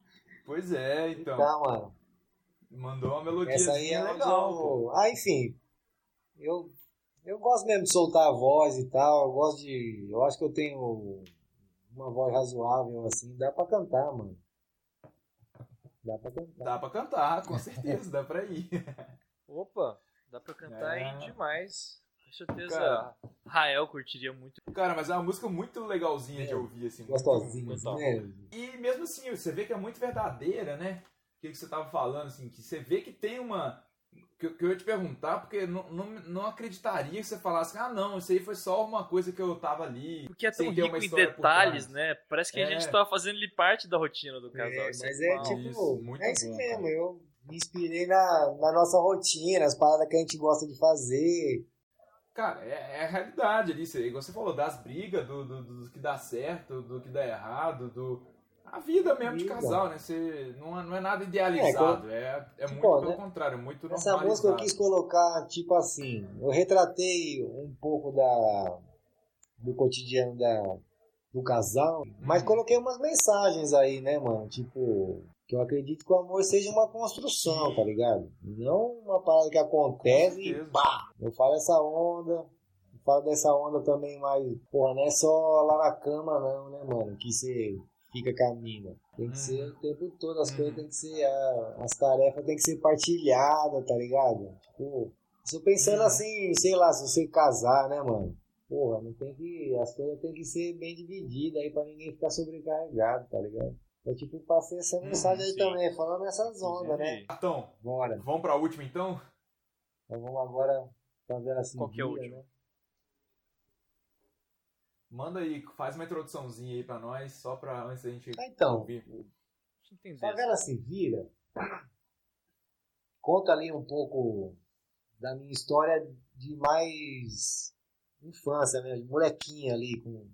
Pois é, então. Tá, mano. Mandou uma melodia Essa aí é legal. pô. Ah, enfim. Eu, eu gosto mesmo de soltar a voz e tal. Eu gosto de. Eu acho que eu tenho uma voz razoável, assim. Dá pra cantar, mano. Dá pra cantar. Dá pra cantar, com certeza, dá pra ir. Opa, dá pra cantar É. aí demais. Com certeza Cara. Rael curtiria muito. Cara, mas é uma música muito legalzinha de ouvir, assim. muito- Gostosinho, assim, né? E mesmo assim, você vê que é muito verdadeira, né? O que, que você tava falando, assim, que você vê que tem uma. Que, eu- que eu ia te perguntar, porque não, não, não acreditaria que você falasse, ah, não, isso aí foi só uma coisa que eu tava ali. Porque é tão rico em detalhes, né? Parece que a É. gente tava fazendo ali parte da rotina do casal. É, Isso mas é é tipo, Isso, muito é isso bom, mesmo. cara. Eu me inspirei na, na nossa rotina, as paradas que a gente gosta de fazer. Cara, é, é a realidade ali, você, igual você falou, das brigas, do, do, do que dá certo, do que dá errado, do. A vida mesmo de casal, né? Você, não, é, não é nada idealizado, é, é, tipo, muito pelo né? contrário, é muito Essa normalizado. música eu quis colocar, tipo assim, eu retratei um pouco da, do cotidiano da, do casal, mas Uhum. coloquei umas mensagens aí, né, mano? Tipo, que eu acredito que o amor seja uma construção, tá ligado? Não uma parada que acontece e pá! Eu falo essa onda, eu falo dessa onda também, mas, porra, não é só lá na cama, não, né, mano? Que você fica com a mina. Tem que Uhum. ser o tempo todo, as Uhum. coisas tem que ser, a- as tarefas tem que ser partilhadas, tá ligado? Tipo, se eu pensando Uhum. assim, sei lá, se você casar, né, mano? Porra, não tem que. As coisas tem que ser bem divididas aí pra ninguém ficar sobrecarregado, tá ligado? Eu, tipo, passei essa Uhum, mensagem aí também, falando nessas ondas, né? Então, Bora. vamos pra última então? Então vamos agora fazer assim. Qual que é o último? Né? Manda aí, faz uma introduçãozinha aí pra nós, só pra antes da gente Ah, então, ouvir. Entender. Favela se vira. Conta ali um pouco da minha história de mais infância mesmo, de molequinha ali com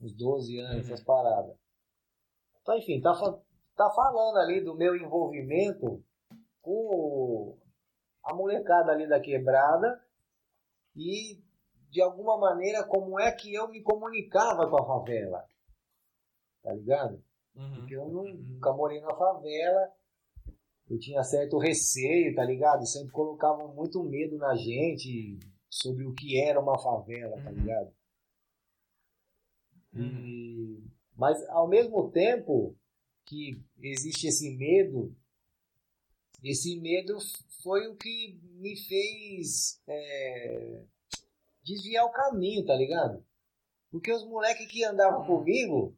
uns 12 anos, Uhum. essas paradas. Então, enfim, tá, tá falando ali do meu envolvimento com a molecada ali da quebrada e de alguma maneira como é que eu me comunicava com a favela. Tá ligado? Uhum. Porque eu nu- nunca morei na favela. Eu tinha certo receio, tá ligado? Sempre colocavam muito medo na gente sobre o que era uma favela, tá Uhum. ligado? Uhum. E- Mas ao mesmo tempo que existe esse medo, esse medo foi o que me fez é, desviar o caminho, tá ligado? Porque os moleques que andavam Hum. comigo,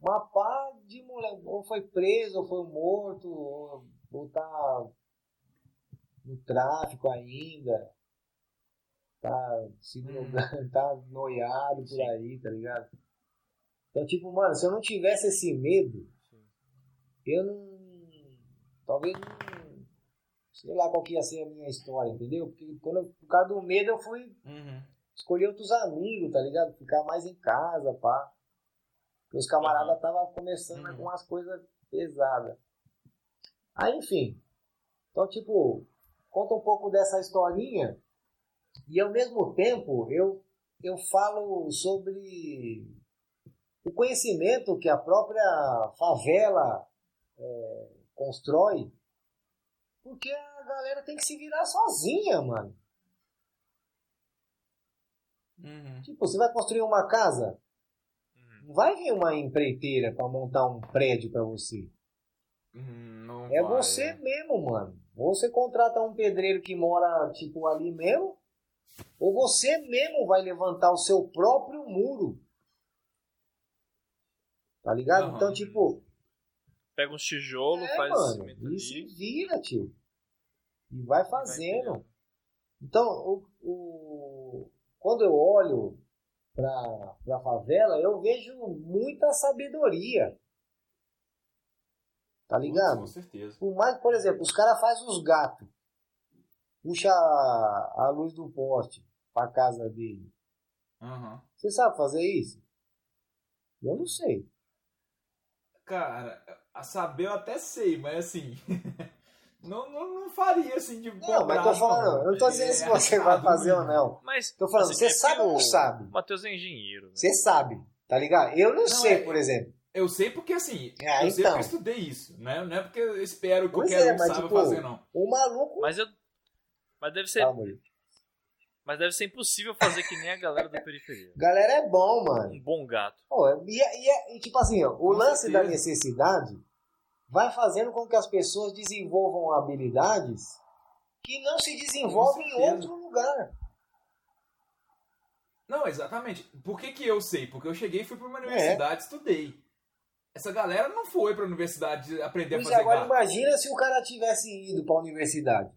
uma pá de moleque, ou foi preso, ou foi morto, ou, ou tá no tráfico ainda, tá se drogando, tá noiado por aí, tá ligado? Então, tipo, mano, se eu não tivesse esse medo, eu não. Talvez não. Sei lá qual que ia ser a minha história, entendeu? Porque quando eu, por causa do medo eu fui Uhum. escolher outros amigos, tá ligado? Ficar mais em casa, pá. Porque os camaradas estavam começando Uhum. com umas coisas pesadas. Aí, enfim. Então, tipo, conta um pouco dessa historinha. E ao mesmo tempo, eu, eu falo sobre o conhecimento que a própria favela é, constrói. Porque a galera tem que se virar sozinha, mano. Uhum. Tipo, você vai construir uma casa, Uhum. não vai vir uma empreiteira pra montar um prédio pra você. Uhum, não É vai, você é. mesmo, mano. Ou você contrata um pedreiro que mora, tipo, ali mesmo, ou você mesmo vai levantar o seu próprio muro. Tá ligado? Aham. Então, tipo, Pega uns tijolos, é, faz mano, cimento e se ali. vira, tio. E vai fazendo. Então, o, o- quando eu olho pra, pra favela, eu vejo muita sabedoria. Tá ligado? Com certeza. Por mais, por exemplo, os caras fazem os gatos. Puxa a, a luz do poste pra casa dele. Aham. Você sabe fazer isso? Eu não sei. Cara, a saber eu até sei, mas assim. não, não, não faria assim de Não, mas tô falando, eu não tô dizendo se você vai fazer ou não. Mas, Tô falando, assim, você é sabe ou não o sabe? Matheus é engenheiro. Né? Você sabe, tá ligado? Eu não, sei, é- por exemplo. Eu sei porque, assim, Ah, eu sei então. porque eu estudei isso, né? Não é porque eu espero que Pois qualquer é, um mas saiba tipo, fazer, não. o maluco. Mas eu. Mas deve ser. Calma. Mas deve ser impossível fazer que nem a galera da periferia. Galera é bom, mano. Um bom gato. Pô, e, é- e é- e, tipo assim, ó, o Com lance certeza. da necessidade vai fazendo com que as pessoas desenvolvam habilidades que não se desenvolvem em outro lugar. Não, exatamente. Por que, que eu sei? Porque eu cheguei e fui pra É. uma universidade e estudei. Essa galera não foi pra universidade aprender Pois a é, fazer agora gato. imagina se o cara tivesse ido pra universidade.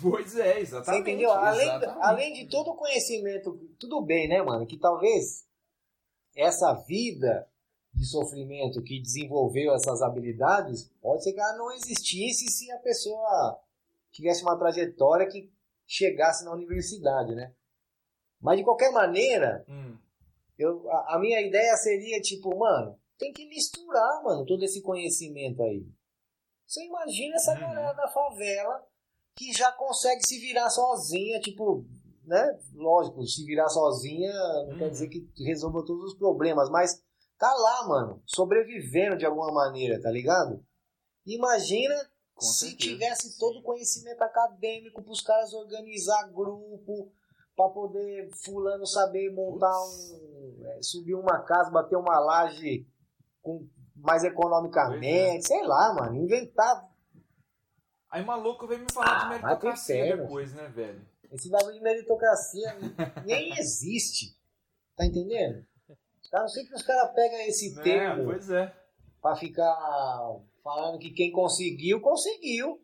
Pois é, Você exatamente. entendeu? Além, exatamente. além de todo o conhecimento, tudo bem, né, mano? Que talvez essa vida de sofrimento que desenvolveu essas habilidades, pode ser que ela não existisse se a pessoa tivesse uma trajetória que chegasse na universidade, né? Mas de qualquer maneira, Hum, eu, a, a minha ideia seria tipo, mano, tem que misturar, mano, todo esse conhecimento aí. Você imagina essa Uhum. galera da favela que já consegue se virar sozinha, tipo, né? Lógico, se virar sozinha não quer Uhum. dizer que resolva todos os problemas, mas tá lá, mano, sobrevivendo de alguma maneira, tá ligado? Imagina Com se certeza. tivesse todo o conhecimento acadêmico pros caras organizar grupo, pra poder fulano saber montar um. é, subir uma casa, bater uma laje com mais economicamente, sei lá, mano, inventar. Aí maluco veio me falar Ah, de meritocracia depois, né, velho? Esse bagulho de meritocracia nem existe. Tá entendendo? Tá, não sei que os caras pegam esse Né, termo Pois é. pra ficar falando que quem conseguiu, conseguiu.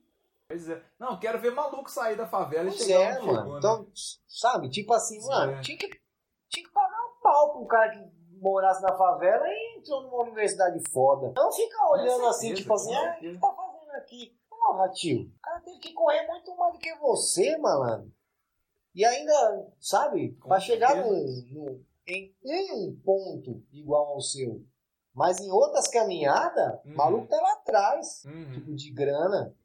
Pois é. Não, quero ver maluco sair da favela e Pois chegar é, chegou, mano. né? Então, sabe, tipo assim, Sim, mano, é. tinha que, tinha que pagar um pau pro cara que morasse na favela e entrou numa universidade foda. Não fica olhando assim, tipo assim, ah, o que tá fazendo aqui? Porra, tio, o cara teve que correr muito mais do que você, malandro. E ainda, sabe, Com pra chegar certeza. num, num- em um ponto igual ao seu, mas em outras caminhadas, o Uhum. maluco tá lá atrás Uhum. tipo de grana.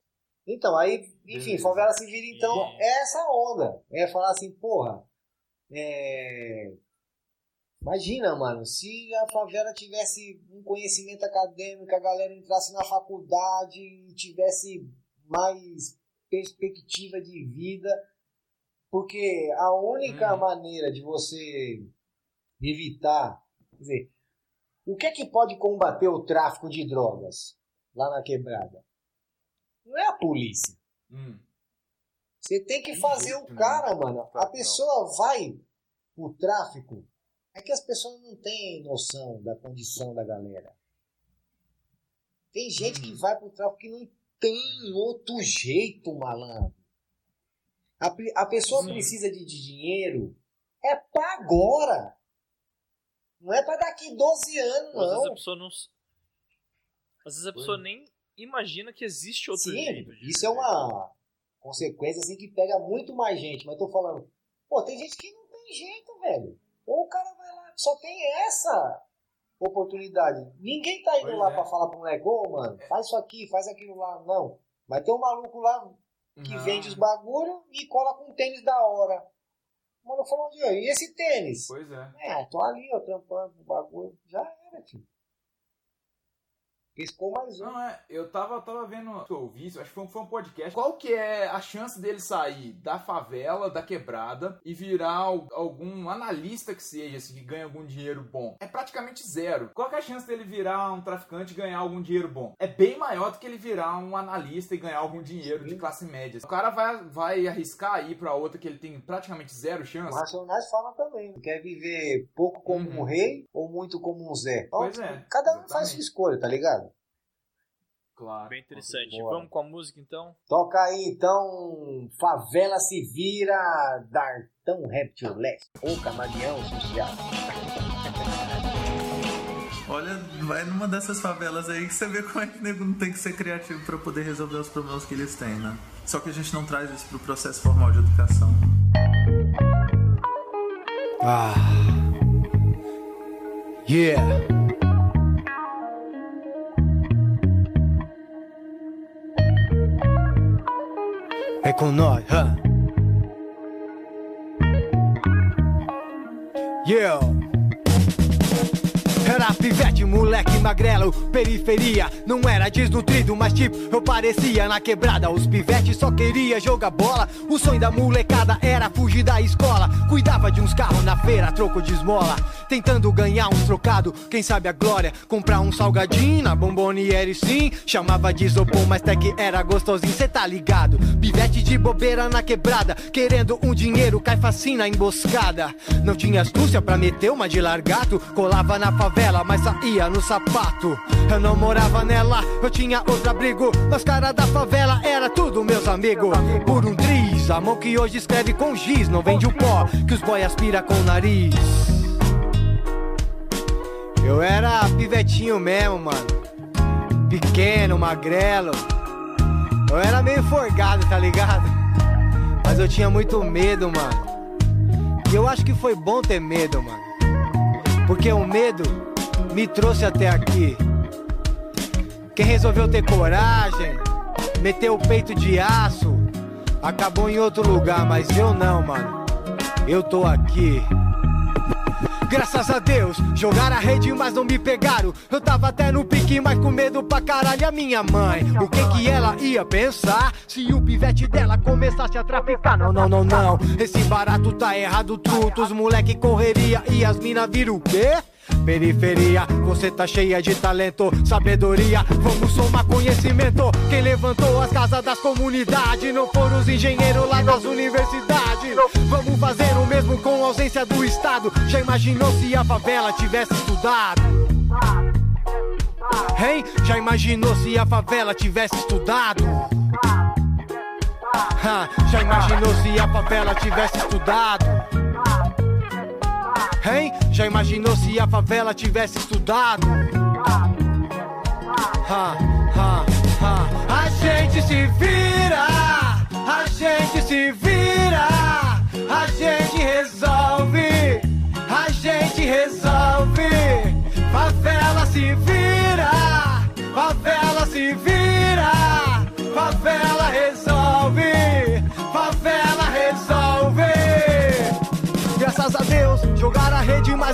Então, aí, enfim, Beleza. favela se vira, então, E- é essa onda. É falar assim, porra, é... Imagina, mano, se a favela tivesse um conhecimento acadêmico, a galera entrasse na faculdade e tivesse mais perspectiva de vida, porque a única Uhum. maneira de você evitar, quer dizer, o que é que pode combater o tráfico de drogas lá na quebrada? Não é a polícia. Hum. Você tem que De fazer o nenhum. cara, mano. A pessoa vai pro tráfico. É que as pessoas não têm noção da condição da galera. Tem gente que Uhum. vai pro tráfico que não tem outro jeito, malandro. A, a pessoa Sim. precisa de, de dinheiro. É pra agora. Não é pra daqui 12 anos, Às vezes a não. pessoa não. Às vezes a pessoa nem imagina que existe outro Sim, jeito. de isso é uma consequência assim que pega muito mais gente. Mas tô falando, pô, tem gente que não tem jeito, velho. Ou o cara vai lá, só tem essa oportunidade. Ninguém tá indo Pois lá é. pra falar pro moleque, ô, mano, faz isso aqui, faz aquilo lá. Não. Vai ter um maluco lá que Não. vende os bagulho e cola com um tênis da hora. O maluco falou, e esse tênis? Pois é. É, tô ali, ó, trampando o bagulho. Já era, filho. Piscou mais um. Não, é, eu tava, tava vendo, eu ouvi isso, acho que foi um, foi um podcast. Qual que é a chance dele sair da favela, da quebrada e virar al- algum analista que seja, assim, que ganha algum dinheiro bom? É praticamente zero. Qual que é a chance dele virar um traficante e ganhar algum dinheiro bom? É bem maior do que ele virar um analista e ganhar algum dinheiro de classe média. O cara vai, vai arriscar ir pra outra que ele tem praticamente zero Os chance? Racionais falam também. Quer viver pouco como Uhum. um rei ou muito como um Zé? Pois é, Cada um faz exatamente. sua escolha, tá ligado? Claro. Bem interessante. Bora. Vamos com a música então? Toca aí então, Favela se vira, Dartão Reptil Leste, ou Camaleão Social. Olha, vai numa dessas favelas aí que você vê como é que o nego não tem que ser criativo pra poder resolver os problemas que eles têm, né? Só que a gente não traz isso pro processo formal de educação. Ah. Yeah. É com nós, huh? Yeah. Pivete, moleque magrelo, periferia. Não era desnutrido, mas tipo, eu parecia na quebrada. Os pivetes só queria jogar bola. O sonho da molecada era fugir da escola. Cuidava de uns carros na feira, troco de esmola. Tentando ganhar um trocado, quem sabe a glória. Comprar um salgadinho na bomboniere sim. Chamava de isopor, mas até que era gostosinho, cê tá ligado. Pivete de bobeira na quebrada, querendo um dinheiro, cai facinho na emboscada. Não tinha astúcia pra meter uma de largato. Colava na favela, mas saía no sapato. Eu não morava nela, eu tinha outro abrigo. Mas cara da favela era tudo meus amigos. Por um triz, a mão que hoje escreve com giz. Não vende o pó que os boy aspira com o nariz. Eu era pivetinho mesmo, mano. Pequeno, magrelo. Eu era meio forgado, tá ligado? Mas eu tinha muito medo, mano. E eu acho que foi bom ter medo, mano. Porque o medo me trouxe até aqui. Quem resolveu ter coragem, meteu o peito de aço, acabou em outro lugar, mas eu não, mano. Eu tô aqui. Graças a Deus, jogaram a rede, mas não me pegaram. Eu tava até no pique, mas com medo pra caralho. A minha mãe, o que que ela ia pensar se o pivete dela começasse a traficar? Não, não, não, não. Esse barato tá errado, truto. Os moleque correria e as mina viram o quê? Periferia, você tá cheia de talento, sabedoria. Vamos somar conhecimento. Quem levantou as casas das comunidades não foram os engenheiros lá das universidades. Vamos fazer o mesmo com ausência do Estado. Já imaginou se a favela tivesse estudado? Hein? Já imaginou se a favela tivesse estudado? Ha, já imaginou se a favela tivesse estudado? Hein? Já imaginou se a favela tivesse estudado? Ha, ha, ha. A gente se vira, a gente se vira,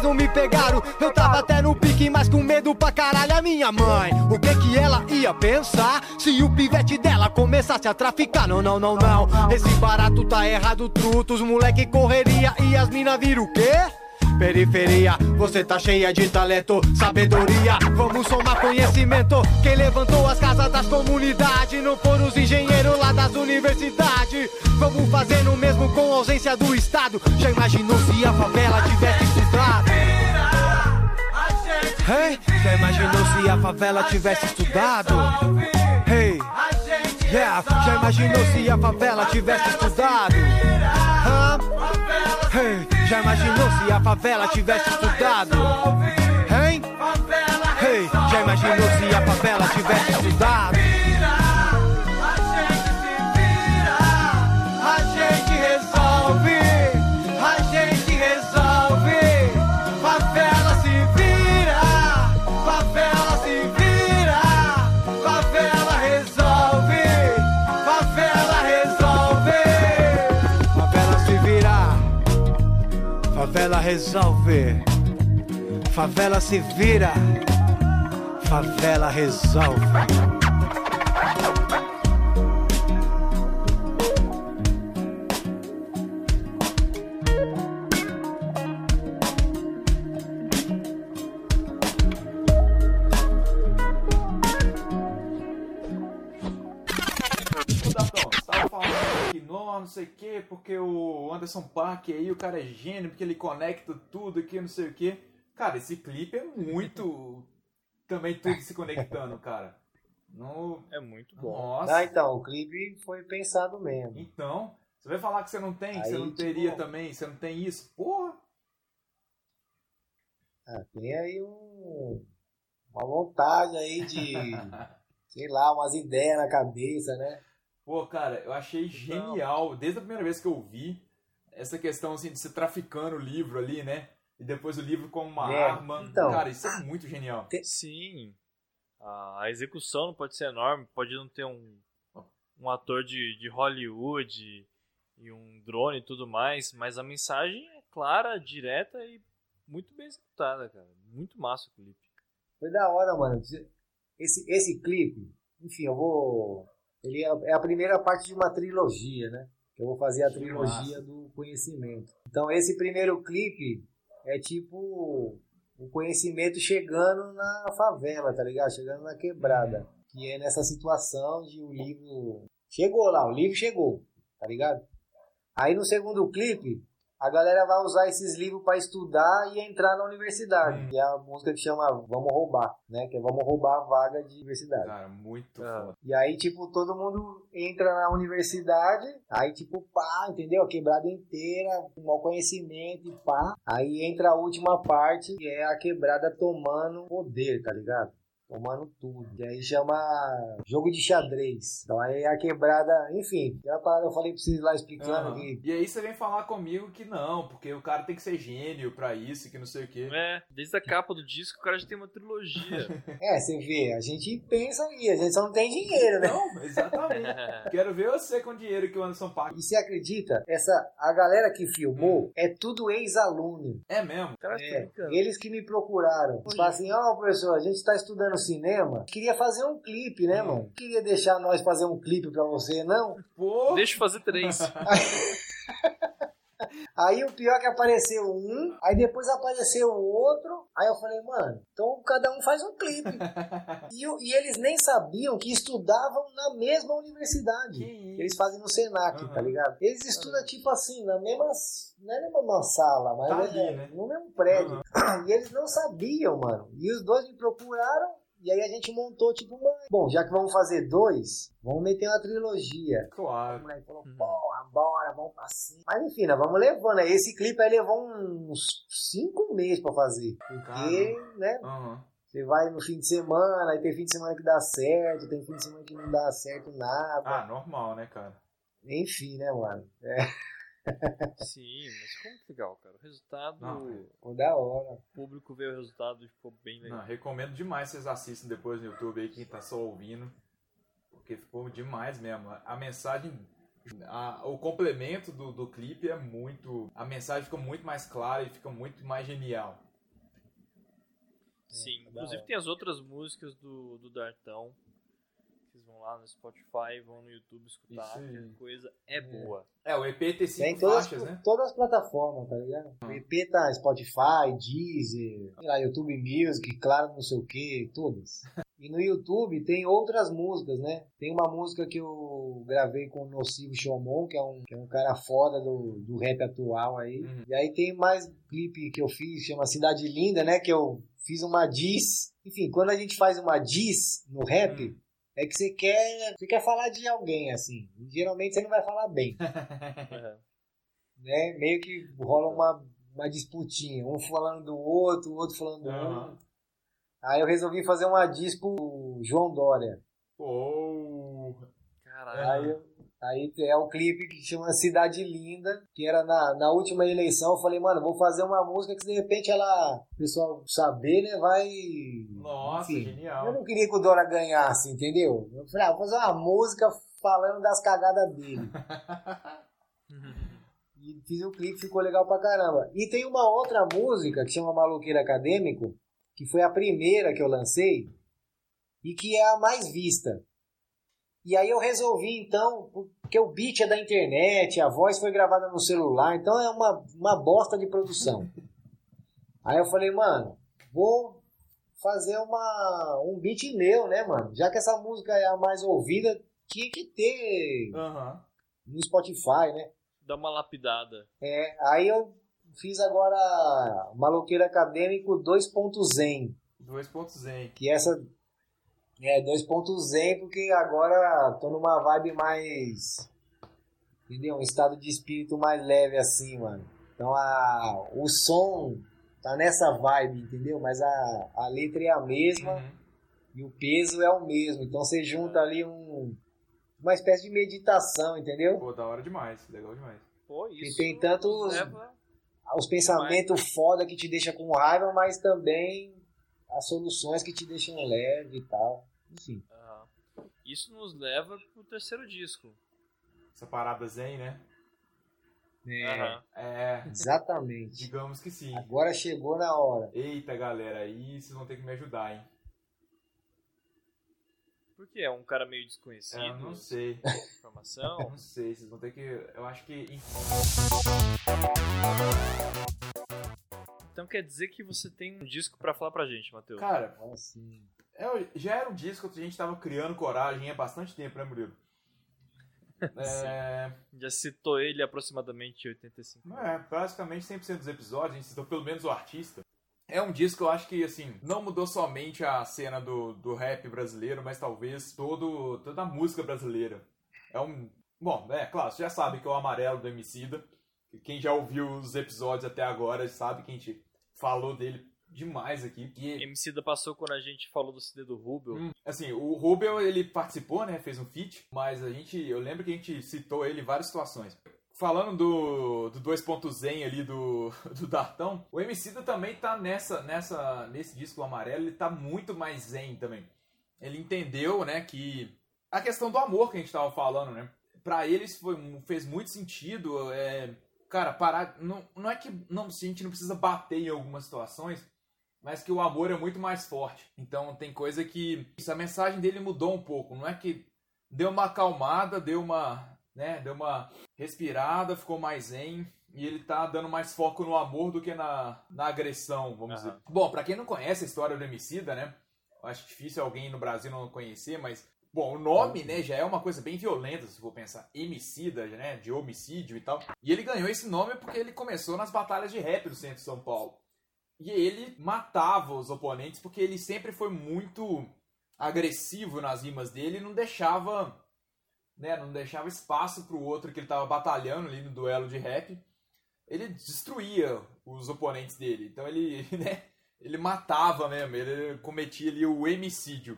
não me pegaram. Eu tava até no pique, mas com medo pra caralho. A minha mãe, o que que ela ia pensar se o pivete dela começasse a traficar? Não, não, não, não. Esse barato tá errado, truto. Os moleque correria e as mina viram o quê? Periferia, você tá cheia de talento, sabedoria. Vamos somar conhecimento. Quem levantou as casas das comunidades não foram os engenheiros lá das universidades. Vamos fazer o mesmo com ausência do Estado. Já imaginou se a favela tivesse estudado? Hey, já imaginou se a favela tivesse estudado? Hey, yeah, já imaginou se a favela tivesse estudado? Hey, já imaginou se a favela tivesse estudado? Hein? Hey, já imaginou se a favela tivesse estudado? Resolve. Favela se vira, favela resolve. Que não, sei o que, porque o Anderson Paak aí, o cara é gênio, porque ele conecta tudo aqui, não sei o que. Cara, esse clipe é muito. Também tudo se conectando, cara. No... É muito bom. Nossa. Ah, então, o clipe foi pensado mesmo. Então, você vai falar que você não tem, que você não teria tipo- também, você não tem isso? Porra! Ah, tem aí um, uma vontade aí de, sei lá, umas ideias na cabeça, né? Pô, cara, eu achei genial, desde a primeira vez que eu vi, essa questão assim de se traficando o livro ali, né? E depois o livro como uma É, arma. então. cara, isso é muito genial. Sim. A a execução não pode ser enorme, pode não ter um, um ator de, de Hollywood e um drone e tudo mais, mas a mensagem é clara, direta e muito bem executada, cara. Muito massa o clipe. Foi da hora, mano. Esse, esse clipe, enfim, eu vou. Ele é é a primeira parte de uma trilogia, né? Eu vou fazer a trilogia do conhecimento. Então, esse primeiro clipe é tipo o conhecimento chegando na favela, tá ligado? Chegando na quebrada. Que é nessa situação de o livro. Chegou lá, o livro chegou, tá ligado? Aí no segundo clipe, a galera vai usar esses livros pra estudar e entrar na universidade. Que é a música que chama Vamos Roubar, né? Que é Vamos Roubar a vaga de universidade. Cara, muito Ah. foda. E aí, tipo, todo mundo entra na universidade, aí, tipo, pá, entendeu? A quebrada inteira, com mau conhecimento e pá. Aí entra a última parte, que é a quebrada tomando poder, tá ligado? Tomando tudo. E aí chama jogo de xadrez. Então aí a quebrada, enfim, aquela parada eu falei pra vocês lá explicando que. E aí você vem falar comigo que não, porque o cara tem que ser gênio pra isso, que não sei o quê. É, desde a capa do disco o cara já tem uma trilogia. É, você vê, a gente pensa aí, a gente só não tem dinheiro, né? Não, exatamente. Quero ver você com o dinheiro que o Anderson paga. E você acredita? Essa, a galera que filmou é tudo ex-aluno. É mesmo? Cara, tá É, eles que me procuraram. Eles falaram assim, ó, professor, a gente tá estudando cinema, queria fazer um clipe, né, Hum. mano? Queria deixar nós fazer um clipe pra você, não? Pô, Deixa eu fazer três. Aí o pior é que apareceu um, aí depois apareceu o outro, aí eu falei, mano, então cada um faz um clipe. e, e eles nem sabiam que estudavam na mesma universidade. Eles fazem no Senac, Aham. tá ligado? Eles estudam, tipo assim, na mesma. Não é na mesma sala, mas Tá é ali, né? no mesmo prédio. E eles não sabiam, mano. E os dois me procuraram. E aí a gente montou, tipo, uma. Bom, já que vamos fazer dois, vamos meter uma trilogia. O Claro. moleque falou, Uhum. porra, bora, vamos pra cima. Mas enfim, nós vamos levando. Aí Esse clipe aí levou uns cinco meses pra fazer. Porque, né? Aham. Você vai no fim de semana, aí tem fim de semana que dá certo, tem fim de semana que não dá certo nada. Ah, normal, né, cara? Enfim, né, mano? Sim, mas ficou muito legal, cara. O resultado, Não, é. Ficou da hora. o público vê o resultado e ficou bem legal. Não, recomendo demais vocês assistam depois no YouTube aí, quem tá só ouvindo. Porque ficou demais mesmo. A mensagem. a- o complemento do, do clipe é muito. A mensagem fica muito mais clara e fica muito mais genial. Sim, da inclusive hora. tem as outras músicas do, do Dartão. Vocês vão lá no Spotify, vão no YouTube escutar, a coisa é boa. É, o EP tem cinco Tem em todas, faixas, né? todas as plataformas, tá ligado? O EP tá Spotify, Deezer, sei lá, YouTube Music, claro, não sei o que, todas. E no YouTube tem outras músicas, né? Tem uma música que eu gravei com o Nocivo Shomon, que é um, que é um cara foda do, do rap atual aí. Uhum. E aí tem mais clipe que eu fiz, chama Cidade Linda, né? Que eu fiz uma diss. Enfim, quando a gente faz uma diss no rap, Hum. É que você quer, você quer falar de alguém, assim. E geralmente você não vai falar bem Aham. né? Meio que rola uma, uma disputinha, um falando do outro, o outro falando do Aham. um. Aí eu resolvi fazer uma diss pro João Dória. Oh, Caralho. Aí, eu- aí é o clipe que chama Cidade Linda, que era na, na última eleição. Eu falei, mano, vou fazer uma música que de repente ela, o pessoal saber, né, vai. nossa, Enfim, Eu genial. não queria que o Dória ganhasse, entendeu? Eu falei, ah, vou fazer uma música falando das cagadas dele. E fiz um clipe, ficou legal pra caramba. E tem uma outra música que chama Maluqueiro Acadêmico, que foi a primeira que eu lancei e que é a mais vista. E aí eu resolvi então, porque o beat é da internet, a voz foi gravada no celular, então é uma, uma bosta de produção. Aí eu falei, mano, vou fazer uma, um beat meu, né, mano? Já que essa música é a mais ouvida, tinha que ter Aham. no Spotify, né? Dá uma lapidada. É, aí eu fiz agora Maloqueiro Acadêmico 2.zen, 2.0. que essa é 2.zen porque agora tô numa vibe mais entendeu? Um estado de espírito mais leve assim, mano. Então a o som tá nessa vibe, entendeu? Mas a, a letra é a mesma Uhum. e o peso é o mesmo. Então você junta ali um uma espécie de meditação, entendeu? Pô, da hora demais. Legal demais. Pô, E isso. tem tantos leva- os pensamentos foda que te deixa com raiva, mas também as soluções que te deixam leve e tal. Enfim. Aham. Isso nos leva pro terceiro disco. Essa parada zen, né? É, Aham. É, exatamente. digamos que sim. Agora chegou na hora. Eita, galera, aí vocês vão ter que me ajudar, hein? Por que é um cara meio desconhecido? Eu não sei. Informação? Não sei, vocês vão ter que. Eu acho que. Então quer dizer que você tem um disco pra falar pra gente, Matheus. Cara, Assim. é, já era um disco que a gente tava criando coragem há bastante tempo, né, Murilo? É, Já citou ele aproximadamente 85. não é, basicamente 100% dos episódios, a gente citou pelo menos o artista. É um disco que eu acho que, assim, não mudou somente a cena do, do rap brasileiro, mas talvez todo, toda a música brasileira. É um. Bom, é claro, você já sabe que é o amarelo do Emicida. Quem já ouviu os episódios até agora sabe que a gente falou dele demais aqui. E, Emicida passou quando a gente falou do CD do Rubel. Hum, assim, o Rubel, ele participou, né? Fez um feat, mas a gente, eu lembro que a gente citou ele em várias situações. Falando do, do 2.zen ali do, do Dartão, o Emicida também tá nessa, nessa, nesse disco amarelo, ele tá muito mais zen também. Ele entendeu, né, que a questão do amor que a gente tava falando, né? Pra eles foi, fez muito sentido, é, cara, parar, não, não é que não, a gente não precisa bater em algumas situações, mas que o amor é muito mais forte. Então tem coisa que essa mensagem dele mudou um pouco, não é que deu uma acalmada, deu uma, né, deu uma respirada, ficou mais zen e ele tá dando mais foco no amor do que na, na agressão, vamos Aham. dizer. Bom, pra quem não conhece a história do Emicida, né? Acho difícil alguém no Brasil não conhecer, mas Bom, o nome, né, já é uma coisa bem violenta, se for pensar. Emicida, né, de homicídio e tal. E ele ganhou esse nome porque ele começou nas batalhas de rap do centro de São Paulo. E ele matava os oponentes porque ele sempre foi muito agressivo nas rimas dele e não deixava, né, não deixava espaço pro outro que ele tava batalhando ali no duelo de rap. Ele destruía os oponentes dele. Então ele, né, ele matava mesmo, ele cometia ali o homicídio.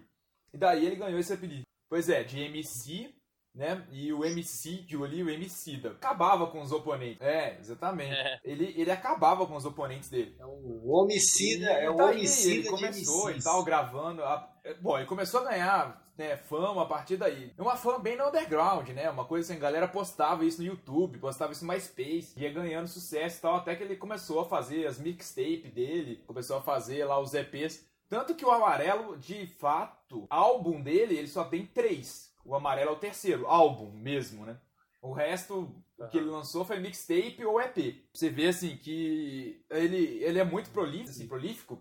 E daí ele ganhou esse apelido. Pois é, de MC, né? E o homicídio ali, o homicida. Acabava com os oponentes. É, exatamente. É. Ele, ele acabava com os oponentes dele. É o homicida, é o daí homicida ele de começou e tal, gravando. a- Bom, ele começou a ganhar né, fama a partir daí. Uma fama bem no underground, né? Uma coisa assim, a galera postava isso no YouTube, postava isso no MySpace, ia ganhando sucesso e tal, até que ele começou a fazer as mixtape dele, começou a fazer lá os EPs. Tanto que o Amarelo, de fato, álbum dele, ele só tem três. O Amarelo é o terceiro, álbum mesmo, né? O resto o que ele lançou foi mixtape ou EP. Você vê assim que ele, ele é muito prolífico, assim, prolífico,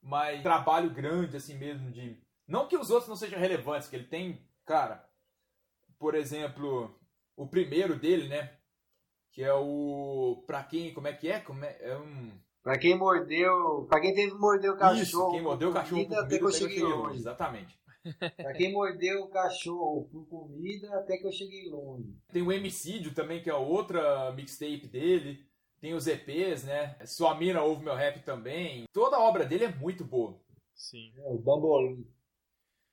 mas trabalho grande assim mesmo de não que os outros não sejam relevantes, que ele tem, cara, por exemplo, o primeiro dele, né, que é o pra quem, como é que é? Como é, é um Pra quem mordeu. Pra quem teve que morder o cachorro. Isso, quem mordeu o cachorro por comida, até que eu cheguei longe. Exatamente. Pra quem mordeu o cachorro por comida, até que eu cheguei longe. Tem o Emicídio também, que é outra mixtape dele. Tem os EPs, né? Sua mina ouve meu rap também. Toda a obra dele é muito boa. Sim. É, o Bambolim.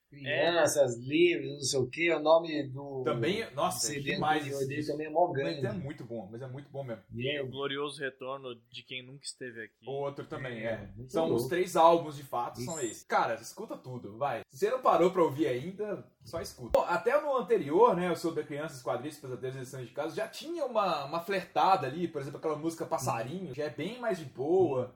Crianças, livres, não sei o que, o nome do. Também, nossa, do é CD demais dele também é mó Mas grande. é muito bom, mas é muito bom mesmo. E é O glorioso retorno de quem nunca esteve aqui. O outro também, É, é. São louco. os três álbuns de fato, são Isso. esses. Cara, escuta tudo, vai. Se você não parou pra ouvir ainda, só escuta. Bom, até no anterior, né, o Sobre Crianças, Quadris, Pesadelos e Lições de Casa, já tinha uma, uma flertada ali, por exemplo, aquela música Passarinho, que é bem mais de boa.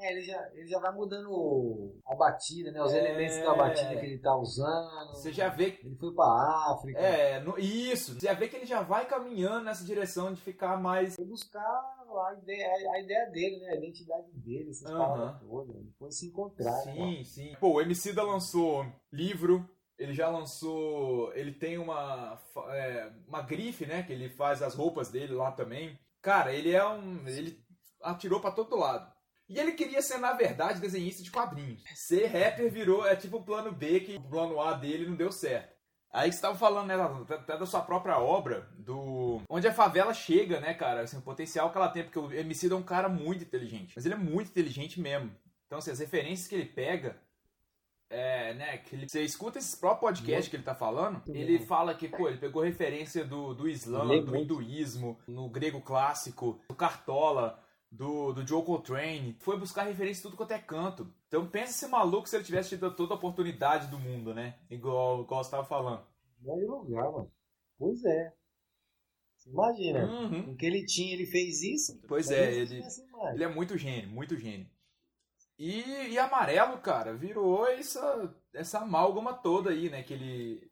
É, ele já, ele já vai mudando a batida, né? Os É. elementos da batida que ele tá usando. Você já vê Ele foi pra África. É, no- isso. Você já vê que ele já vai caminhando nessa direção de ficar mais. Foi buscar a ideia, a ideia dele, né? A identidade dele, essas Aham. palavras todas. Depois se encontrar. né? Sim, sim. Pô, o Emicida lançou livro. Ele já lançou. Ele tem uma. é, uma grife, né? Que ele faz as roupas dele lá também. Cara, ele é um. Ele atirou pra todo lado. E ele queria ser, na verdade, desenhista de quadrinhos. Ser rapper virou. É tipo o plano B, que o plano A dele não deu certo. Aí você tava falando, né, até- da sua própria obra, do. Onde a favela chega, né, cara? Assim, o potencial que ela tem, porque o Emicida é um cara muito inteligente. Mas ele é muito inteligente mesmo. Então, assim, as referências que ele pega. É, né, que ele, você escuta esse próprio podcast que ele tá falando, ele fala que, pô, ele pegou referência do, do Islã, do hinduísmo, no grego clássico, do Cartola, do, do Joe Coltrane, foi buscar referência em tudo quanto é canto. Então pensa esse maluco se ele tivesse tido toda a oportunidade do mundo, né? Igual, igual você tava falando. Bom lugar, mano. Pois é. Você imagina, Uhum. o que ele tinha, ele fez isso. Pois é, ele- mais. Ele é muito gênio, muito gênio. E, e amarelo, cara, virou essa, essa amálgama toda aí, né? Que ele.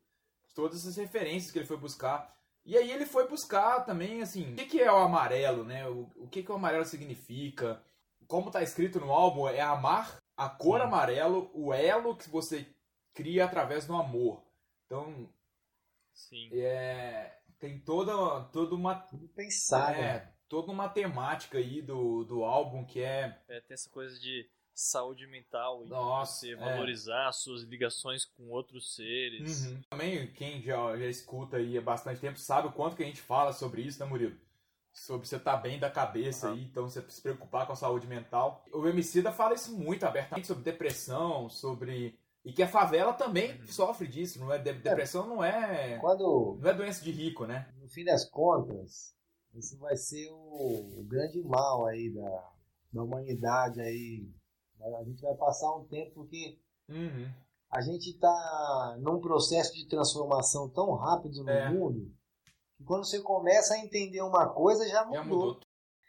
Todas essas referências que ele foi buscar. E aí ele foi buscar também, assim, o que, que é o amarelo, né? O, o que, que o amarelo significa? Como tá escrito no álbum, é amar a cor Sim. amarelo, o elo que você cria através do amor. Então, Sim. é, tem toda, toda uma. Tudo pensado. né? É, toda uma temática aí do, do álbum que é É, tem essa coisa de saúde mental e Nossa, você é. valorizar as suas ligações com outros seres. Uhum. Também quem já, já escuta aí há bastante tempo sabe o quanto que a gente fala sobre isso, né, Murilo? Sobre você estar bem da cabeça Uhum. aí, então você se preocupar com a saúde mental. O Emicida fala isso muito abertamente sobre depressão, sobre... E que a favela também Uhum. sofre disso, não é? De- Depressão não é... Quando, Não é doença de rico, né? no fim das contas, esse vai ser o, o grande mal aí da, da humanidade aí. A gente vai passar um tempo porque Uhum. a gente está num processo de transformação tão rápido no É. mundo que quando você começa a entender uma coisa já mudou. Já mudou.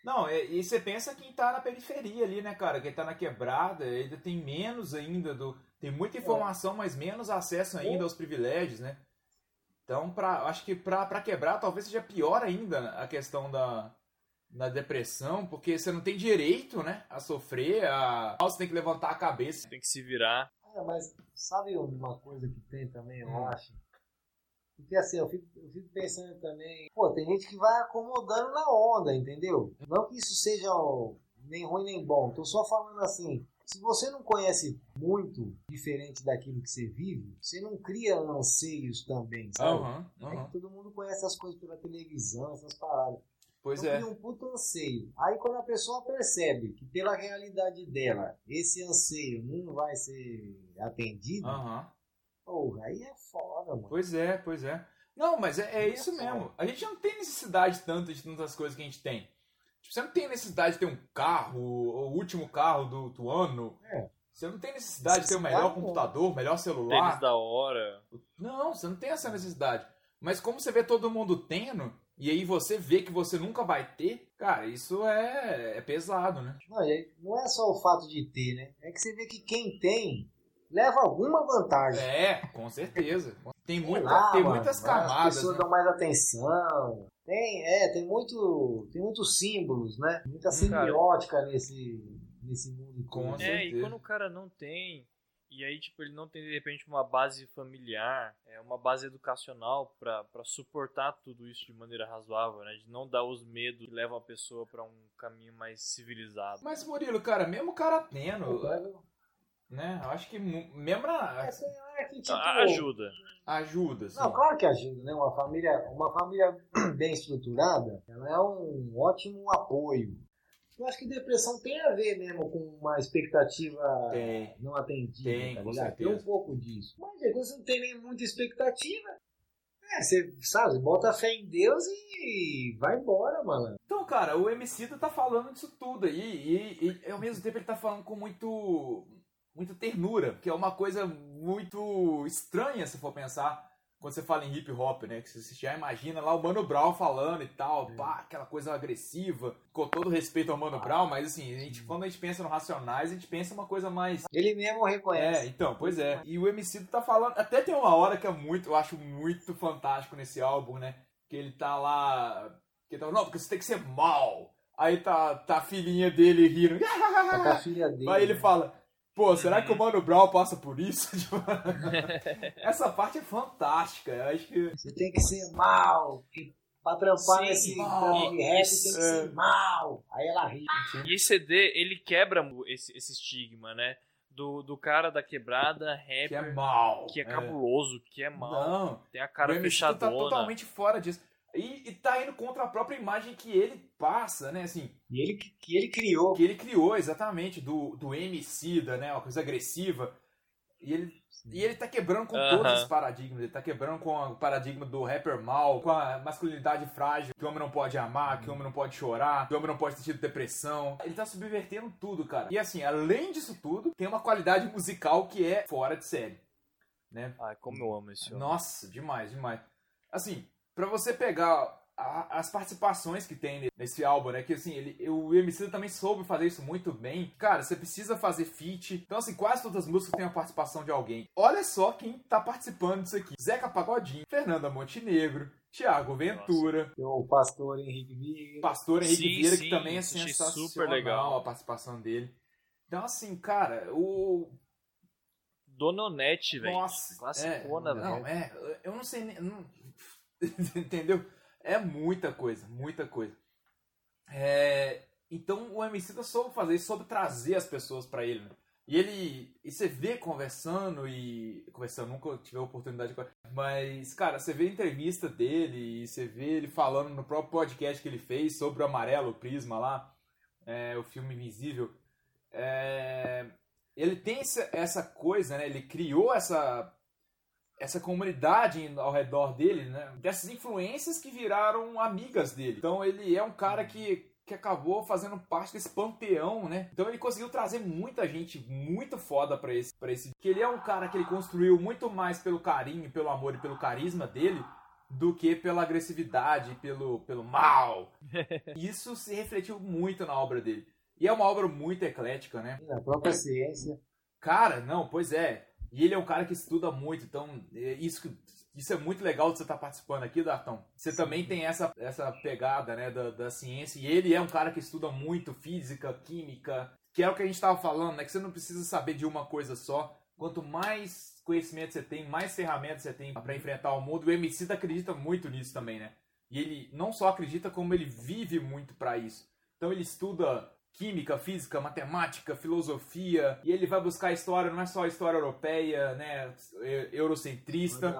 Não, e, e você pensa quem tá na periferia ali, né, cara? Quem tá na quebrada, ainda tem menos ainda do. Tem muita informação, mas menos acesso ainda aos privilégios, né? Então, pra, acho que pra quebrar talvez seja pior ainda a questão da, da depressão, porque você não tem direito, né, a sofrer, a... você tem que levantar a cabeça. Tem que se virar. É, mas sabe uma coisa que tem também, eu Hum. acho? Porque assim, eu fico, eu fico pensando também, pô, tem gente que vai acomodando na onda, entendeu? Não que isso seja ó, nem ruim nem bom, tô só falando assim, se você não conhece muito diferente daquilo que você vive, você não cria anseios também, sabe? Aham, É aham. que todo mundo conhece as coisas pela televisão, essas paradas. Pois então é. um puto anseio. Aí quando a pessoa percebe que pela realidade dela, esse anseio não vai ser atendido, porra, aí é foda, mano. Pois é, pois é. Não, mas é, é é isso foda. mesmo. A gente não tem necessidade tanto de tantas coisas que a gente tem. Tipo, você não tem necessidade de ter um carro, o último carro do, do ano. É. Você não tem necessidade de ter o melhor computador, o melhor Tênis celular. da hora. Não, você não tem essa necessidade. Mas como você vê todo mundo tendo, e aí você vê que você nunca vai ter, cara, isso é, é pesado, né? Não, e não é só o fato de ter, né? É que você vê que quem tem leva alguma vantagem. É, com certeza. Tem, muita, lá, tem mano, muitas As camadas. pessoas né? dão mais atenção. Tem, é, tem muito, tem muitos símbolos, né? Muita semiótica nesse, nesse mundo. Com. É, e certeza. quando o cara não tem, e aí, tipo, ele não tem, de repente, uma base familiar, é, uma base educacional pra pra suportar tudo isso de maneira razoável, né? De não dar os medos que levam a pessoa pra um caminho mais civilizado. Mas, Murilo, cara, mesmo o cara tendo, Então, né? Eu acho que mesmo na, é, é que, tipo, A- Ajuda. ajuda, assim. Não, claro que ajuda, né? Uma família, uma família bem estruturada, ela é um ótimo apoio. Eu acho que depressão tem a ver mesmo com uma expectativa Tem. não atendida, Tem, tá com ligado? Tem um pouco disso. Mas aí, quando você não tem nem muita expectativa, é, você, sabe, bota fé em Deus e vai embora, mano. Então, cara, o Emicida tá falando disso tudo aí, e, e ao mesmo tempo ele tá falando com muito muita ternura, que é uma coisa muito estranha se for pensar quando você fala em hip hop, né? Que você já imagina lá o Mano Brown falando e tal, pá, aquela coisa agressiva, com todo respeito ao Mano Brown, mas assim, a gente, quando a gente pensa no Racionais, a gente pensa uma coisa mais Ele mesmo É, reconhece. então, pois é. E o MC tá falando. Até tem uma hora que é muito. Eu acho muito fantástico nesse álbum, né? Que ele tá lá. Que ele tá, não, porque você tem que ser mal. Aí tá, tá a filhinha dele rindo. Tá com a filha dele. Aí ele fala. Pô, será que o Mano Brown passa por isso? Tipo, Essa parte é fantástica. Eu acho que. Você tem que ser mal. Pra trampar Sim, nesse mal. rap, Isso, tem que é. ser mal. Aí ela ri. E esse CD, ele quebra esse, esse estigma, né? Do, do cara da quebrada, rapper, Que é mal. que é cabuloso, que é mal, Não. tem a cara o fechadona. tá totalmente fora disso. E, e tá indo contra a própria imagem que ele passa, né? Assim, E ele, que ele criou. que ele criou exatamente do, do MC, da, né? Uma coisa agressiva. E ele, e ele tá quebrando com todos os paradigmas. Ele tá quebrando com o paradigma do rapper mal, com a masculinidade frágil, que o homem não pode amar, que o homem não pode chorar, que o homem não pode ter tido depressão. Ele tá subvertendo tudo, cara. E assim, além disso tudo, tem uma qualidade musical que é fora de série. Né? Ai, como eu amo esse homem. Nossa, demais, demais. Assim, pra você pegar a- as participações que tem nesse álbum, né? Que assim, ele, o MC também soube fazer isso muito bem. Cara, você precisa fazer feat. Então, assim, quase todas as músicas têm a participação de alguém. Olha só quem tá participando disso aqui: Zeca Pagodinho, Fernanda Montenegro, Thiago Ventura, Tem o pastor Henrique Vieira. Pastor Henrique Sim, Vieira, sim, que também é achei sensacional super legal. a participação dele. Então, assim, cara, o. Dona Onete, velho. Nossa, Classicona, é, Não, velho. é, eu não sei nem. não- entendeu? É muita coisa, muita coisa. É, então o MC da soube fazer isso, soube trazer as pessoas pra ele, né? E ele. E você vê conversando e. Conversando, nunca tive a oportunidade de. Mas, cara, você vê a entrevista dele e você vê ele falando no próprio podcast que ele fez sobre o Amarelo, o Prisma lá, é, o filme Invisível. É, ele tem essa, essa coisa, né? Ele criou essa essa comunidade ao redor dele, né? Dessas influências que viraram amigas dele. Então ele é um cara que, que acabou fazendo parte desse panteão, né? Então ele conseguiu trazer muita gente muito foda pra esse, pra esse. Que ele é um cara que ele construiu muito mais pelo carinho, pelo amor e pelo carisma dele do que pela agressividade, pelo, pelo mal. Isso se refletiu muito na obra dele. E é uma obra muito eclética, né? Na própria ciência. Cara, não, pois é. E ele é um cara que estuda muito, então é isso, isso é muito legal de você estar participando aqui, Dartão. Você também tem essa, essa pegada né, da, da ciência, e ele é um cara que estuda muito física, química, que é o que a gente estava falando, né? Que você não precisa saber de uma coisa só. Quanto mais conhecimento você tem, mais ferramentas você tem para enfrentar o mundo. O MC acredita muito nisso também, né? E ele não só acredita, como ele vive muito para isso. Então ele estuda química, física, matemática, filosofia, e ele vai buscar a história, não é só a história europeia, né, eurocentrista,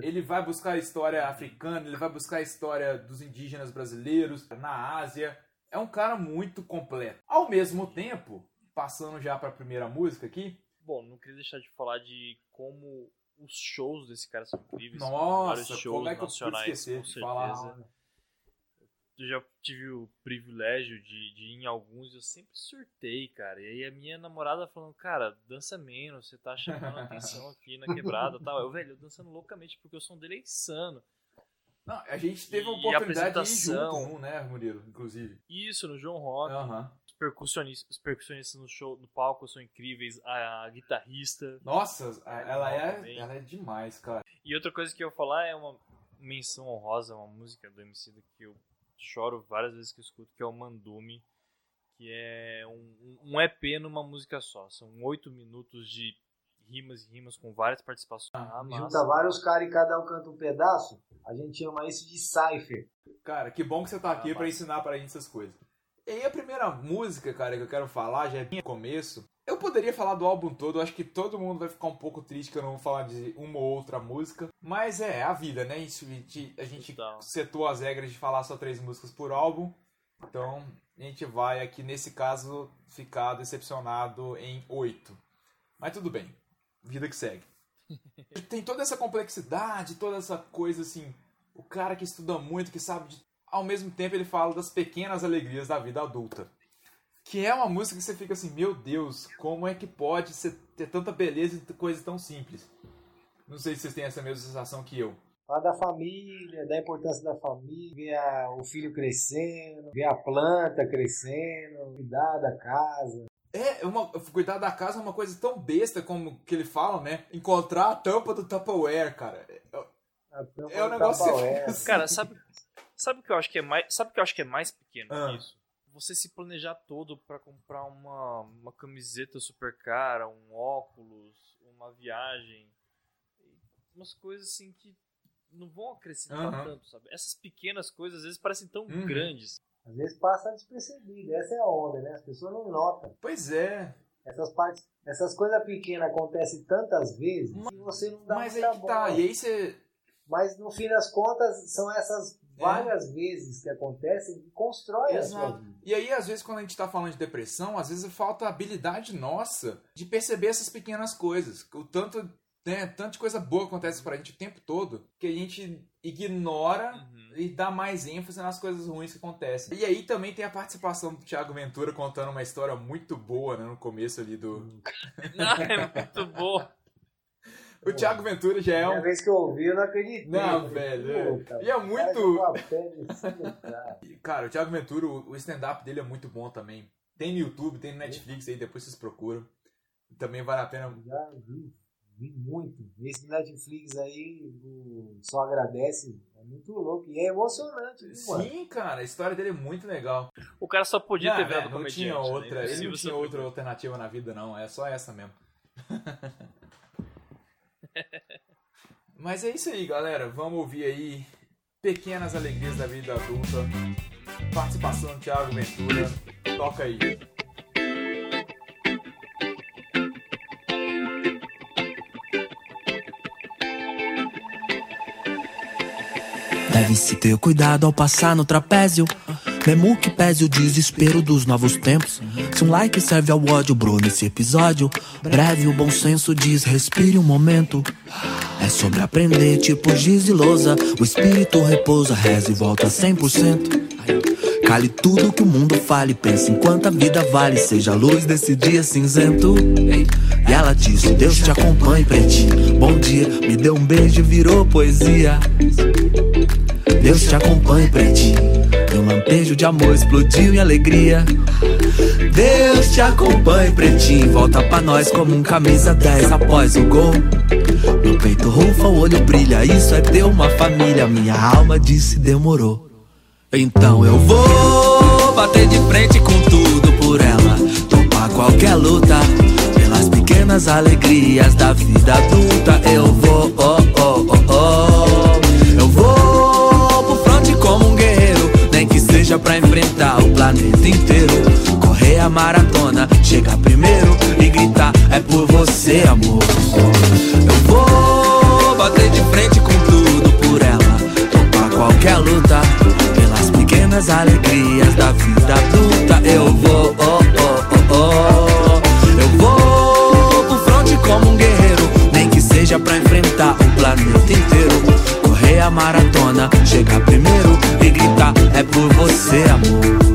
ele vai buscar a história africana, ele vai buscar a história dos indígenas brasileiros na Ásia. É um cara muito completo. Ao mesmo tempo, passando já para a primeira música aqui, Bom, não queria deixar de falar de como os shows desse cara são incríveis. nossa, vários shows como é que eu pude nacionais, esquecer com de certeza. falar? Eu já tive o privilégio de, de ir em alguns eu sempre surtei, cara. E aí a minha namorada falando, cara, dança menos, você tá chamando a atenção aqui na quebrada e tal. Eu, velho, eu dançando loucamente porque o som dele é insano. Não, a gente teve a oportunidade de ir junto, num, né, Murilo, inclusive. Isso, no João Rock. Os percussionistas, os percussionistas no show, no palco são incríveis. A, a guitarrista. Nossa, ela é, também. ela é demais, cara. E outra coisa que eu ia falar é uma menção honrosa, uma música do MC que eu choro várias vezes que eu escuto, que é o Mandume, que é um, um EP numa música só. São oito minutos de rimas e rimas com várias participações. Ah, Junta massa. vários caras e cada um canta um pedaço. A gente chama isso de cypher. Cara, que bom que você tá aqui Ah, pra ensinar pra gente essas coisas. E aí a primeira música, cara, que eu quero falar, já é bem no começo. Eu poderia falar do álbum todo, eu acho que todo mundo vai ficar um pouco triste que eu não vou falar de uma ou outra música. Mas é, a vida, né? Isso, a gente, a gente Total. setou as regras de falar só três músicas por álbum. Então, a gente vai aqui, nesse caso, ficar decepcionado em oito. Mas tudo bem. Vida que segue. Tem toda essa complexidade, toda essa coisa assim. O cara que estuda muito, que sabe de. Ao mesmo tempo, ele fala das pequenas alegrias da vida adulta. Que é uma música que você fica assim, meu Deus, como é que pode ser, ter tanta beleza e coisa tão simples? Não sei se vocês têm essa mesma sensação que eu. Fala da família, da importância da família, ver a- o filho crescendo, ver a planta crescendo, cuidar da casa. É, uma, cuidar da casa é uma coisa tão besta como que ele fala, né? Encontrar a tampa do Tupperware, cara. É, a tampa é um do negócio assim. Cara, sabe, sabe o que eu acho que é mais, sabe o que eu acho que é mais pequeno Ah. que isso? Você se planejar todo pra comprar uma, uma camiseta super cara, um óculos, uma viagem, umas coisas assim que não vão acrescentar Aham. tanto, sabe? Essas pequenas coisas às vezes parecem tão Uhum. grandes. Às vezes passa despercebido, essa é a onda, né? As pessoas não notam. Pois é. Essas partes, essas coisas pequenas acontecem tantas vezes Mas- que você não dá Mas aí muita que tá. bola. E aí você. Mas no fim das contas, são essas É. várias vezes que acontecem que constroem a sua Exato. vida. E aí, às vezes, quando a gente tá falando de depressão, às vezes falta a habilidade nossa de perceber essas pequenas coisas. O tanto, né, tanta coisa boa acontece pra gente o tempo todo que a gente ignora Uhum. e dá mais ênfase nas coisas ruins que acontecem. E aí também tem a participação do Thiago Ventura contando uma história muito boa, né, no começo ali do... Ah, é muito bom. O Thiago Ventura já é Primeira um. vez que eu ouvi, eu não acreditei. Não, velho. "Puta, E é cara muito- cara." Cara, o Thiago Ventura, o stand-up dele é muito bom também. Tem no YouTube, tem no Netflix aí, depois vocês procuram. Também vale a pena. Já vi, vi muito. Esse Netflix aí, o Só Agradece, é muito louco. E é emocionante, viu, mano? Sim, cara, a história dele é muito legal. O cara só podia ter Não, virado é, não tinha né? outra, ele não tinha outra alternativa na vida, não. É só essa mesmo. Mas é isso aí, galera. Vamos ouvir aí Pequenas Alegrias da Vida Adulta. Participação do Thiago Ventura. Toca aí. Deve-se ter cuidado ao passar no trapézio. Mesmo que pese o desespero dos novos tempos. Se um like serve ao ódio, bro, nesse episódio. Breve, o bom senso diz: respire um momento. É sobre aprender, tipo giz e lousa. O espírito repousa, reza e volta 100%. Cale tudo que o mundo fale, pense em quanta vida vale, seja a luz desse dia cinzento. E ela disse: Deus te acompanhe, pretinho. Bom dia, me deu um beijo e virou poesia. Deus te acompanhe, pretinho. E um lampejo de amor explodiu em alegria. Deus te acompanhe, pretinho. Volta pra nós como um camisa 10 após o gol. Meu peito rufa, o olho brilha. Isso é ter uma família. Minha alma disse demorou. Então eu vou bater de frente com tudo por ela. Topar qualquer luta. Pelas pequenas alegrias da vida adulta. Eu vou, oh, planeta inteiro. Correr a maratona, chegar primeiro e gritar: É por você, amor. Eu vou bater de frente com tudo por ela. Topar qualquer luta. Pelas pequenas alegrias da vida adulta. Eu vou, oh, oh, oh, oh. Eu vou pro fronte como um guerreiro. Nem que seja pra enfrentar o planeta inteiro. Correr a maratona, chegar primeiro e gritar: É por você, amor.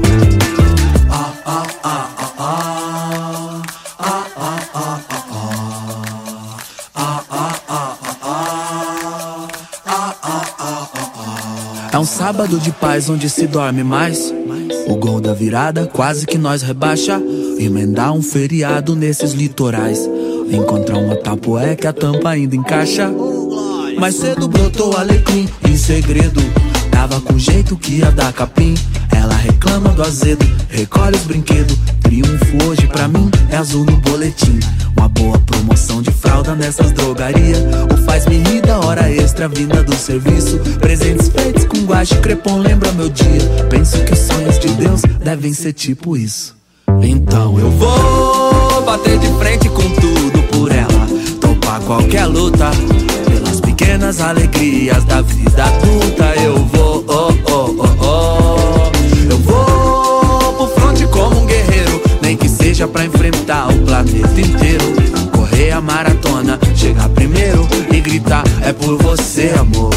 Sábado de paz onde se dorme mais. O gol da virada quase que nós rebaixa. Emendar um feriado nesses litorais. Encontrar uma tapoé que a tampa ainda encaixa. Mais cedo brotou alecrim em segredo. Tava com jeito que ia dar capim. Ela reclama do azedo, recolhe os brinquedos. Triunfo hoje pra mim é azul no boletim. Fralda nessas drogarias. O faz-me rir da hora extra vinda do serviço. Presentes feitos com guache crepom lembra meu dia. Penso que os sonhos de Deus devem ser tipo isso. Então eu vou bater de frente com tudo por ela. Topar qualquer luta. Pelas pequenas alegrias da vida adulta. Eu vou, oh, oh, oh, oh. Eu vou pro fronte como um guerreiro. Nem que seja pra enfrentar o planeta inteiro. Chegar primeiro e gritar: É por você, amor.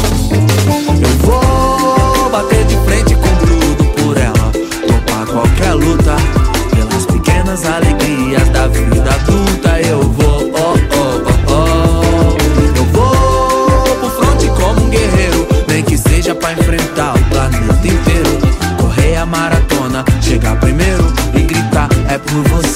Eu vou bater de frente com tudo por ela. Topar qualquer luta. Pelas pequenas alegrias da vida adulta. Eu vou, oh, oh, oh, oh. Eu vou pro fronte como um guerreiro. Nem que seja pra enfrentar o planeta inteiro. Correr a maratona, chegar primeiro e gritar: É por você,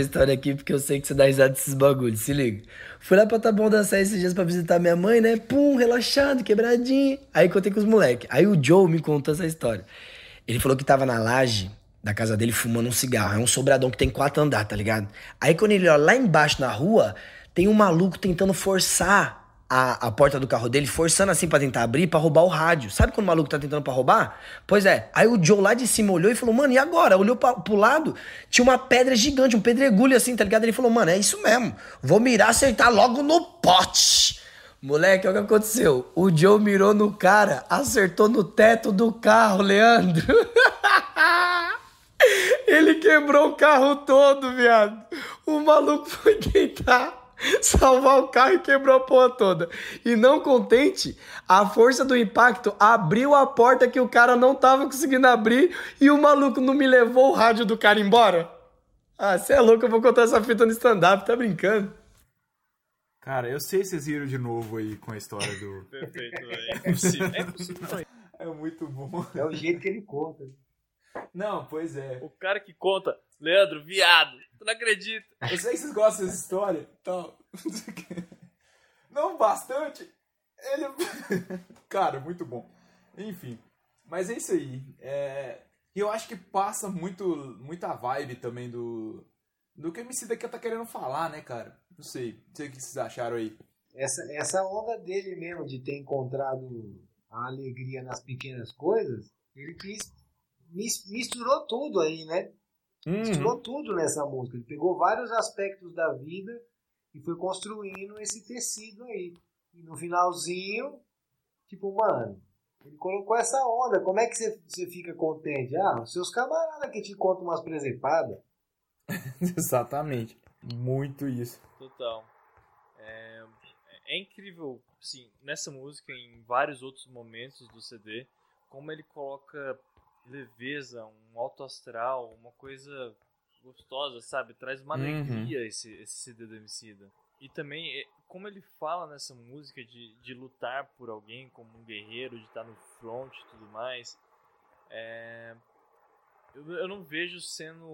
história aqui porque eu sei que você dá risada desses bagulhos. Se liga. Fui lá pra Taboão da Serra esses dias pra visitar minha mãe, né? Pum, relaxado, quebradinho. Aí contei com os moleques. Aí o Joe me contou essa história. Ele falou que tava na laje da casa dele fumando um cigarro. É um sobradão que tem quatro andares, tá ligado? Aí quando ele olha lá embaixo na rua, tem um maluco tentando forçar a, a porta do carro dele, forçando assim pra tentar abrir, pra roubar o rádio. Sabe quando o maluco tá tentando pra roubar? Pois é. Aí o Joe lá de cima olhou e falou, mano, e agora? Olhou pra, pro lado, tinha uma pedra gigante, um pedregulho assim, tá ligado? Ele falou, mano, é isso mesmo. Vou mirar, acertar logo no pote. Moleque, olha o que aconteceu. O Joe mirou no cara, acertou no teto do carro, Leandro. Ele quebrou o carro todo, viado. O maluco foi tentar salvar o carro e quebrou a porra toda. E não contente, a força do impacto abriu a porta que o cara não tava conseguindo abrir e o maluco não me levou o rádio do cara embora. Ah, você é louco, eu vou contar essa fita no stand-up, tá brincando? Cara, eu sei se vocês viram de novo aí com a história do. Perfeito, velho. É impossível. É impossível. É muito bom. É o jeito que ele conta. Não, pois é. O cara que conta, Leandro, viado, tu não acredita. Eu sei que vocês gostam dessa história. Então. Não bastante. Ele. Cara, muito bom. Enfim. Mas é isso aí. É... E eu acho que passa muito, muita vibe também do. Do que o MC daqui tá querendo falar, né, cara? Não sei. Não sei o que vocês acharam aí. Essa, essa onda dele mesmo de ter encontrado a alegria nas pequenas coisas, ele quis. mis- Misturou tudo aí, né? Misturou tudo nessa música. Ele pegou vários aspectos da vida e foi construindo esse tecido aí. E no finalzinho, tipo, mano, ele colocou essa onda. Como é que você, você fica contente? Ah, os seus camaradas que te contam umas presepadas. Exatamente. Muito isso. Total. É, é incrível, sim, nessa música, em vários outros momentos do CD, como ele coloca leveza, um alto astral, uma coisa gostosa, sabe? Traz uma Uhum. alegria esse, esse CD do Emicida. E também, é, como ele fala nessa música de, de lutar por alguém como um guerreiro, de estar no front e tudo mais, é, eu, eu não vejo sendo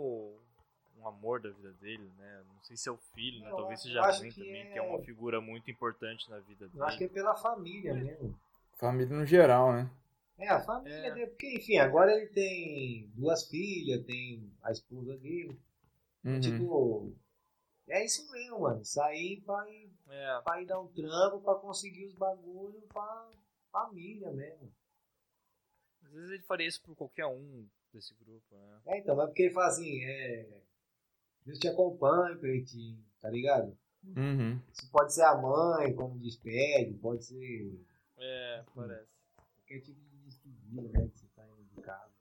um amor da vida dele, né? Não sei se é o filho, né? Talvez seja eu a acho mãe que também, é- que é uma figura muito importante na vida dele. Eu acho que é pela família mesmo. Família no geral, né? É, a família dele. Porque, enfim, agora ele tem duas filhas, tem a esposa dele. Uhum. Tipo, é isso mesmo, mano. Sair pra ir, É. pra ir dar um trampo pra conseguir os bagulhos pra família mesmo. Às vezes ele faria isso por qualquer um desse grupo, né? É, então, mas porque ele fala assim, é. Deus te acompanha, Pretinho, tá ligado? Uhum. Isso pode ser a mãe, como despede, pode ser É, parece. qualquer tipo né? Que você tá indo de casa.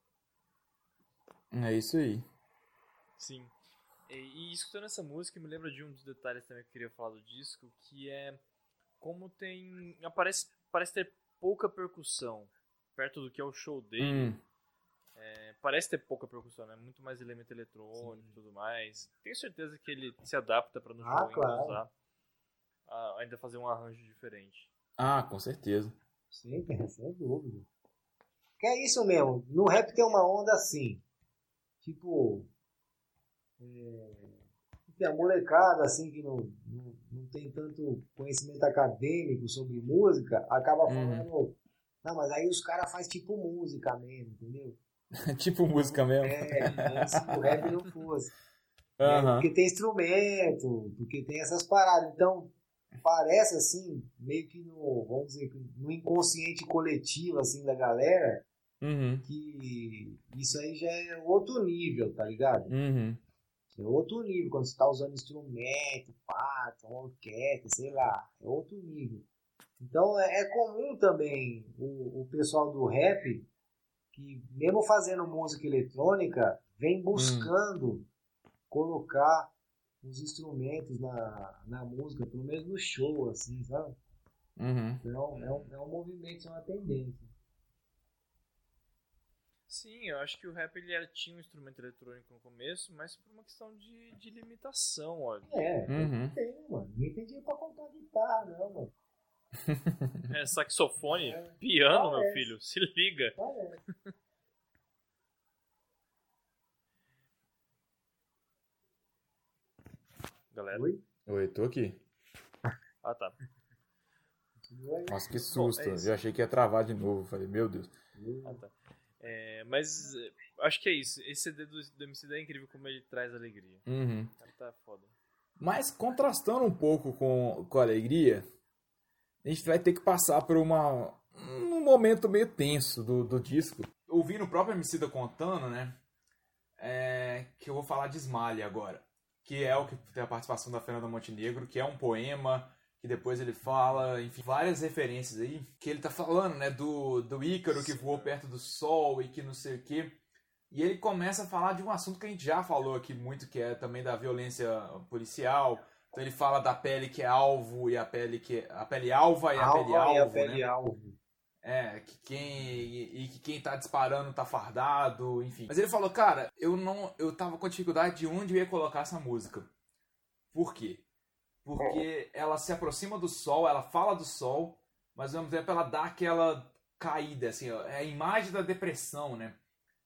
É isso aí. Sim. E, e escutando essa música me lembra de um dos detalhes também que eu queria falar do disco, que é como tem. Aparece, parece ter pouca percussão perto do que é o show dele. Hum. É, parece ter pouca percussão, né? Muito mais elemento eletrônico e tudo mais. Tenho certeza que ele se adapta pra no Ah, show ainda claro. usar. ah, ainda fazer um arranjo diferente. Ah, com certeza. Sim, sem dúvida. Que é isso mesmo. No rap tem uma onda assim. Tipo. É, a molecada assim que não, não, não tem tanto conhecimento acadêmico sobre música, acaba Uhum. falando. Não, mas aí os caras fazem tipo música mesmo, entendeu? tipo música mesmo. É, se o rap não fosse. É, Aham. porque tem instrumento, porque tem essas paradas. Então, parece assim, meio que no, vamos dizer, no inconsciente coletivo assim da galera, Uhum. que isso aí já é outro nível, tá ligado? Uhum. É outro nível, quando você tá usando instrumento, uma orquestra, sei lá, é outro nível. Então é, é comum também o, o pessoal do rap, que mesmo fazendo música eletrônica, vem buscando colocar os instrumentos na, na música, pelo menos no show, assim, sabe? Uhum. Então é um, é um movimento, é uma tendência. Sim, eu acho que o rap ele era, tinha um instrumento eletrônico no começo, mas por uma questão de, de limitação, olha. É, Uhum. tem, mano? Ninguém tem dinheiro pra comprar guitarra, não, mano. É, saxofone, piano, meu Parece. filho, se liga. Parece. Galera. Oi? Oi, tô aqui. Ah, tá. Nossa, que susto. é isso. eu achei que ia travar de novo. Falei, meu Deus. Ah, tá. É, mas é, acho que é isso. Esse CD do, do MC é incrível como ele traz alegria. Uhum. Tá foda. Mas contrastando um pouco com, com a alegria, a gente vai ter que passar por uma, um momento meio tenso do, do disco. Ouvindo o próprio Emicida contando, né? É, que eu vou falar de Smiley agora. Que é o que tem a participação da Fernanda Montenegro, que é um poema que depois ele fala, enfim, várias referências aí, que ele tá falando, né, do, do Ícaro que voou perto do Sol e que não sei o quê. E ele começa a falar de um assunto que a gente já falou aqui muito, que é também da violência policial. Então ele fala da pele que é alvo e a pele que é, a pele alva e a Alva pele e a alvo, pele né? alvo. É, que quem e, e que quem tá disparando tá fardado, enfim. Mas ele falou, cara, eu não eu tava com dificuldade de onde eu ia colocar essa música. Por quê? Porque ela se aproxima do sol, ela fala do sol, mas ao mesmo tempo ela dá aquela caída, assim, é a imagem da depressão, né?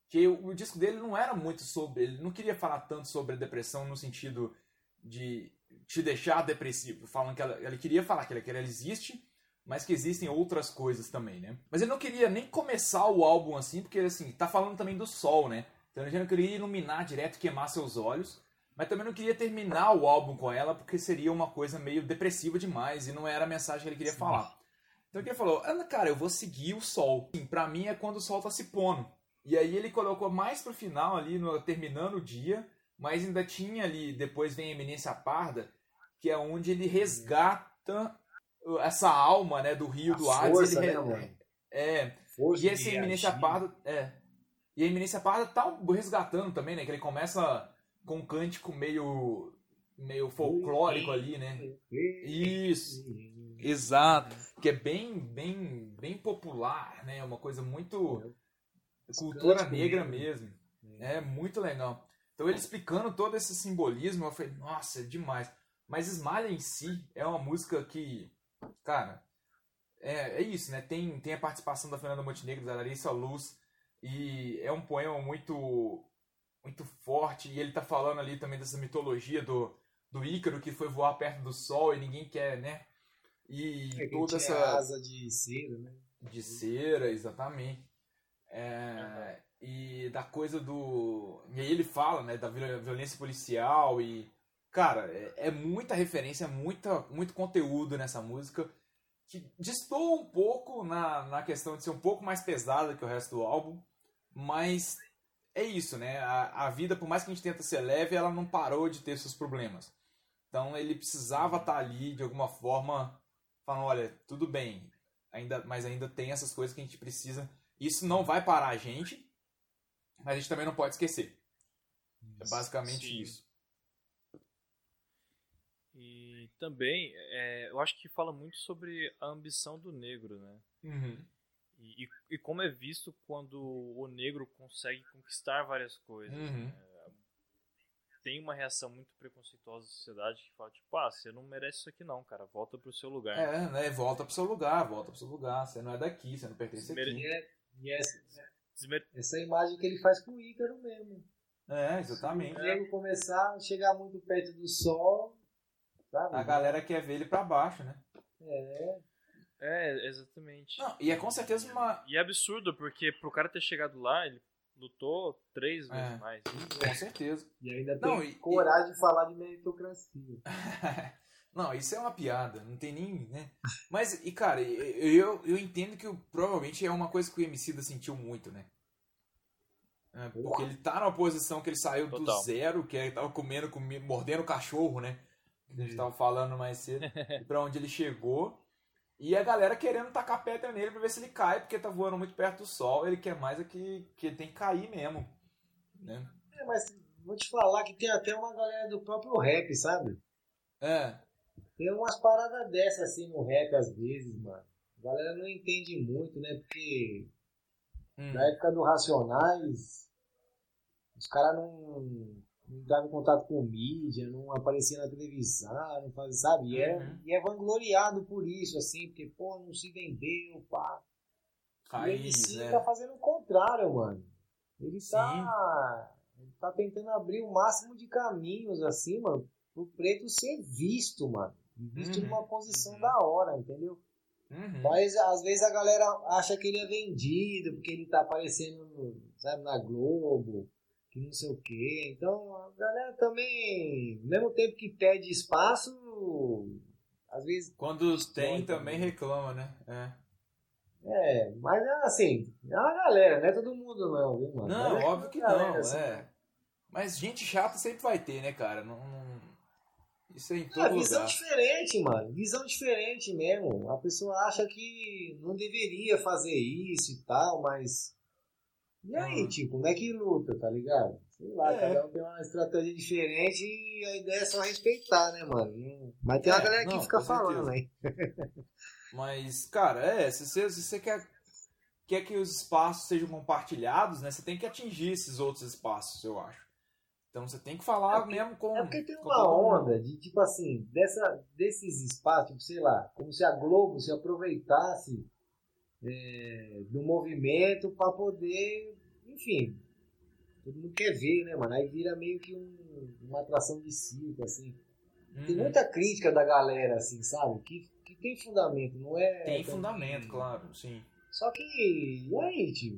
Que o, o disco dele não era muito sobre, ele não queria falar tanto sobre a depressão no sentido de te deixar depressivo, falando que ela, ele queria falar que ela, que ela existe, mas que existem outras coisas também, né? Mas ele não queria nem começar o álbum assim, porque assim, tá falando também do sol, né? Então ele já não queria iluminar direto, queimar seus olhos, mas também não queria terminar o álbum com ela, porque seria uma coisa meio depressiva demais e não era a mensagem que ele queria falar. Então ele falou? Ah, cara, eu vou seguir o sol. Sim, pra mim é quando o sol tá se pondo. E aí ele colocou mais pro final ali, no, terminando o dia, mas ainda tinha ali, depois vem a Eminência Parda, que é onde ele resgata essa alma, né, do rio A do Hades. ele né? É. Força e essa Eminência. Parda, é. E a Eminência Parda tá resgatando também, né, que ele começa com um cântico meio meio folclórico ali, né? Isso. Exato. Que é bem bem bem popular, né? Uma coisa muito cultura negra mesmo. mesmo. É muito legal. Então ele explicando todo esse simbolismo, eu falei, nossa, é demais. Mas Esmalha em si é uma música que, cara, é, é isso, né? Tem, tem a participação da Fernanda Montenegro, da Larissa Luz, e é um poema muito muito forte, e ele tá falando ali também dessa mitologia do, do Ícaro que foi voar perto do sol e ninguém quer, né? E É toda essa asa de cera, né? de cera, exatamente. É, E da coisa do. E aí ele fala, né, da viol- violência policial e. Cara, é, é muita referência, muita, muito conteúdo nessa música que destoa um pouco na, na questão de ser um pouco mais pesada que o resto do álbum, mas é isso, né? A, a vida, por mais que a gente tenta ser leve, ela não parou de ter seus problemas. Então ele precisava estar ali de alguma forma falando, olha, tudo bem, ainda, mas ainda tem essas coisas que a gente precisa. Isso não vai parar a gente, mas a gente também não pode esquecer. É basicamente Sim. isso. E também, é, eu acho que fala muito sobre a ambição do negro, né? Uhum. E, e- e como é visto quando o negro consegue conquistar várias coisas. Uhum. né? Tem uma reação muito preconceituosa da sociedade que fala, tipo, ah, você não merece isso aqui não, cara, volta pro seu lugar. É, né? Volta pro seu lugar, volta pro seu lugar. Você não é daqui, você não pertence Mere- aqui. E, é- e essa, Desmer- essa imagem que ele faz com o Ícaro mesmo. É, exatamente. Se o nego começar a chegar muito perto do sol, sabe? A galera quer ver ele pra baixo, né? É. É, exatamente. Não, e é com certeza uma. E é absurdo, porque pro cara ter chegado lá, ele lutou três vezes É. mais. Com certeza. E ainda Não, tem e- coragem de falar de meritocracia. Não, isso é uma piada, não tem nem, né? Mas, e cara, eu, eu entendo que provavelmente é uma coisa que o Emicida sentiu muito, né? É, porque ele tá numa posição que ele saiu do Total. zero, que ele tava comendo, comi- mordendo cachorro, né? Que a gente tava falando mais cedo. e pra onde ele chegou. E a galera querendo tacar pedra nele pra ver se ele cai, porque tá voando muito perto do sol. Ele quer mais é que, que ele tem que cair mesmo. Né? É, mas vou te falar que tem até uma galera do próprio rap, sabe? É. Tem umas paradas dessas assim no rap às vezes, mano. A galera não entende muito, né? Porque Hum. na época do Racionais, os caras não, não entravam em contato com mídia, não apareciam na televisão, não fazia, sabe? E é, Uhum. e é vangloriado por isso, assim, porque, pô, não se vendeu, pá. e ele Raiz, sim né? tá fazendo o contrário, mano. Ele tá, ele tá tentando abrir o máximo de caminhos, assim, mano, pro preto ser visto, mano. Visto Uhum. numa posição da hora, entendeu? Uhum. Mas às vezes a galera acha que ele é vendido, porque ele tá aparecendo, sabe, na Globo, que não sei o quê. Então a galera também, ao mesmo tempo que pede espaço, às vezes. Quando tem, também reclama, né? É. É, mas é assim, é uma galera, não é todo mundo não, viu, mano? Não, é óbvio que galera, não, assim, é. Mas gente chata sempre vai ter, né, cara? Não, não- Isso é em É, todo visão lugar. diferente, mano. Visão diferente mesmo. A pessoa acha que não deveria fazer isso e tal, mas. E aí, tio, como é que luta, tá ligado? Sei lá, É. cada um tem uma estratégia diferente e a ideia é só respeitar, né, mano? Mas tem uma É, galera que não, fica com certeza. falando aí. Mas, cara, é, se você, se você quer, quer que os espaços sejam compartilhados, né? Você tem que atingir esses outros espaços, eu acho. Então você tem que falar mesmo com. É porque tem uma mundo. onda de, tipo assim, dessa, desses espaços, tipo, sei lá, como se a Globo se aproveitasse é, do movimento pra poder, enfim, todo mundo quer ver, né, mano? Aí vira meio que um- uma atração de circo, assim. Tem Uhum. muita crítica da galera, assim, sabe? Que, que tem fundamento, não é. Tem tão- fundamento, claro, sim. Só que, e aí, tio?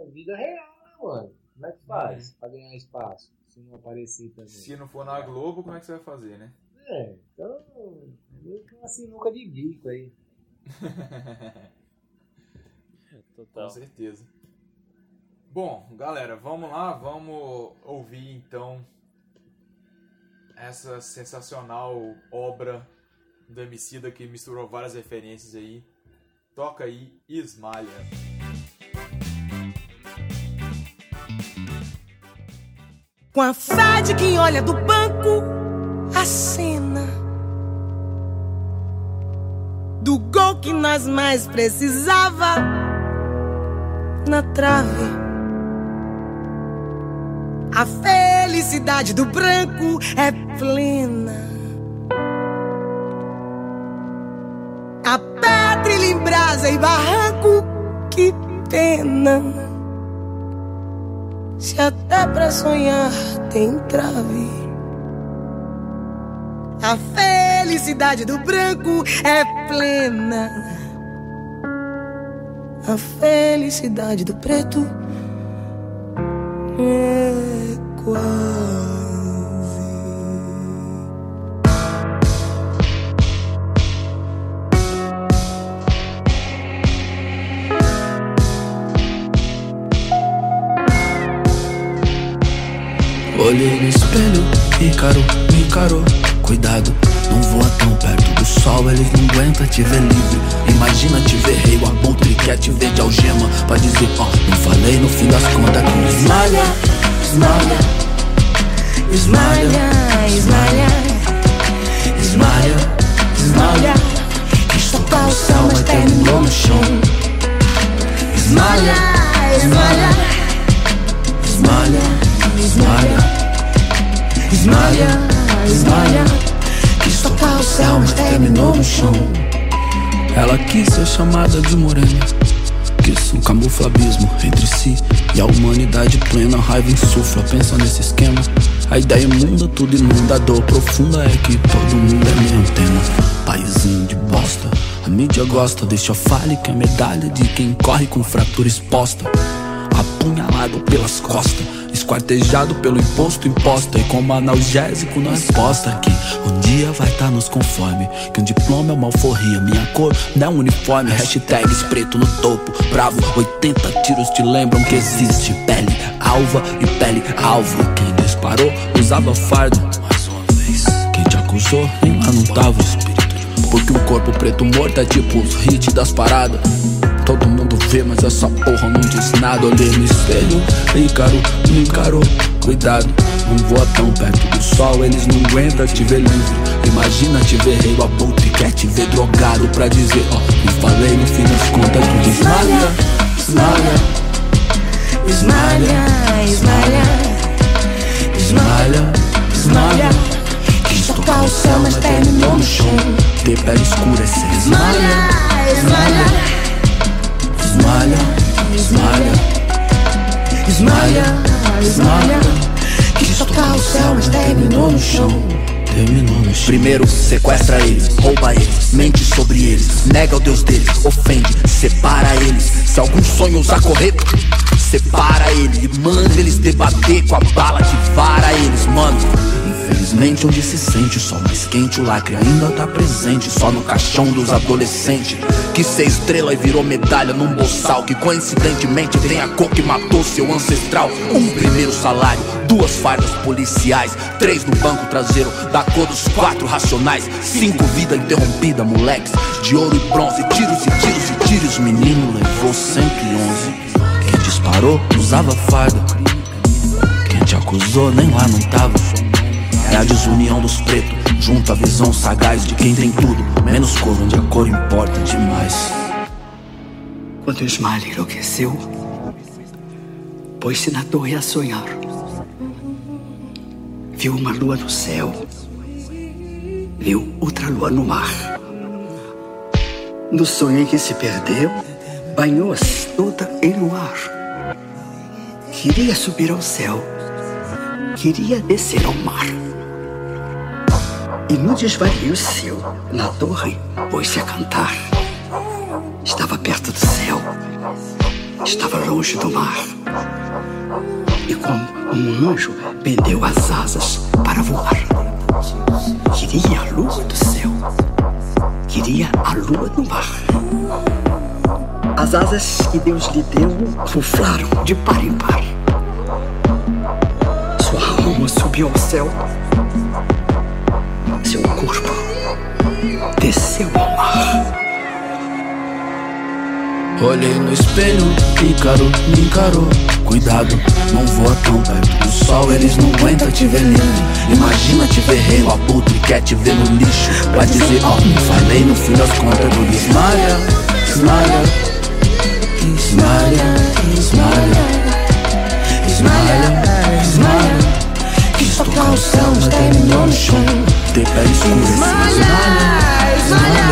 É vida real, né, mano? Como é que faz pra ganhar espaço? Se não aparecer também. Se não for na Globo, como é que você vai fazer, né? É, então, meio que uma sinuca de bico aí. Total. Com certeza. Bom, galera, vamos lá, vamos ouvir então essa sensacional obra do Emicida que misturou várias referências aí. Toca aí Esmalha. Com a fé de quem olha do banco a cena do gol que nós mais precisava na trave. A felicidade do branco é plena. A pedra em brasa e barranco, que pena. Se até pra sonhar tem trave. A felicidade do branco é plena. A felicidade do preto é quase. Olhei no espelho, me encarou, me encarou. Cuidado, não voa tão perto do sol, eles não aguentam te ver livre. Imagina te ver rei, o abutre quer te ver de algema. Pra dizer, ó, não falei no fim das contas que esmalha, esmalha, esmalha, esmalha, esmalha, esmalha. Quis tocar o céu, mas terminou no chão. Esmalha, esmalha, esmalha, esmalha. Esmalha, esmalha Quis tocar o céu, mas terminou no chão. Ela quis ser chamada de morena. Quis um camuflabismo entre si e a humanidade plena Raiva insufla, pensa nesse esquema. A ideia imunda, tudo inunda. A dor profunda é que todo mundo é minha antena. Paizinho de bosta A mídia gosta, deixa fale que é medalha De quem corre com fratura exposta. Apunhalado pelas costas Esquartejado pelo imposto imposta. E como analgésico na resposta Que um dia vai tá nos conforme Que um diploma é uma alforria. Minha cor não é um uniforme. Hashtags preto no topo. Bravo, 80 tiros te lembram que existe Pele alva e pele alvo. Quem disparou usava fardo. Mais uma vez. Quem te acusou nem lá não tava Porque um corpo preto morto é tipo os hits das paradas Vê, mas essa porra não diz nada. Olhei no espelho, me encarou, me encarou. Cuidado, não voa tão perto do sol, eles não aguentam te ver livre. Imagina te ver rei, o abutre quer te ver drogado pra dizer, ó, não falei no fim das contas, tu esmalha, esmalha, esmalha, esmalha, esmalha, esmalha. Quis tocar o céu, mas terminou no chão. Ter pele escura é ser esmalha, esmalha. Esmalha, esmalha, esmalha, esmalha. Quis tocar o céu, mas terminou no chão. Terminou no chão. Primeiro sequestra eles, rouba eles, mente sobre eles, nega o Deus deles, ofende, separa eles. Se algum sonho usar correto, separa ele manda eles debater com a bala que vara eles, mano. Infelizmente, onde se sente o sol mais quente, o lacre ainda tá presente. Só no caixão dos adolescentes. Que ser estrela e virou medalha num boçal. Que coincidentemente tem a cor que matou seu ancestral. Um primeiro salário, duas fardas policiais. Três no banco traseiro, da cor dos quatro racionais. Cinco vida interrompida, moleques. De ouro e bronze, tiros e tiros e tiros. Menino levou 111. Quem disparou usava farda. Quem te acusou nem lá não tava. É a desunião dos pretos, junto à visão sagaz de quem tem tudo, menos cor onde a cor importa demais. Quando Ismael enlouqueceu, pôs-se na torre a sonhar. Viu uma lua no céu, viu outra lua no mar. No sonho em que se perdeu, banhou-se toda em luar. Queria subir ao céu, queria descer ao mar. E no desvario seu, na torre, pôs-se a cantar. Estava perto do céu, estava longe do mar. E como um anjo, pendeu as asas para voar. Queria a lua do céu, queria a lua do mar. As asas que Deus lhe deu fuflaram de par em par. Sua alma subiu ao céu, seu corpo desceu ao mar. Olhei no espelho, Ícaro me encarou. Cuidado, não voa tão perto do sol, eles não aguentam te ver lindo. Imagina te ver rei, o abutre quer te ver no lixo. Vai dizer, ó, não falei no fim das contas do Ismaia, Ismaia, Ismaia, Ismaia, Ismaia, Ismaia. Quis tocar o céu, mas terminou no chão. Ter pé escuro, Ismaia, Ismaia,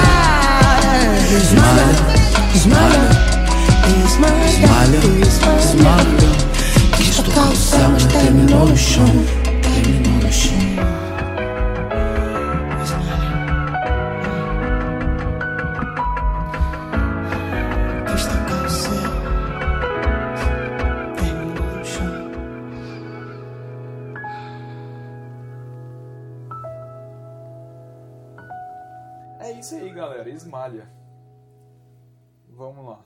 Ismaia. Ismaia, Ismaia, Ismaia Quis tocar o céu, mas terminou no chão Terminou no chão Esmalha. Vamos lá.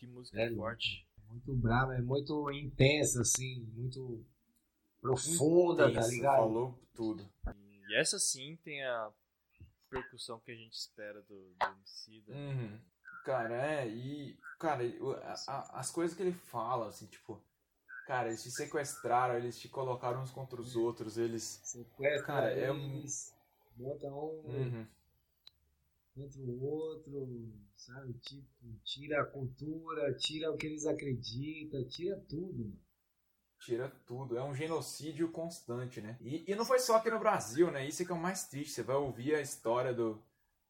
Que música É, forte. Muito brava, é muito intensa, assim, muito profunda, tá Intenso, ligado? Falou tudo. E essa sim tem a percussão que a gente espera do, do Emicida. Uhum. Cara, é, e. Cara, a- a- as coisas que ele fala, assim, tipo. Cara, eles te sequestraram, eles te colocaram uns contra os outros, eles. Sequestra Cara, é. eles, bota um Uhum. Contra o outro, sabe? Tipo, tira a cultura, tira o que eles acreditam, tira tudo, mano. Tira tudo. É um genocídio constante, né? E, e não foi só aqui no Brasil, né? Isso é que é o mais triste. Você vai ouvir a história do.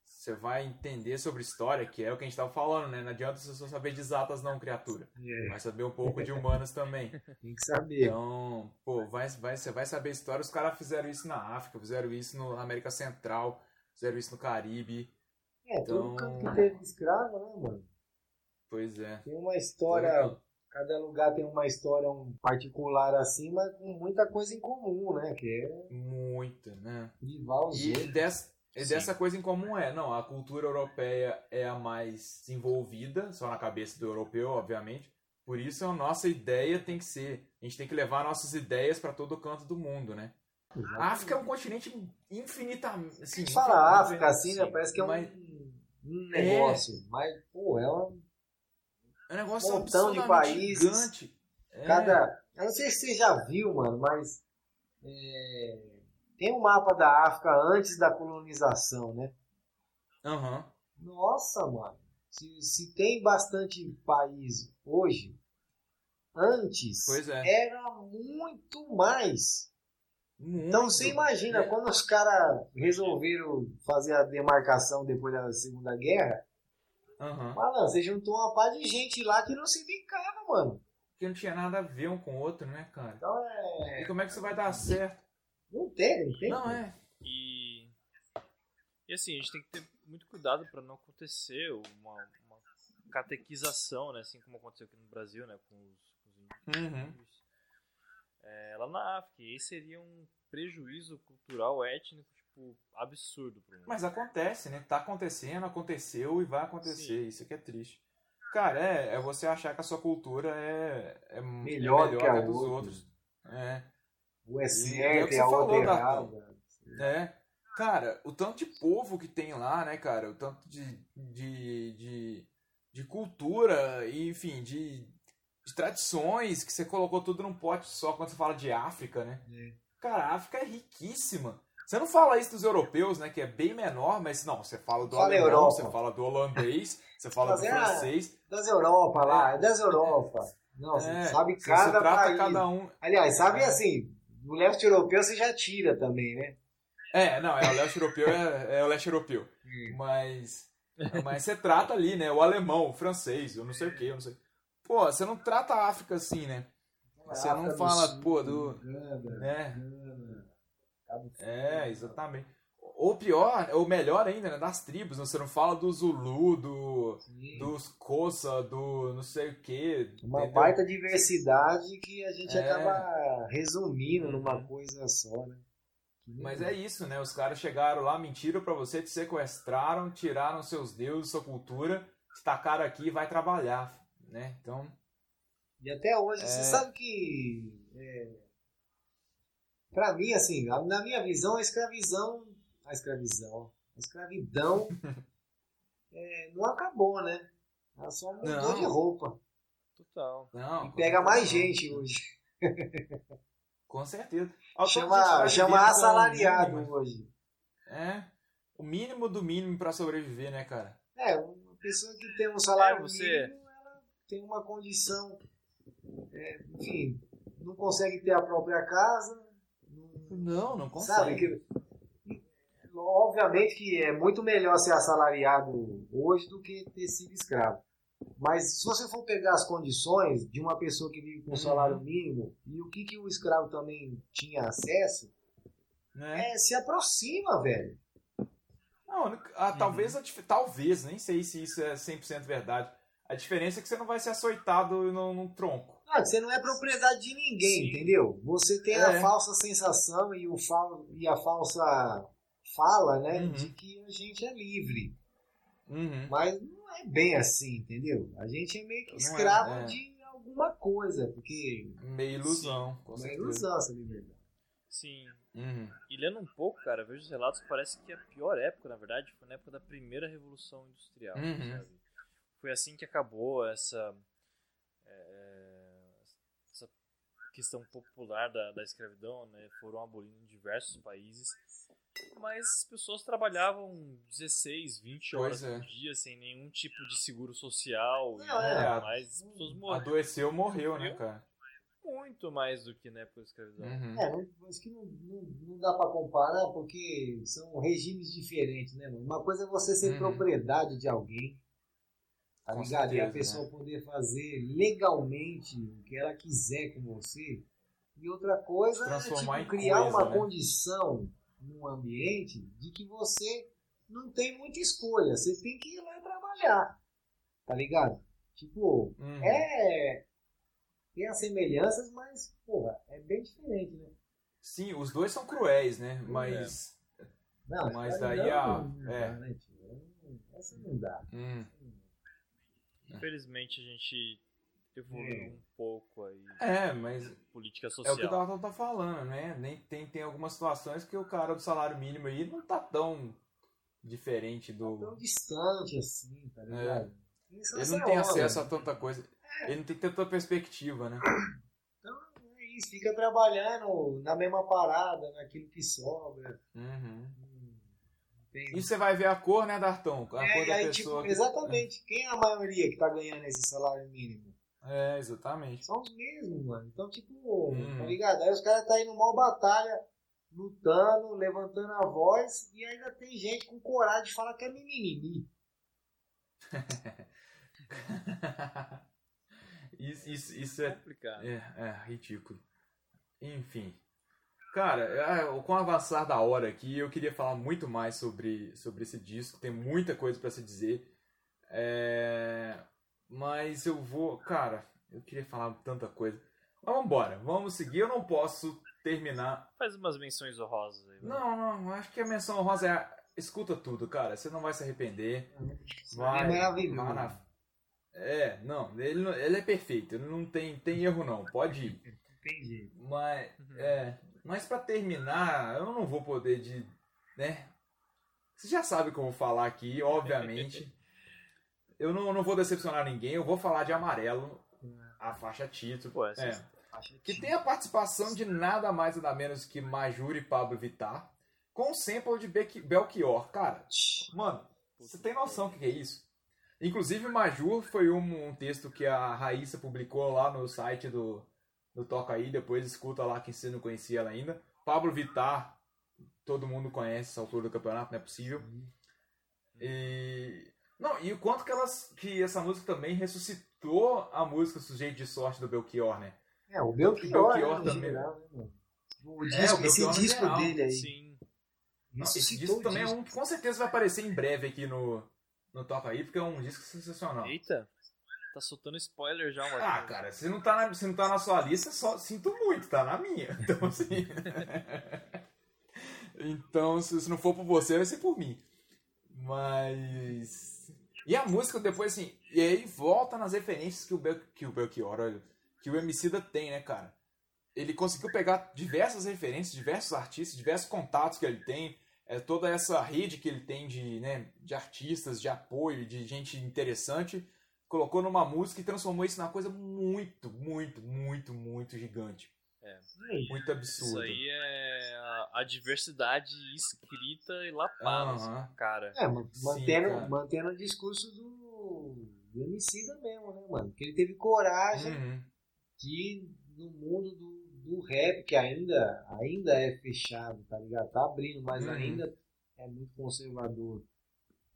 Você vai entender sobre história, que é o que a gente tava falando, né? Não adianta você só saber de exatas, não, criatura. É. Vai saber um pouco de humanas também. Tem que saber. Então, pô, vai, vai, você vai saber história. Os caras fizeram isso na África, fizeram isso no- na América Central, fizeram isso no Caribe. É, todo Então- canto que teve escravo, né, mano? Pois é. Tem uma história, cada lugar tem uma história um particular assim, mas com muita coisa em comum, né? Que é Muita, né? E dessa, e Sim. dessa coisa em comum é, não, a cultura europeia é a mais desenvolvida, só na cabeça do europeu, obviamente. Por isso a nossa ideia tem que ser, a gente tem que levar nossas ideias para todo canto do mundo, né? A África é um continente infinitamente, assim, fala África assim, né? Parece que é um, mas um É. negócio. Mas, pô, é um é um negócio montão de países. gigante. É. Cada. Eu não sei se você já viu, mano, mas é, tem um mapa da África antes da colonização, né? Aham. Nossa, mano. Se, se tem bastante país hoje, antes é. era muito mais. Então Muito. você imagina, É. quando os caras resolveram fazer a demarcação depois da Segunda Guerra, Aham. malandro, você juntou uma par de gente lá que não se ficava, mano. Que não tinha nada a ver um com o outro, né, cara? Então é. E como é que você vai dar certo? Não tem, não tem. Não, é. E, e assim, a gente tem que ter muito cuidado para não acontecer uma, uma catequização, né? Assim como aconteceu aqui no Brasil, né? Com os, com os. Uhum. É, lá na África. E aí seria um prejuízo cultural, étnico, tipo, absurdo. Mas acontece, né? Tá acontecendo, aconteceu e vai acontecer. Isso que é triste. Cara, é, é você achar que a sua cultura é, é Melhor é que melhor a que a dos outra. outros. É. O é é o certo que você a falou, errada. É. Cara, o tanto de povo que tem lá, né, cara? O tanto de, de, de, de cultura e, enfim, de, de tradições que você colocou tudo num pote só quando você fala de África, né? Cara, a África é riquíssima. Você não fala isso dos europeus, né? Que é bem menor, mas não, você fala do Fala alemão, você fala do holandês, você fala do é francês. Das Europa lá, é das Europa. Não, você É, sabe você cada trata país. cada um- Aliás, sabe É. assim, no leste europeu você já tira também, né? É, não, é o leste europeu, é, é o leste europeu. Mas, mas você trata ali, né? O alemão, o francês, eu não sei o que, eu não sei. Pô, você não trata a África assim, né? Você não África do fala, Sul, pô, do. Né? Gana, É, exatamente. Ou pior, ou melhor ainda, né? Das tribos, né? Você não fala do Zulu, do. dos Kosa, do não sei o que. Uma baita diversidade que a gente É. acaba resumindo numa coisa só, né? Mas é isso, né? Os caras chegaram lá, mentiram pra você, te sequestraram, tiraram seus deuses, sua cultura, estacaram aqui e vai trabalhar, né? Então. E até hoje, É. você sabe que. É, pra mim, assim, na- minha visão, a escravidão. A escravidão. A escravidão é, não acabou, né? Ela só mudou Não. de roupa. Total. Não, E pega certeza mais gente hoje. Com certeza. Chama, chama assalariado mínimo. hoje. É. O mínimo do mínimo pra sobreviver, né, cara? É, uma pessoa que tem um salário É, você- mínimo, tem uma condição. é, enfim, não consegue ter a própria casa. Não, não Sabe? consegue. Que, obviamente que é muito melhor ser assalariado hoje do que ter sido escravo. Mas se você for pegar as condições de uma pessoa que vive com um salário mínimo e o que, que o escravo também tinha acesso, Né? é, se aproxima, velho. Não, ah, talvez, dif- talvez, nem sei se isso é 100% verdade. A diferença é que você não vai ser açoitado num, num tronco. Ah, você não é propriedade de ninguém, entendeu? Você tem a É. falsa sensação e, o fal e a falsa fala, né? Uhum. De que a gente é livre. Uhum. Mas não é bem assim, entendeu? A gente é meio que é, escravo é. de alguma coisa, porque Meio ilusão, com é uma ilusão essa liberdade. Sim. Uhum. E lendo um pouco, cara, vejo os relatos, parece que a pior época, na verdade, foi na época da primeira Revolução Industrial. Uhum. sabe? Foi assim que acabou essa, é, essa questão popular da, da escravidão, né? Foram abolindo em diversos países. Mas as pessoas trabalhavam 16, 20 horas Pois é. por dia, sem nenhum tipo de seguro social. e é. mais as pessoas morreram Adoeceu, morreu, né, cara? muito mais do que na época da escravidão. Uhum. É, mas que não, não, não dá pra comparar porque são regimes diferentes, né, mano? Uma coisa é você ser Uhum. propriedade de alguém, tá Com ligado? e a certeza, pessoa né? poder fazer legalmente o que ela quiser com você. E outra coisa é tipo, criar coisa, uma né? condição num ambiente de que você não tem muita escolha. Você tem que ir lá e trabalhar. Tá ligado? Tipo, Uhum. é. Tem as semelhanças, mas, porra, é bem diferente, né? Sim, os dois são cruéis, né? Mas. Não, Mas daí a. não É. né? Essa não dá. Hum. Infelizmente a gente evoluiu É. um pouco aí. É, mas Política É o social. que o Dalton tá falando, né? Nem, tem, tem algumas situações que o cara do salário mínimo aí não tá tão diferente do. Tão distante assim, tá ligado? Isso Ele é não tem hora. acesso a tanta coisa. Ele não tem tanta perspectiva, né? Então é isso, fica trabalhando na mesma parada, naquilo que sobra. Uhum. Tem- E você vai ver a cor, né, Darton? A É, cor da aí, pessoa. tipo, exatamente. Quem é a maioria que tá ganhando esse salário mínimo? É, exatamente. São os mesmos, mano. Então, tipo, Hum. tá ligado? Aí os caras tá indo mal batalha, lutando, levantando a voz, e ainda tem gente com coragem de falar que é mimimi. Isso, isso, isso é, complicado. é, é ridículo. Enfim. Cara, é, com o avançar da hora aqui, eu queria falar muito mais sobre, sobre esse disco. Tem muita coisa pra se dizer. É, mas eu vou. Cara, eu queria falar tanta coisa. Vambora, vamos seguir. Eu não posso terminar. Faz umas menções honrosas aí. Não, não, acho que a menção rosa é. Escuta tudo, cara. Você não vai se arrepender. Vai. É maravilhoso. vai na- É, não, ele, ele é perfeito. Ele não tem, tem erro, não. Pode ir. Entendi. Mas, é, mas pra terminar, eu não vou poder de. né? Você já sabe o que eu vou falar aqui, obviamente. eu não, não vou decepcionar ninguém, eu vou falar de amarelo, a faixa título. Pô, é. Que tem a participação de nada mais nada menos que Majur e Pablo Vittar, com o sample de Beck- Belchior. Cara, mano, você tem noção do que é isso? Inclusive, Majur foi um, um texto que a Raíssa publicou lá no site do, do Toca Aí, depois escuta lá quem você não conhecia ela ainda. Pablo Vittar, todo mundo conhece essa altura do campeonato, não é possível. E. Não, e o quanto que, elas, que essa música também ressuscitou a música Sujeito de Sorte do Belchior, né? É, o Belchior, Belchior né, no também. geral, né, mano? O É, disco, o esse Belchior no disco geral. dele aí. Sim. Não, esse disco o também é disco. um que com certeza vai aparecer em breve aqui no, no Toca Aí, porque é um disco sensacional. Eita, tá soltando spoiler já, Marcos. Ah, cara, se não tá na, se não tá na sua lista, só sinto muito, tá na minha. Então, assim. então, se, se não for por você, vai ser por mim. Mas. E a música depois, assim. E aí volta nas referências que o, Bel, que o Belchior, olha, que o Emicida tem, né, cara? Ele conseguiu pegar diversas referências, diversos artistas, diversos contatos que ele tem, é, toda essa rede que ele tem de, né, de artistas, de apoio, de gente interessante, colocou numa música e transformou isso numa coisa muito, muito, muito, muito gigante. É. Muito Isso absurdo. aí é a, a diversidade escrita e lapada, assim, cara. É, ma- Sim, mantendo, cara. mantendo o discurso do, do Emicida mesmo, né, mano? Que ele teve coragem Uhum. de, no mundo do, do rap, que ainda, ainda é fechado, tá ligado? Tá abrindo, mas Uhum. ainda é muito conservador.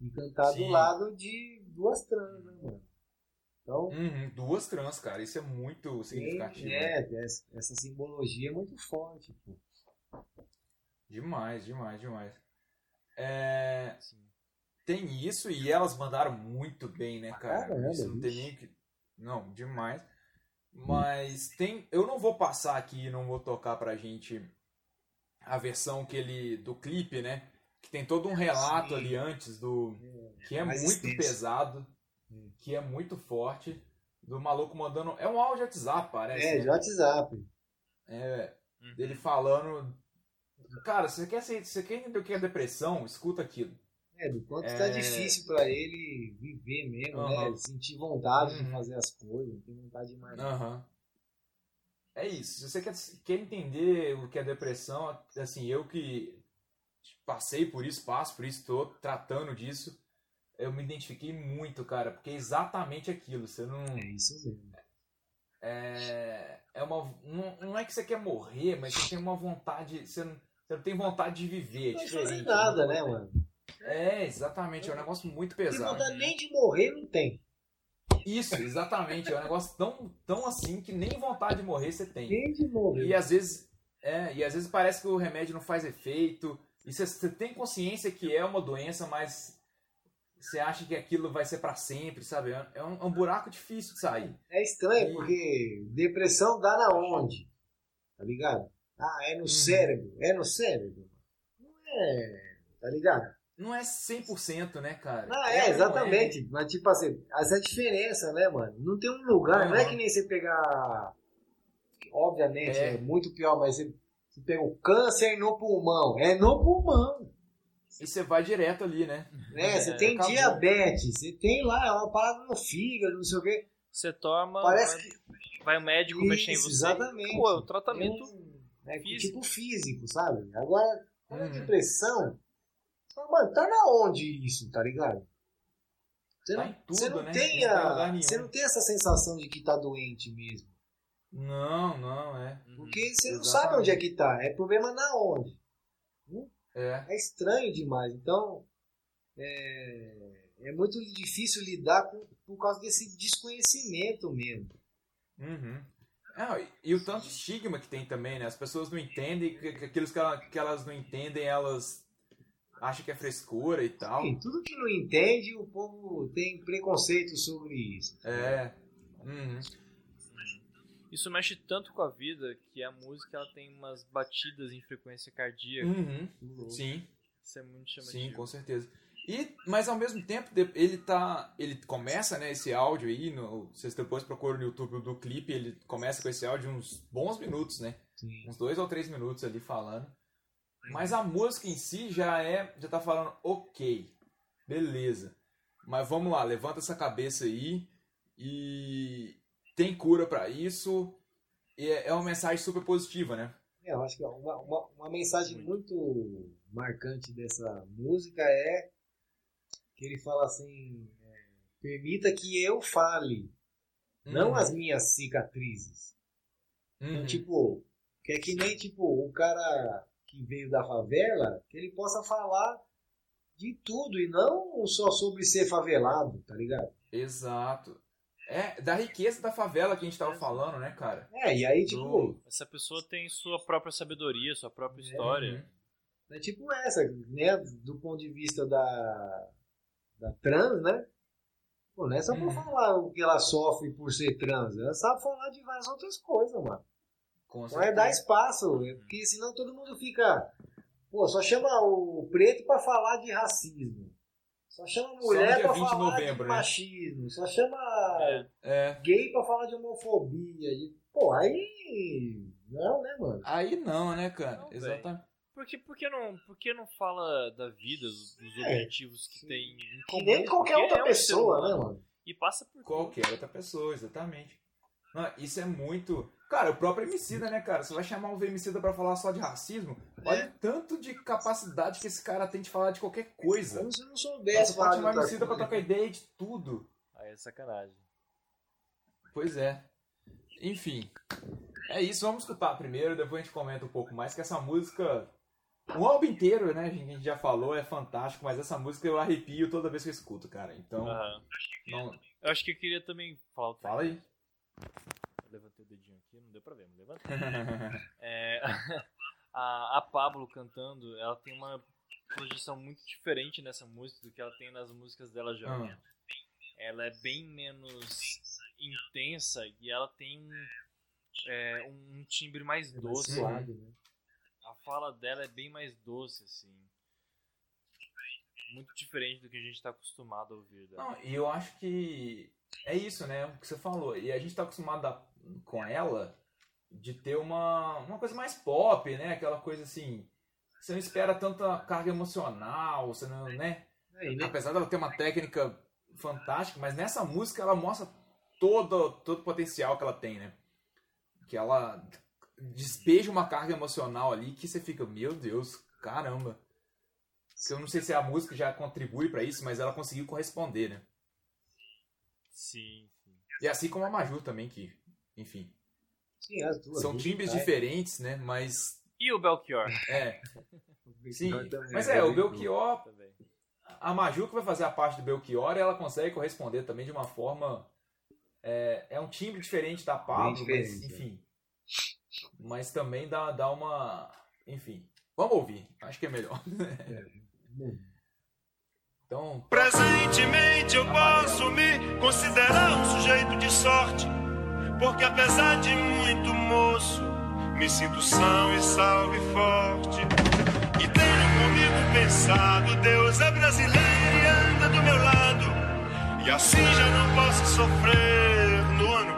E cantar do Sim. lado de duas trans, né, mano? Então, Uhum, Duas trans, cara. Isso é muito significativo. né? é, essa, essa simbologia é muito forte, pô. Demais, demais, demais. É, tem isso e elas mandaram muito bem, né, cara? caramba, isso não tem nem que. Não, demais. Mas tem. Eu não vou passar aqui, não vou tocar pra gente a versão que ele. do clipe, né? Que tem todo um relato Sim. ali antes do. Que é mais muito extenso. pesado, Hum. que é muito forte. Do maluco mandando. É um áudio WhatsApp, parece. É, né? de WhatsApp. É, Uhum. dele falando. Cara, se você quer, se você quer entender o que é depressão, escuta aquilo. É, do quanto É. tá difícil pra ele viver mesmo, né? Aham. Ele sentir vontade Uhum. de fazer as coisas, não tem vontade de mais. Aham. É isso. Se você quer, quer entender o que é depressão, assim, eu que passei por isso, passo por isso, tô tratando disso, eu me identifiquei muito, cara, porque é exatamente aquilo. Você não. É isso mesmo. É, é uma, não, não é que você quer morrer, mas você tem uma vontade. Você não, você não tem vontade de viver. É Não fazer nada, né, mano? É, exatamente. É um negócio muito pesado. vontade nem de morrer, não tem. Isso, exatamente. É um negócio tão, tão assim que nem vontade de morrer você tem. Nem de morrer. E às vezes. É, e às vezes parece que o remédio não faz efeito. E você, você tem consciência que é uma doença, mas você acha que aquilo vai ser pra sempre, sabe? É um, é um buraco difícil de sair. É estranho, E- porque depressão dá na onde? Tá ligado? Ah, é no Uhum. cérebro. É no cérebro. Não é. Tá ligado? Não é 100%, né, cara? Ah, é, não exatamente. Mas, tipo assim, essa diferença, né, mano? Não tem um lugar, não é Aham. que nem você pegar. Obviamente, é, É. muito pior, mas você, você pega o câncer no pulmão. É no pulmão. E você vai direto ali, né? Né? Você É, tem acabou. diabetes, você tem lá, é uma parada no fígado, não sei o quê. Você toma, Parece vai, que. vai o médico mexer em Isso, você. exatamente. Pô, é o tratamento. É físico. tipo físico, sabe? Agora, com a Uhum. depressão, você fala, mano, tá na onde isso, tá ligado? Você Tá não, tudo, você não né? tem Não em a, você não tem essa sensação de que tá doente mesmo. Não, não, é. Porque você não Exatamente. sabe onde é que tá. É problema na onde. É. É estranho demais. Então, é, é muito difícil lidar com, por causa desse desconhecimento mesmo. Uhum. Ah, e, e o tanto de estigma que tem também, né? As pessoas não entendem, que, que aqueles que, ela- que elas não entendem, elas acham que é frescura e tal. Sim, tudo que não entende, o povo tem preconceito sobre isso. É. Uhum. Isso mexe tanto com a vida que a música ela tem umas batidas em frequência cardíaca. Uhum. Sim. Isso é muito chamativo. Sim, com certeza. E, mas ao mesmo tempo, ele tá. Ele começa, né, esse áudio aí, no, vocês depois procuram no YouTube do clipe, ele começa com esse áudio uns bons minutos, né? Uns dois ou três minutos ali falando. Mas a música em si já é. Já tá falando, ok, beleza. Mas vamos lá, levanta essa cabeça aí e tem cura pra isso. E é é uma mensagem super positiva, né? É, eu acho que uma, uma, uma mensagem muito marcante dessa música é que ele fala assim: é, permita que eu fale, não Uhum. as minhas cicatrizes. Então, Uhum. tipo, que é que nem tipo o cara que veio da favela, que ele possa falar de tudo e não só sobre ser favelado, tá ligado? Exato. É, da riqueza da favela que a gente tava falando, né, cara? É, e aí, tipo, Essa pessoa tem sua própria sabedoria, sua própria história. É tipo essa, né? Do ponto de vista da, da trans, né? Pô, não é só Uhum. pra falar o que ela sofre por ser trans. Ela sabe falar de várias outras coisas, mano. Com Não é dar espaço, é porque senão todo mundo fica. Pô, só chama o preto pra falar de racismo. Só chama a Só mulher dia pra 20 de falar novembro, de né? machismo. Só chama É. gay pra falar de homofobia. E, pô, aí. Não, né, mano? Aí não, né, cara? Exatamente. Por que, por, que não, por que não fala da vida, dos, dos É. objetivos que tem em comum? nem qualquer Porque outra é um pessoa, humano. né, mano? E passa por Qualquer outra pessoa, exatamente. Não, isso é muito. Cara, o próprio Emicida, né, cara? Você vai chamar o Emicida pra falar só de racismo? Olha É. o tanto de capacidade que esse cara tem de falar de qualquer coisa. Como se eu não soubesse Você pode de chamar Emicida pra trocar ideia de tudo. Aí é sacanagem. Pois é. Enfim. É isso, vamos escutar primeiro, depois a gente comenta um pouco mais, que essa música. O álbum inteiro, né, a gente já falou, é fantástico, mas essa música eu arrepio toda vez que eu escuto, cara. Então. Aham. Não... Eu acho que eu queria também falar Fala aí. Eu levantei o dedinho aqui, não deu pra ver, mas levantei. É, a, a Pablo cantando, ela tem uma projeção muito diferente nessa música do que ela tem nas músicas dela já. Ah. Ela é bem menos intensa e ela tem um, é, um timbre mais doce. suave, né? A fala dela é bem mais doce, assim. Muito diferente do que a gente tá acostumado a ouvir dela. Não, e eu acho que é isso, né? O que você falou. E a gente tá acostumado a- com ela de ter uma, uma coisa mais pop, né? Aquela coisa assim. Você não espera tanta carga emocional, você não, né? Apesar dela ter uma técnica fantástica, mas nessa música ela mostra todo, todo o potencial que ela tem, né? Que ela despeja uma carga emocional ali que você fica, meu Deus, caramba. Eu não sei se a música já contribui pra isso, mas ela conseguiu corresponder, né? Sim, sim. E assim como a Maju também, que, enfim. Sim, as duas. São timbres vai. diferentes, né? Mas. E o Belchior? É. Sim. Belchior também Mas é o Belchior. A Maju que vai fazer a parte do Belchior, ela consegue corresponder também de uma forma. É, é um timbre diferente da Pablo, mas é. enfim. Mas também dá, dá uma. Enfim. Vamos ouvir. Acho que é melhor. Então. Presentemente eu posso me considerar um sujeito de sorte, porque apesar de muito moço, me sinto são e salve forte. E tenho comigo pensado, Deus é brasileiro e anda do meu lado, e assim já não posso sofrer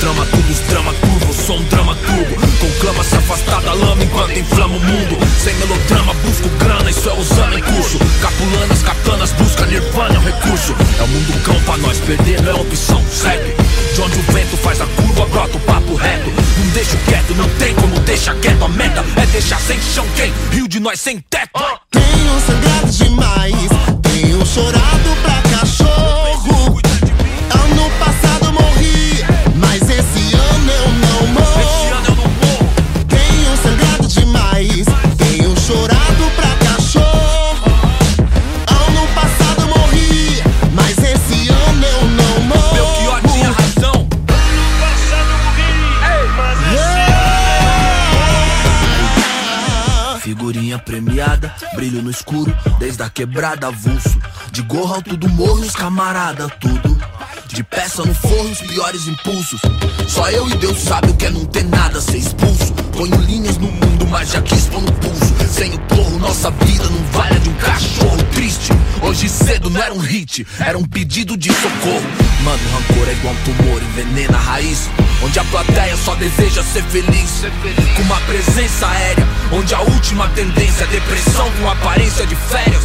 Trama tudo, os drama eu sou um drama turbo. Conclama se afastar da lama enquanto inflama o mundo. Sem melodrama, busco grana, isso é usando em curso. Capulanas, katanas, busca nirvana, é um recurso. É o mundo cão pra nós, perder não é opção, segue. De onde o vento faz a curva, brota o papo reto. Não deixo quieto, não tem como deixar quieto. A meta é deixar sem chão quem? Rio de nós sem teto. Tenho sangrado demais, tenho chorado pra Premiada, brilho no escuro, desde a quebrada avulso. De gorro alto do morro, os camarada, tudo. De peça no forno, os piores impulsos. Só eu e Deus sabe o que é não ter nada, ser expulso. Ponho linhas no mundo, mas já quis pôr no pulso. Sem o porro, nossa vida não vale a de um cachorro triste. Hoje cedo não era um hit, era um pedido de socorro. Mano, rancor é igual um tumor, envenena a raiz. Onde a plateia só deseja ser feliz. Com uma presença aérea, onde a última tendência é depressão com aparência de férias.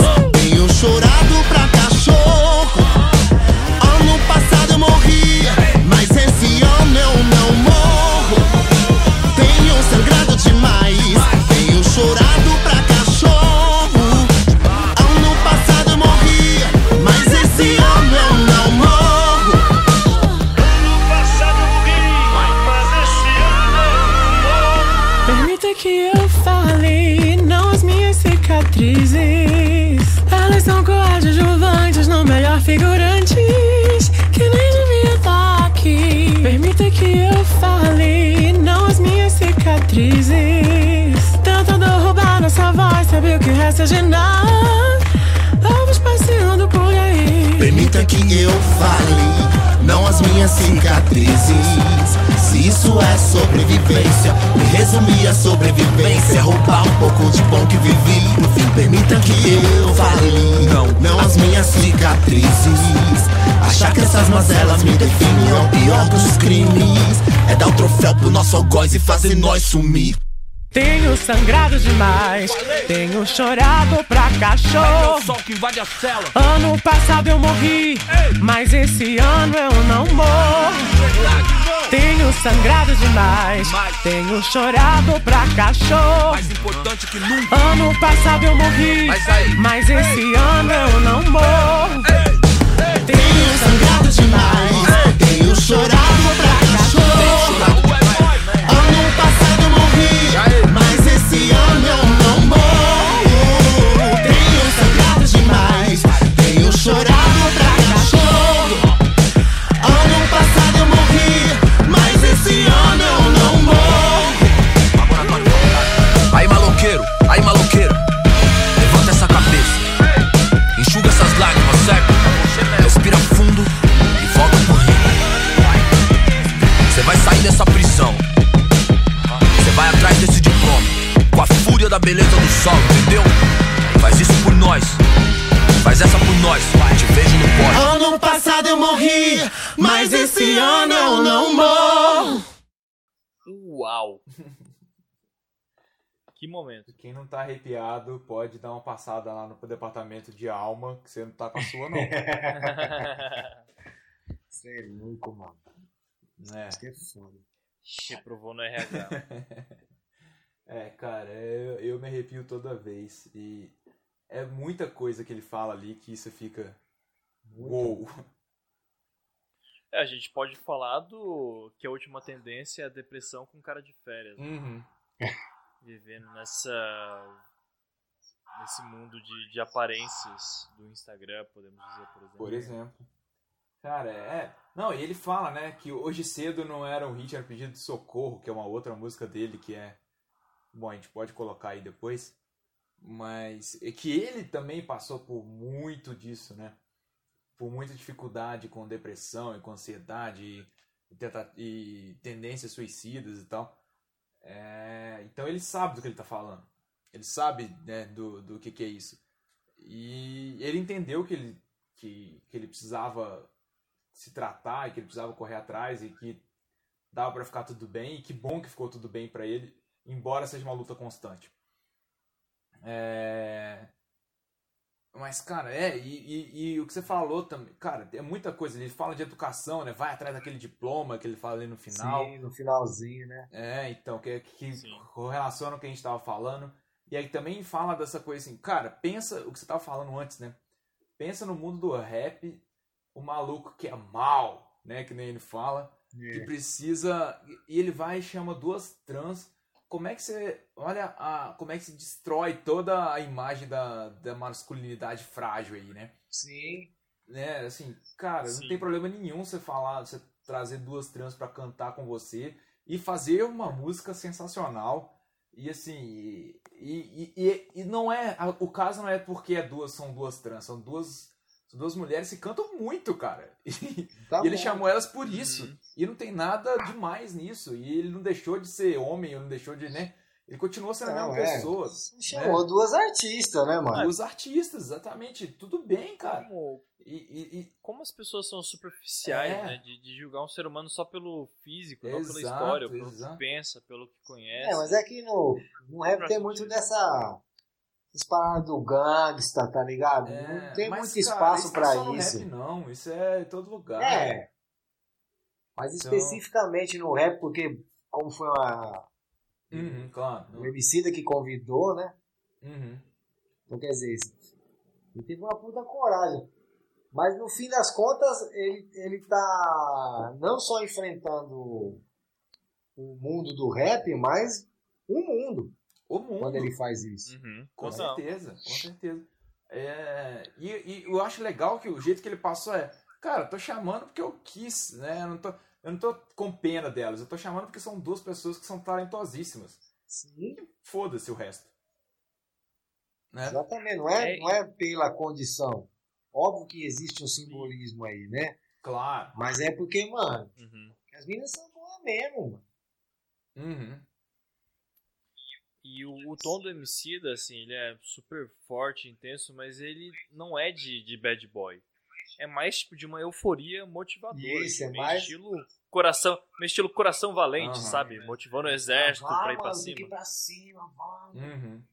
cicatrizes. Elas são coadjuvantes, não melhor figurantes. Que nem devia estar aqui. Permita que eu fale, não as minhas cicatrizes. Tentando roubar nossa voz, sabe o que resta de nada? Vamos passeando por aí. Permita que eu fale, não as minhas cicatrizes. Isso é sobrevivência, me resumir a sobrevivência. é Roubar um pouco de bom que vivi. No fim, permita que eu fale, não, não as minhas cicatrizes. Achar que essas mazelas me definem é o pior dos crimes. É dar o troféu pro nosso algoz e fazer nós sumir. Tenho sangrado demais, tenho chorado pra cachorro. Sol que invade a cela. Ano passado eu morri, mas esse ano eu não morro. Tenho sangrado demais, tenho chorado pra cachorro. Mais importante que nunca. Ano passado eu morri, Mas mas esse ano eu não morro. Tenho sangrado demais, tenho chorado pra que momento. Quem não tá arrepiado pode dar uma passada lá no departamento de alma, que você não tá com a sua, não. Você é louco, mano. É. Isso que é foda. Reprovou no RH. É, cara, eu, eu me arrepio toda vez. E é muita coisa que ele fala ali que você fica. Uou! É, a gente pode falar do que a última tendência é a depressão com cara de férias. né? Uhum. Vivendo nessa. nesse mundo de, de aparências do Instagram, podemos dizer, por exemplo. Por exemplo. Cara, é. Não, e ele fala, né, que hoje cedo não era um hit, era um pedido de socorro, que é uma outra música dele que é. Bom, a gente pode colocar aí depois. Mas é que ele também passou por muito disso, né? Por muita dificuldade com depressão e com ansiedade. E, e, tendências suicidas e tal. É, então ele sabe do que ele tá falando. Ele sabe né, do, do que, que é isso. E ele entendeu que ele, que, que ele precisava se tratar e que ele precisava correr atrás e que dava pra ficar tudo bem. E que bom que ficou tudo bem pra ele, embora seja uma luta constante. É... Mas, cara, é, e, e, e o que você falou também, cara, é muita coisa. Ele fala de educação, né? Vai atrás daquele diploma que ele fala ali no final. Sim, no finalzinho, né? É, então, que, que correlaciona com o que a gente tava falando. E aí também fala dessa coisa assim, cara, pensa o que você tava falando antes, né? Pensa no mundo do rap, o maluco que é mal, né? Que nem ele fala, É. que precisa. E ele vai e chama duas trans. Como é que você. Olha a, como é que se destrói toda a imagem da, da masculinidade frágil aí, né? Sim. né, assim, cara, Sim. não tem problema nenhum você falar, você trazer duas trans pra cantar com você e fazer uma música sensacional. E assim, e, e, e, e não é. O caso não é porque é duas, são duas trans, são duas. São duas mulheres que cantam muito, cara. E, Tá e ele chamou elas por isso. E não tem nada demais nisso. E ele não deixou de ser homem, ele não deixou de, né? Ele continuou sendo a Não, mesma é. pessoa. Chamou duas artistas, né, mano? Duas artistas, exatamente. Tudo bem, cara. Como, e, como as pessoas são superficiais, É. né? De, de julgar um ser humano só pelo físico, não pela Exato, história, pelo exato. que pensa, pelo que conhece. É, mas é que no, no rap tem muito dessa. Essas paradas do gangsta, tá ligado? não tem É, Mas, muito espaço isso não é pra isso. Rap, não, isso é em todo lugar. É. Mas Então- especificamente no rap, porque como foi uma, Uhum, claro. um homicida que convidou, né? Uhum. Então quer dizer, ele teve uma puta coragem. Mas no fim das contas, ele, ele tá não só enfrentando o mundo do rap, mas o mundo. O mundo. Quando ele faz isso. Uhum. Com Total. certeza, com certeza. É, e, e eu acho legal que o jeito que ele passou é, cara, eu tô chamando porque eu quis, né? Eu não tô, eu não tô com pena delas, eu tô chamando porque são duas pessoas que são talentosíssimas. Sim. Foda-se o resto. Né? Exatamente, não é, É, não é pela condição. Óbvio que existe um simbolismo aí, né? Claro. Mas é porque, mano, Uhum. as minas são boas mesmo, mano. Uhum. E o, o tom do Emicida, assim, ele é super forte, intenso, mas ele não é de, de bad boy. É mais tipo de uma euforia motivadora. Isso, é meio mais- estilo coração, meio estilo coração valente, Aham. sabe? Motivando o exército Vai, pra ir pra mano, cima. ir pra cima. Uhum.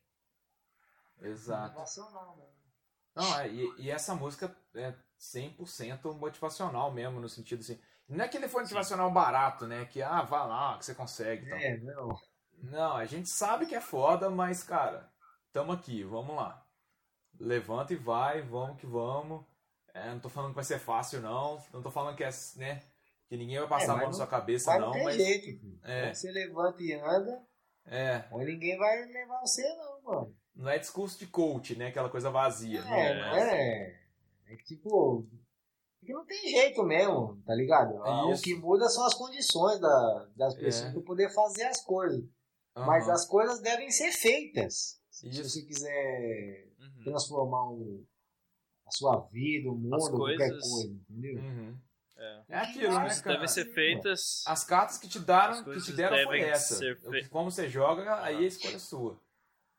Exato. Motivacional, mano. Não, é, e, e essa música é 100% motivacional mesmo, no sentido assim. Não é que ele foi motivacional barato, né? Que, ah, vá lá, que você consegue. e tal. É, não. Não, a gente sabe que é foda, mas, cara, tamo aqui, vamos lá. Levanta e vai, vamos que vamos. É, não tô falando que vai ser fácil, não. Não tô falando que é, né? Que ninguém vai passar a É, mas mão na sua cabeça, mas não. não tem mas, jeito, filho. É, você levanta e anda, é. ou ninguém vai levar você, não, mano. Não é discurso de coach, né? Aquela coisa vazia. É, não é. É que, tipo. é que não tem jeito mesmo, tá ligado? É o que muda são as condições da, das pessoas É. pra poder fazer as coisas. Mas as coisas devem ser feitas. Se Isso. você quiser Uhum. transformar o- a sua vida, o mundo, As qualquer coisas- coisa, entendeu? Uhum. É. É aquilo, né, Coisas cara? devem ser feitas. As cartas que te deram, que coisas te deram foi essa. ser fei- Como você joga, aí a escolha é sua.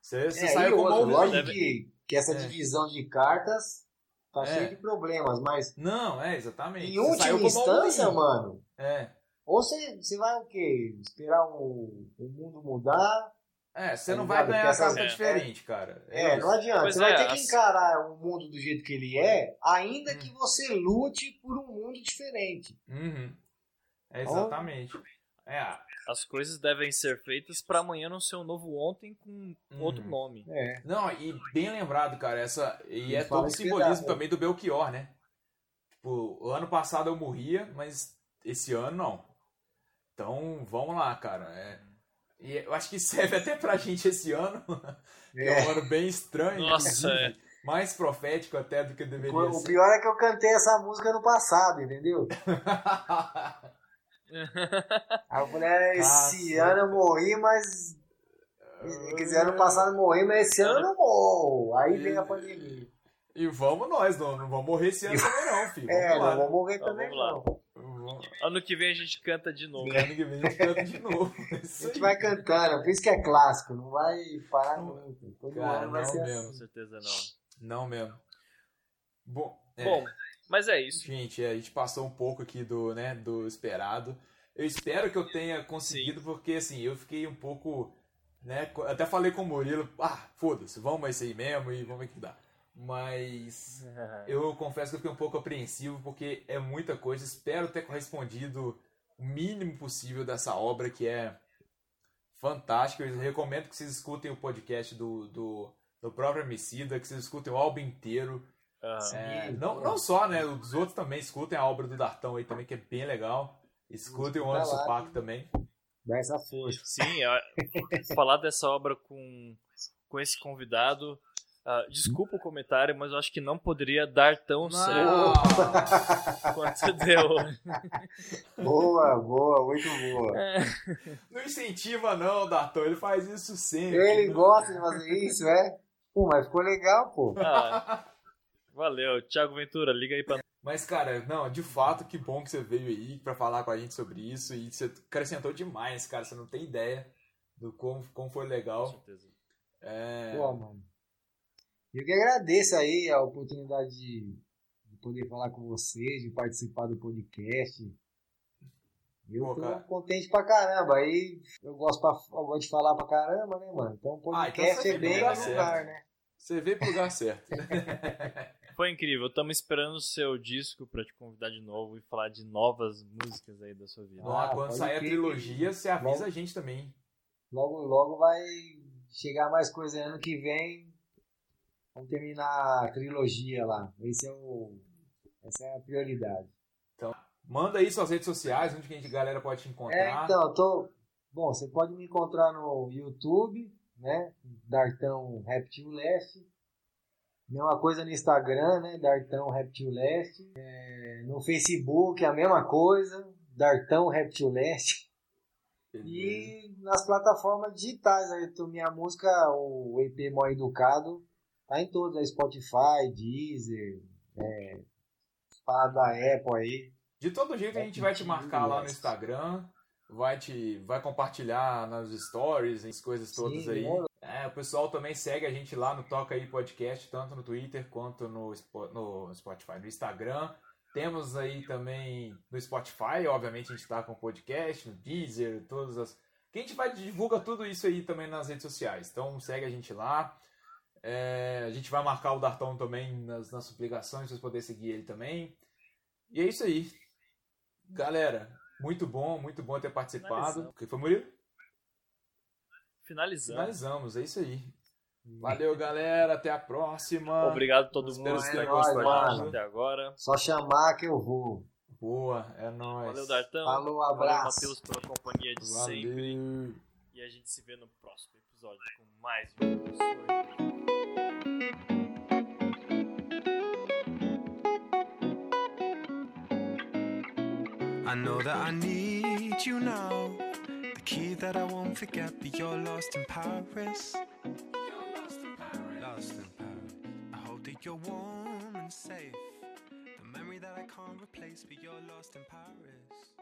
Você, você É, saiu com mão lógico ruim. que, que essa É. divisão de cartas tá É. cheia de problemas, mas Não, é, exatamente. em Você última instância, mano, É. ou você, você vai o quê? Esperar o, o mundo mudar? É, você Tá não vai ganhar essa- carta É. diferente, cara. É, isso. não adianta. Pois você vai é, ter que encarar o mundo do jeito que ele é, ainda Hum. que você lute por um mundo diferente. Uhum. É, exatamente. É, As coisas devem ser feitas pra amanhã não ser um novo ontem com outro Uhum. nome. É. Não, e bem lembrado, cara, essa. E é todo o simbolismo verdade, também do Belchior, né? Tipo, o ano passado eu morria, mas esse ano não. Então, vamos lá, cara. É, E eu acho que serve até pra gente esse ano. que é um É. ano bem estranho. Nossa, inclusive. Mais profético até do que deveria O ser. pior é que eu cantei essa música no passado, entendeu? Aí eu falei, é, esse Caceta. ano eu morri, mas. Quer dizer, ano passado eu morri, mas esse ano eu não morro. Aí vem a pandemia. E vamos nós, não, não vamos morrer esse ano também não, filho. É, Vamos lá. não vou morrer Então, também vamos lá. não. Ano que vem a gente canta de novo. Ano que vem a gente canta de novo. É A gente vai cantando, por isso que é clássico, não vai parar nunca. Todo Cara, ano vai não ser mesmo. Com assim. certeza não. Não mesmo. Bom, é, Bom, mas é isso. gente, é, a gente passou um pouco aqui do, né, do esperado. Eu espero que eu tenha conseguido, porque assim, eu fiquei um pouco, né, até falei com o Murilo, ah, foda-se, vamos a isso aí mesmo e vamos ver o que dá. Mas eu confesso que eu fiquei um pouco apreensivo, porque é muita coisa. Espero ter correspondido o mínimo possível dessa obra, que é fantástica. Eu recomendo que vocês escutem o podcast do, do, do próprio Emicida, que vocês escutem o álbum inteiro. Aham. É, não, não só, né? Os outros também escutem a obra do Dartão aí também, que é bem legal. Escutem o Escuta Anderson Paak também. Dá essa força. Sim, é- falar dessa obra com, com esse convidado. Ah, desculpa o comentário, mas eu acho que não poderia dar tão certo quanto deu. Boa, boa, muito boa. Não incentiva não, Dartão, ele faz isso sempre. Ele gosta de fazer isso, é? Pô, mas ficou legal, pô. Ah, valeu, Thiago Ventura, liga aí pra Mas, cara, não, de fato, que bom que você veio aí pra falar com a gente sobre isso. E você acrescentou demais, cara. Você não tem ideia do como, como foi legal. É... Pô, mano. Eu que agradeço aí a oportunidade de, de poder falar com vocês, de participar do podcast. Eu Pô, tô cara. contente pra caramba. Aí eu gosto, pra, eu gosto de falar pra caramba, né, mano? Então o Ah, então podcast é bem no lugar lugar, né? Você veio pro lugar certo. Foi incrível. Estamos esperando o seu disco pra te convidar de novo e falar de novas músicas aí da sua vida. Ó, quando sair a trilogia, você avisa Logo- a gente também. Logo, logo vai chegar mais coisa ano que vem. Vamos terminar a trilogia lá. Esse é o, essa é a prioridade. Então, manda aí suas redes sociais, onde que a gente- galera pode te encontrar. É, então, tô. Bom, você pode me encontrar no YouTube, né? Dartão Reptil Leste. Mesma coisa no Instagram, né? Dartão Reptil Leste. É, no Facebook, a mesma coisa. Dartão Reptil Leste. E nas plataformas digitais, aí, minha música, o EP Mó Educado, tá em todas, aí, Spotify, Deezer, é, parada da Apple aí. De todo jeito a gente vai te marcar lá no Instagram, vai te vai compartilhar nas stories, as coisas todas Sim, aí. demorou. É, o pessoal também segue a gente lá no Toca aí Podcast, tanto no Twitter quanto no, no Spotify, no Instagram. Temos aí também no Spotify, obviamente a gente tá com o podcast, no Deezer, todas as. Que a gente vai divulga tudo isso aí também nas redes sociais. Então segue a gente lá. É, a gente vai marcar o Dartão também nas, nas publicações, pra vocês poderem seguir ele também. E é isso aí. Galera, muito bom, muito bom ter participado. Finalizamos. O que foi, Murilo? Finalizando. Finalizamos, é isso aí. Valeu, galera. Até a próxima. Obrigado a todo Espero mundo que gostado. até agora. Só chamar que eu vou. Boa, é nóis. Valeu, Dartão. Falou, Valeu, abraço. Matheus, pela companhia de Valeu. sempre. E a gente se vê no próximo episódio com mais um. I know that I need you now. The key that I won't forget, but you're lost in Paris. Paris. I hope that you're warm and safe. The memory that I can't replace, but you're lost in Paris.